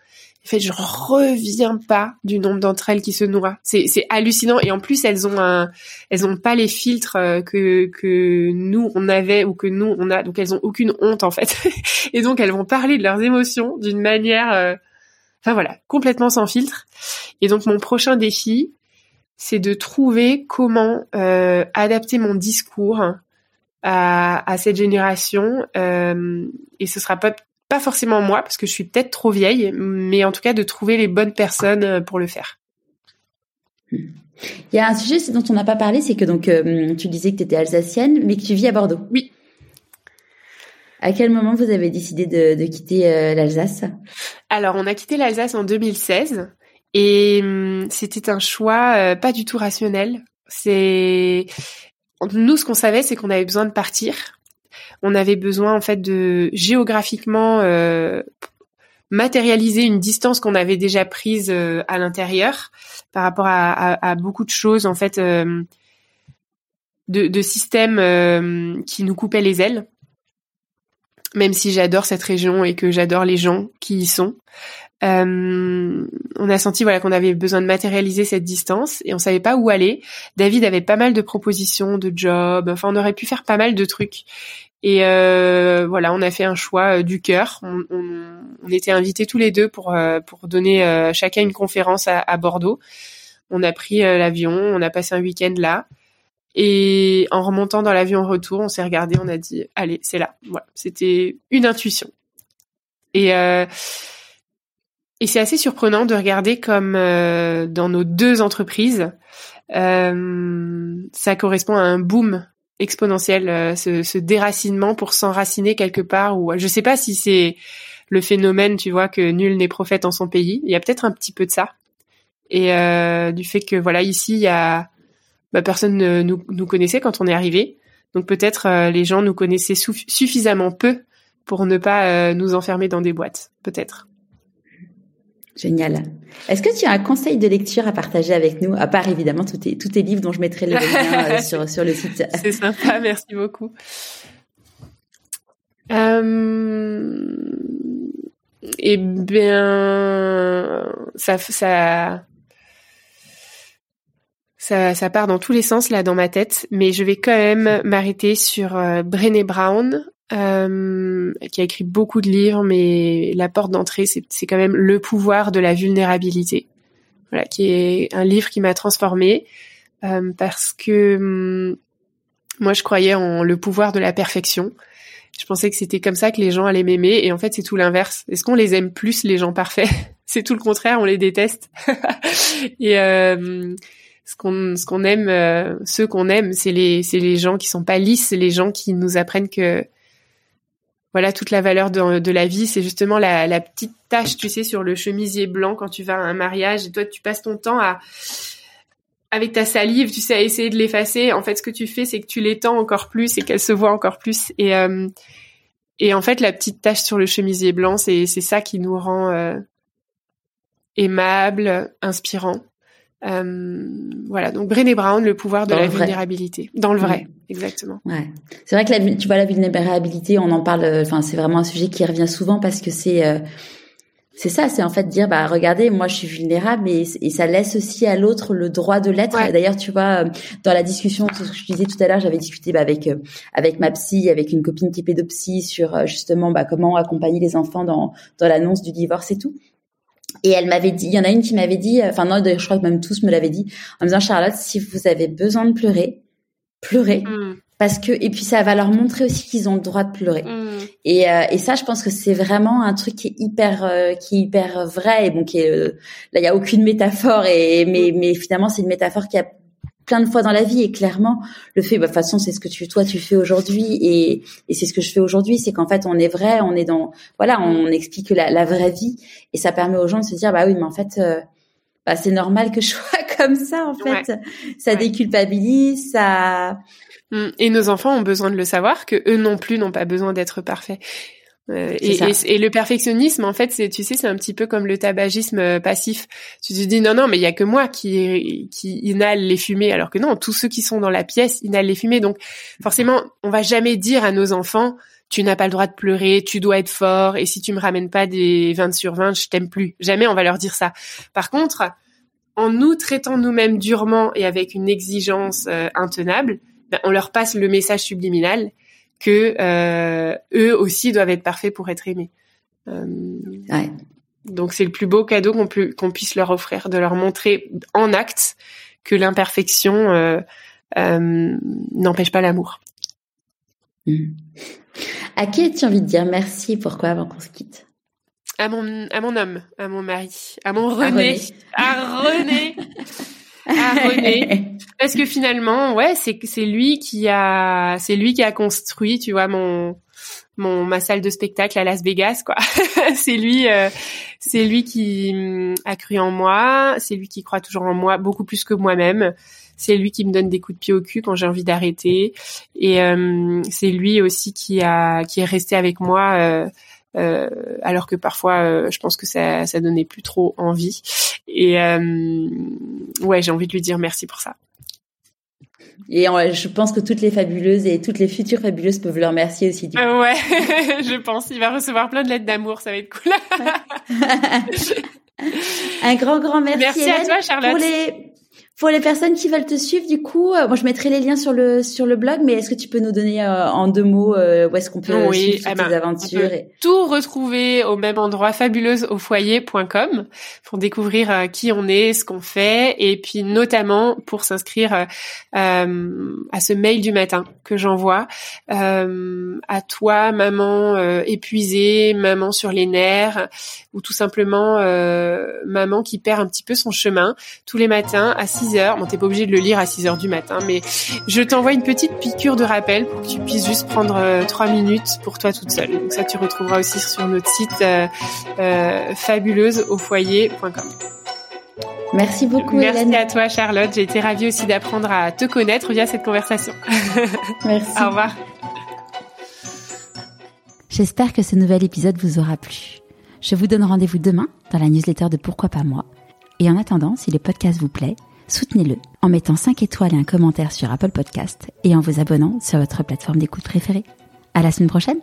En fait, je reviens pas du nombre d'entre elles qui se noient. C'est, hallucinant. Et en plus, elles ont un, elles ont pas les filtres que, que nous, on avait ou que nous, on a. Donc, elles ont aucune honte, en fait. Et donc, elles vont parler de leurs émotions d'une manière, Enfin voilà, complètement sans filtre. Et donc mon prochain défi, c'est de trouver comment euh, adapter mon discours à, à cette génération. Euh, et ce sera pas pas forcément moi parce que je suis peut-être trop vieille, mais en tout cas de trouver les bonnes personnes euh, pour le faire. Il y a un sujet dont on n'a pas parlé, c'est que donc euh, tu disais que tu étais alsacienne, mais que tu vis à Bordeaux. Oui. À quel moment vous avez décidé de, quitter euh, l'Alsace? Alors, on a quitté l'Alsace en 2016 et hum, c'était un choix euh, pas du tout rationnel. C'est nous ce qu'on savait, c'est qu'on avait besoin de partir. On avait besoin en fait de géographiquement euh, matérialiser une distance qu'on avait déjà prise à l'intérieur par rapport à, beaucoup de choses en fait de, de systèmes qui nous coupaient les ailes même si j'adore cette région et que j'adore les gens qui y sont. Euh, on a senti voilà qu'on avait besoin de matérialiser cette distance et on savait pas où aller. David avait pas mal de propositions de jobs, enfin on aurait pu faire pas mal de trucs. Et euh, voilà, on a fait un choix euh, du cœur. On, était invités tous les deux pour pour donner chacun une conférence à, à Bordeaux. On a pris l'avion, on a passé un week-end là. Et en remontant dans l'avion retour, on s'est regardé, on a dit, allez, c'est là. Voilà, c'était une intuition. Et euh, et c'est assez surprenant de regarder comme euh, dans nos deux entreprises, euh, ça correspond à un boom exponentiel, ce, ce, déracinement pour s'enraciner quelque part. Ou je sais pas si c'est le phénomène, tu vois, que nul n'est prophète en son pays. Il y a peut-être un petit peu de ça. Et du fait que voilà, ici il y a bah, personne ne nous, connaissait quand on est arrivé. Donc peut-être euh, les gens nous connaissaient suffisamment peu pour ne pas euh, nous enfermer dans des boîtes, peut-être. Génial. Est-ce que tu as un conseil de lecture à partager avec nous, à part évidemment tous tes, tous tes livres dont je mettrai le lien euh, sur, sur le site C'est sympa, merci beaucoup. Euh... Eh bien, ça, ça, ça, ça part dans tous les sens là dans ma tête, mais je vais quand même m'arrêter sur euh, Brené Brown, euh, qui a écrit beaucoup de livres, mais la porte d'entrée, c'est quand même Le pouvoir de la vulnérabilité, voilà, qui est un livre qui m'a transformée euh, parce que hum, Moi, je croyais en le pouvoir de la perfection. Je pensais que c'était comme ça que les gens allaient m'aimer, et en fait, c'est tout l'inverse. Est-ce qu'on les aime plus les gens parfaits? C'est tout le contraire, on les déteste. et euh, ce qu'on ce qu'on aime, euh, ceux qu'on aime, c'est les c'est les gens qui sont pas lisses, les gens qui nous apprennent que voilà toute la valeur de, la vie, c'est justement la, petite tache, tu sais, sur le chemisier blanc quand tu vas à un mariage et toi tu passes ton temps à avec ta salive, tu sais, à essayer de l'effacer. En fait, ce que tu fais, c'est que tu l'étends encore plus et qu'elle se voit encore plus. Et euh, en fait, la petite tache sur le chemisier blanc, c'est ça qui nous rend euh, aimable, inspirant. Euh, voilà, donc Brené Brown, le pouvoir de la vulnérabilité, dans le vrai, exactement. Ouais, c'est vrai que la, tu vois la vulnérabilité, on en parle. Enfin, c'est vraiment un sujet qui revient souvent parce que c'est euh, c'est ça, c'est en fait dire bah regardez, moi je suis vulnérable et, et ça laisse aussi à l'autre le droit de l'être. D'ailleurs, tu vois, euh, dans la discussion, ce que je disais tout à l'heure, j'avais discuté bah, avec avec ma psy, avec une copine qui est pédopsie sur justement bah, comment accompagner les enfants dans dans l'annonce du divorce et tout. Et elle m'avait dit, il y en a une qui m'avait dit, enfin non, je crois que même tous me l'avaient dit, en me disant Charlotte, si vous avez besoin de pleurer, pleurez. Mm. Parce que et puis ça va leur montrer aussi qu'ils ont le droit de pleurer. Mm. Et, euh, et ça, je pense que c'est vraiment un truc qui est hyper, euh, qui est hyper vrai et bon, qui est euh, là, il y a aucune métaphore et mais mais finalement c'est une métaphore qui a plein de fois dans la vie et clairement le fait bah, de toute façon c'est ce que tu toi tu fais aujourd'hui et, et c'est ce que je fais aujourd'hui c'est qu'en fait on est vrai on est dans voilà on explique la, la, vraie vie et ça permet aux gens de se dire bah oui mais en fait euh, bah, c'est normal que je sois comme ça en fait. Ça déculpabilise ça mmh. et nos enfants ont besoin de le savoir que eux non plus n'ont pas besoin d'être parfaits euh, et, et, le perfectionnisme, en fait, c'est, tu sais, c'est un petit peu comme le tabagisme euh, passif. Tu te dis non, non, mais il y a que moi qui qui inhale les fumées, alors que non, tous ceux qui sont dans la pièce inhalent les fumées. Donc, forcément, on va jamais dire à nos enfants, tu n'as pas le droit de pleurer, tu dois être fort, et si tu me ramènes pas des 20 sur 20, je t'aime plus. Jamais on va leur dire ça. Par contre, en nous traitant nous-mêmes durement et avec une exigence euh, intenable, ben, on leur passe le message subliminal que euh, eux aussi doivent être parfaits pour être aimés. Euh, ouais. Donc c'est le plus beau cadeau qu'on puisse leur offrir, de leur montrer en acte que l'imperfection euh, euh n'empêche pas l'amour. Mmh. À qui as-tu envie de dire merci? Pourquoi avant qu'on se quitte? À mon à mon homme, à mon mari, à mon René, à René. à René parce que finalement ouais c'est c'est lui qui a c'est lui qui a construit tu vois mon mon ma salle de spectacle à Las Vegas quoi. C'est lui euh, c'est lui qui mm, a cru en moi c'est lui qui croit toujours en moi beaucoup plus que moi-même. C'est lui qui me donne des coups de pied au cul quand j'ai envie d'arrêter. Et euh, c'est lui aussi qui a qui est resté avec moi euh, euh, alors que parfois euh, je pense que ça ça donnait plus trop envie et euh, ouais j'ai envie de lui dire merci pour ça et je pense que toutes les fabuleuses et toutes les futures fabuleuses peuvent le remercier aussi. Du coup. ouais, je pense. Il va recevoir plein de lettres d'amour, ça va être cool. Un grand, grand merci. Merci à toi, Charlotte. Pour les, pour les personnes qui veulent te suivre, du coup, euh, moi je mettrai les liens sur le sur le blog, mais est-ce que tu peux nous donner euh, en deux mots euh, où est-ce qu'on peut suivre eh ben, tes aventures et... Tout retrouver au même endroit fabuleuseaufoyer.com pour découvrir qui on est, ce qu'on fait, et puis notamment pour s'inscrire à ce mail du matin que j'envoie à toi, maman épuisée, maman sur les nerfs, ou tout simplement maman qui perd un petit peu son chemin tous les matins à 6 6 Bon, t'es pas obligé de le lire à 6 heures du matin, mais je t'envoie une petite piqûre de rappel pour que tu puisses juste prendre euh, trois minutes pour toi toute seule. Donc ça, tu retrouveras aussi sur notre site euh, euh fabuleuseaufoyer.com. Merci beaucoup, Merci à toi, Charlotte. J'ai été ravie aussi d'apprendre à te connaître via cette conversation. Merci. Au revoir. J'espère que ce nouvel épisode vous aura plu. Je vous donne rendez-vous demain dans la newsletter de Pourquoi pas moi. Et en attendant, si le podcast vous plaît, soutenez-le en mettant 5 étoiles et un commentaire sur Apple Podcast et en vous abonnant sur votre plateforme d'écoute préférée. À la semaine prochaine!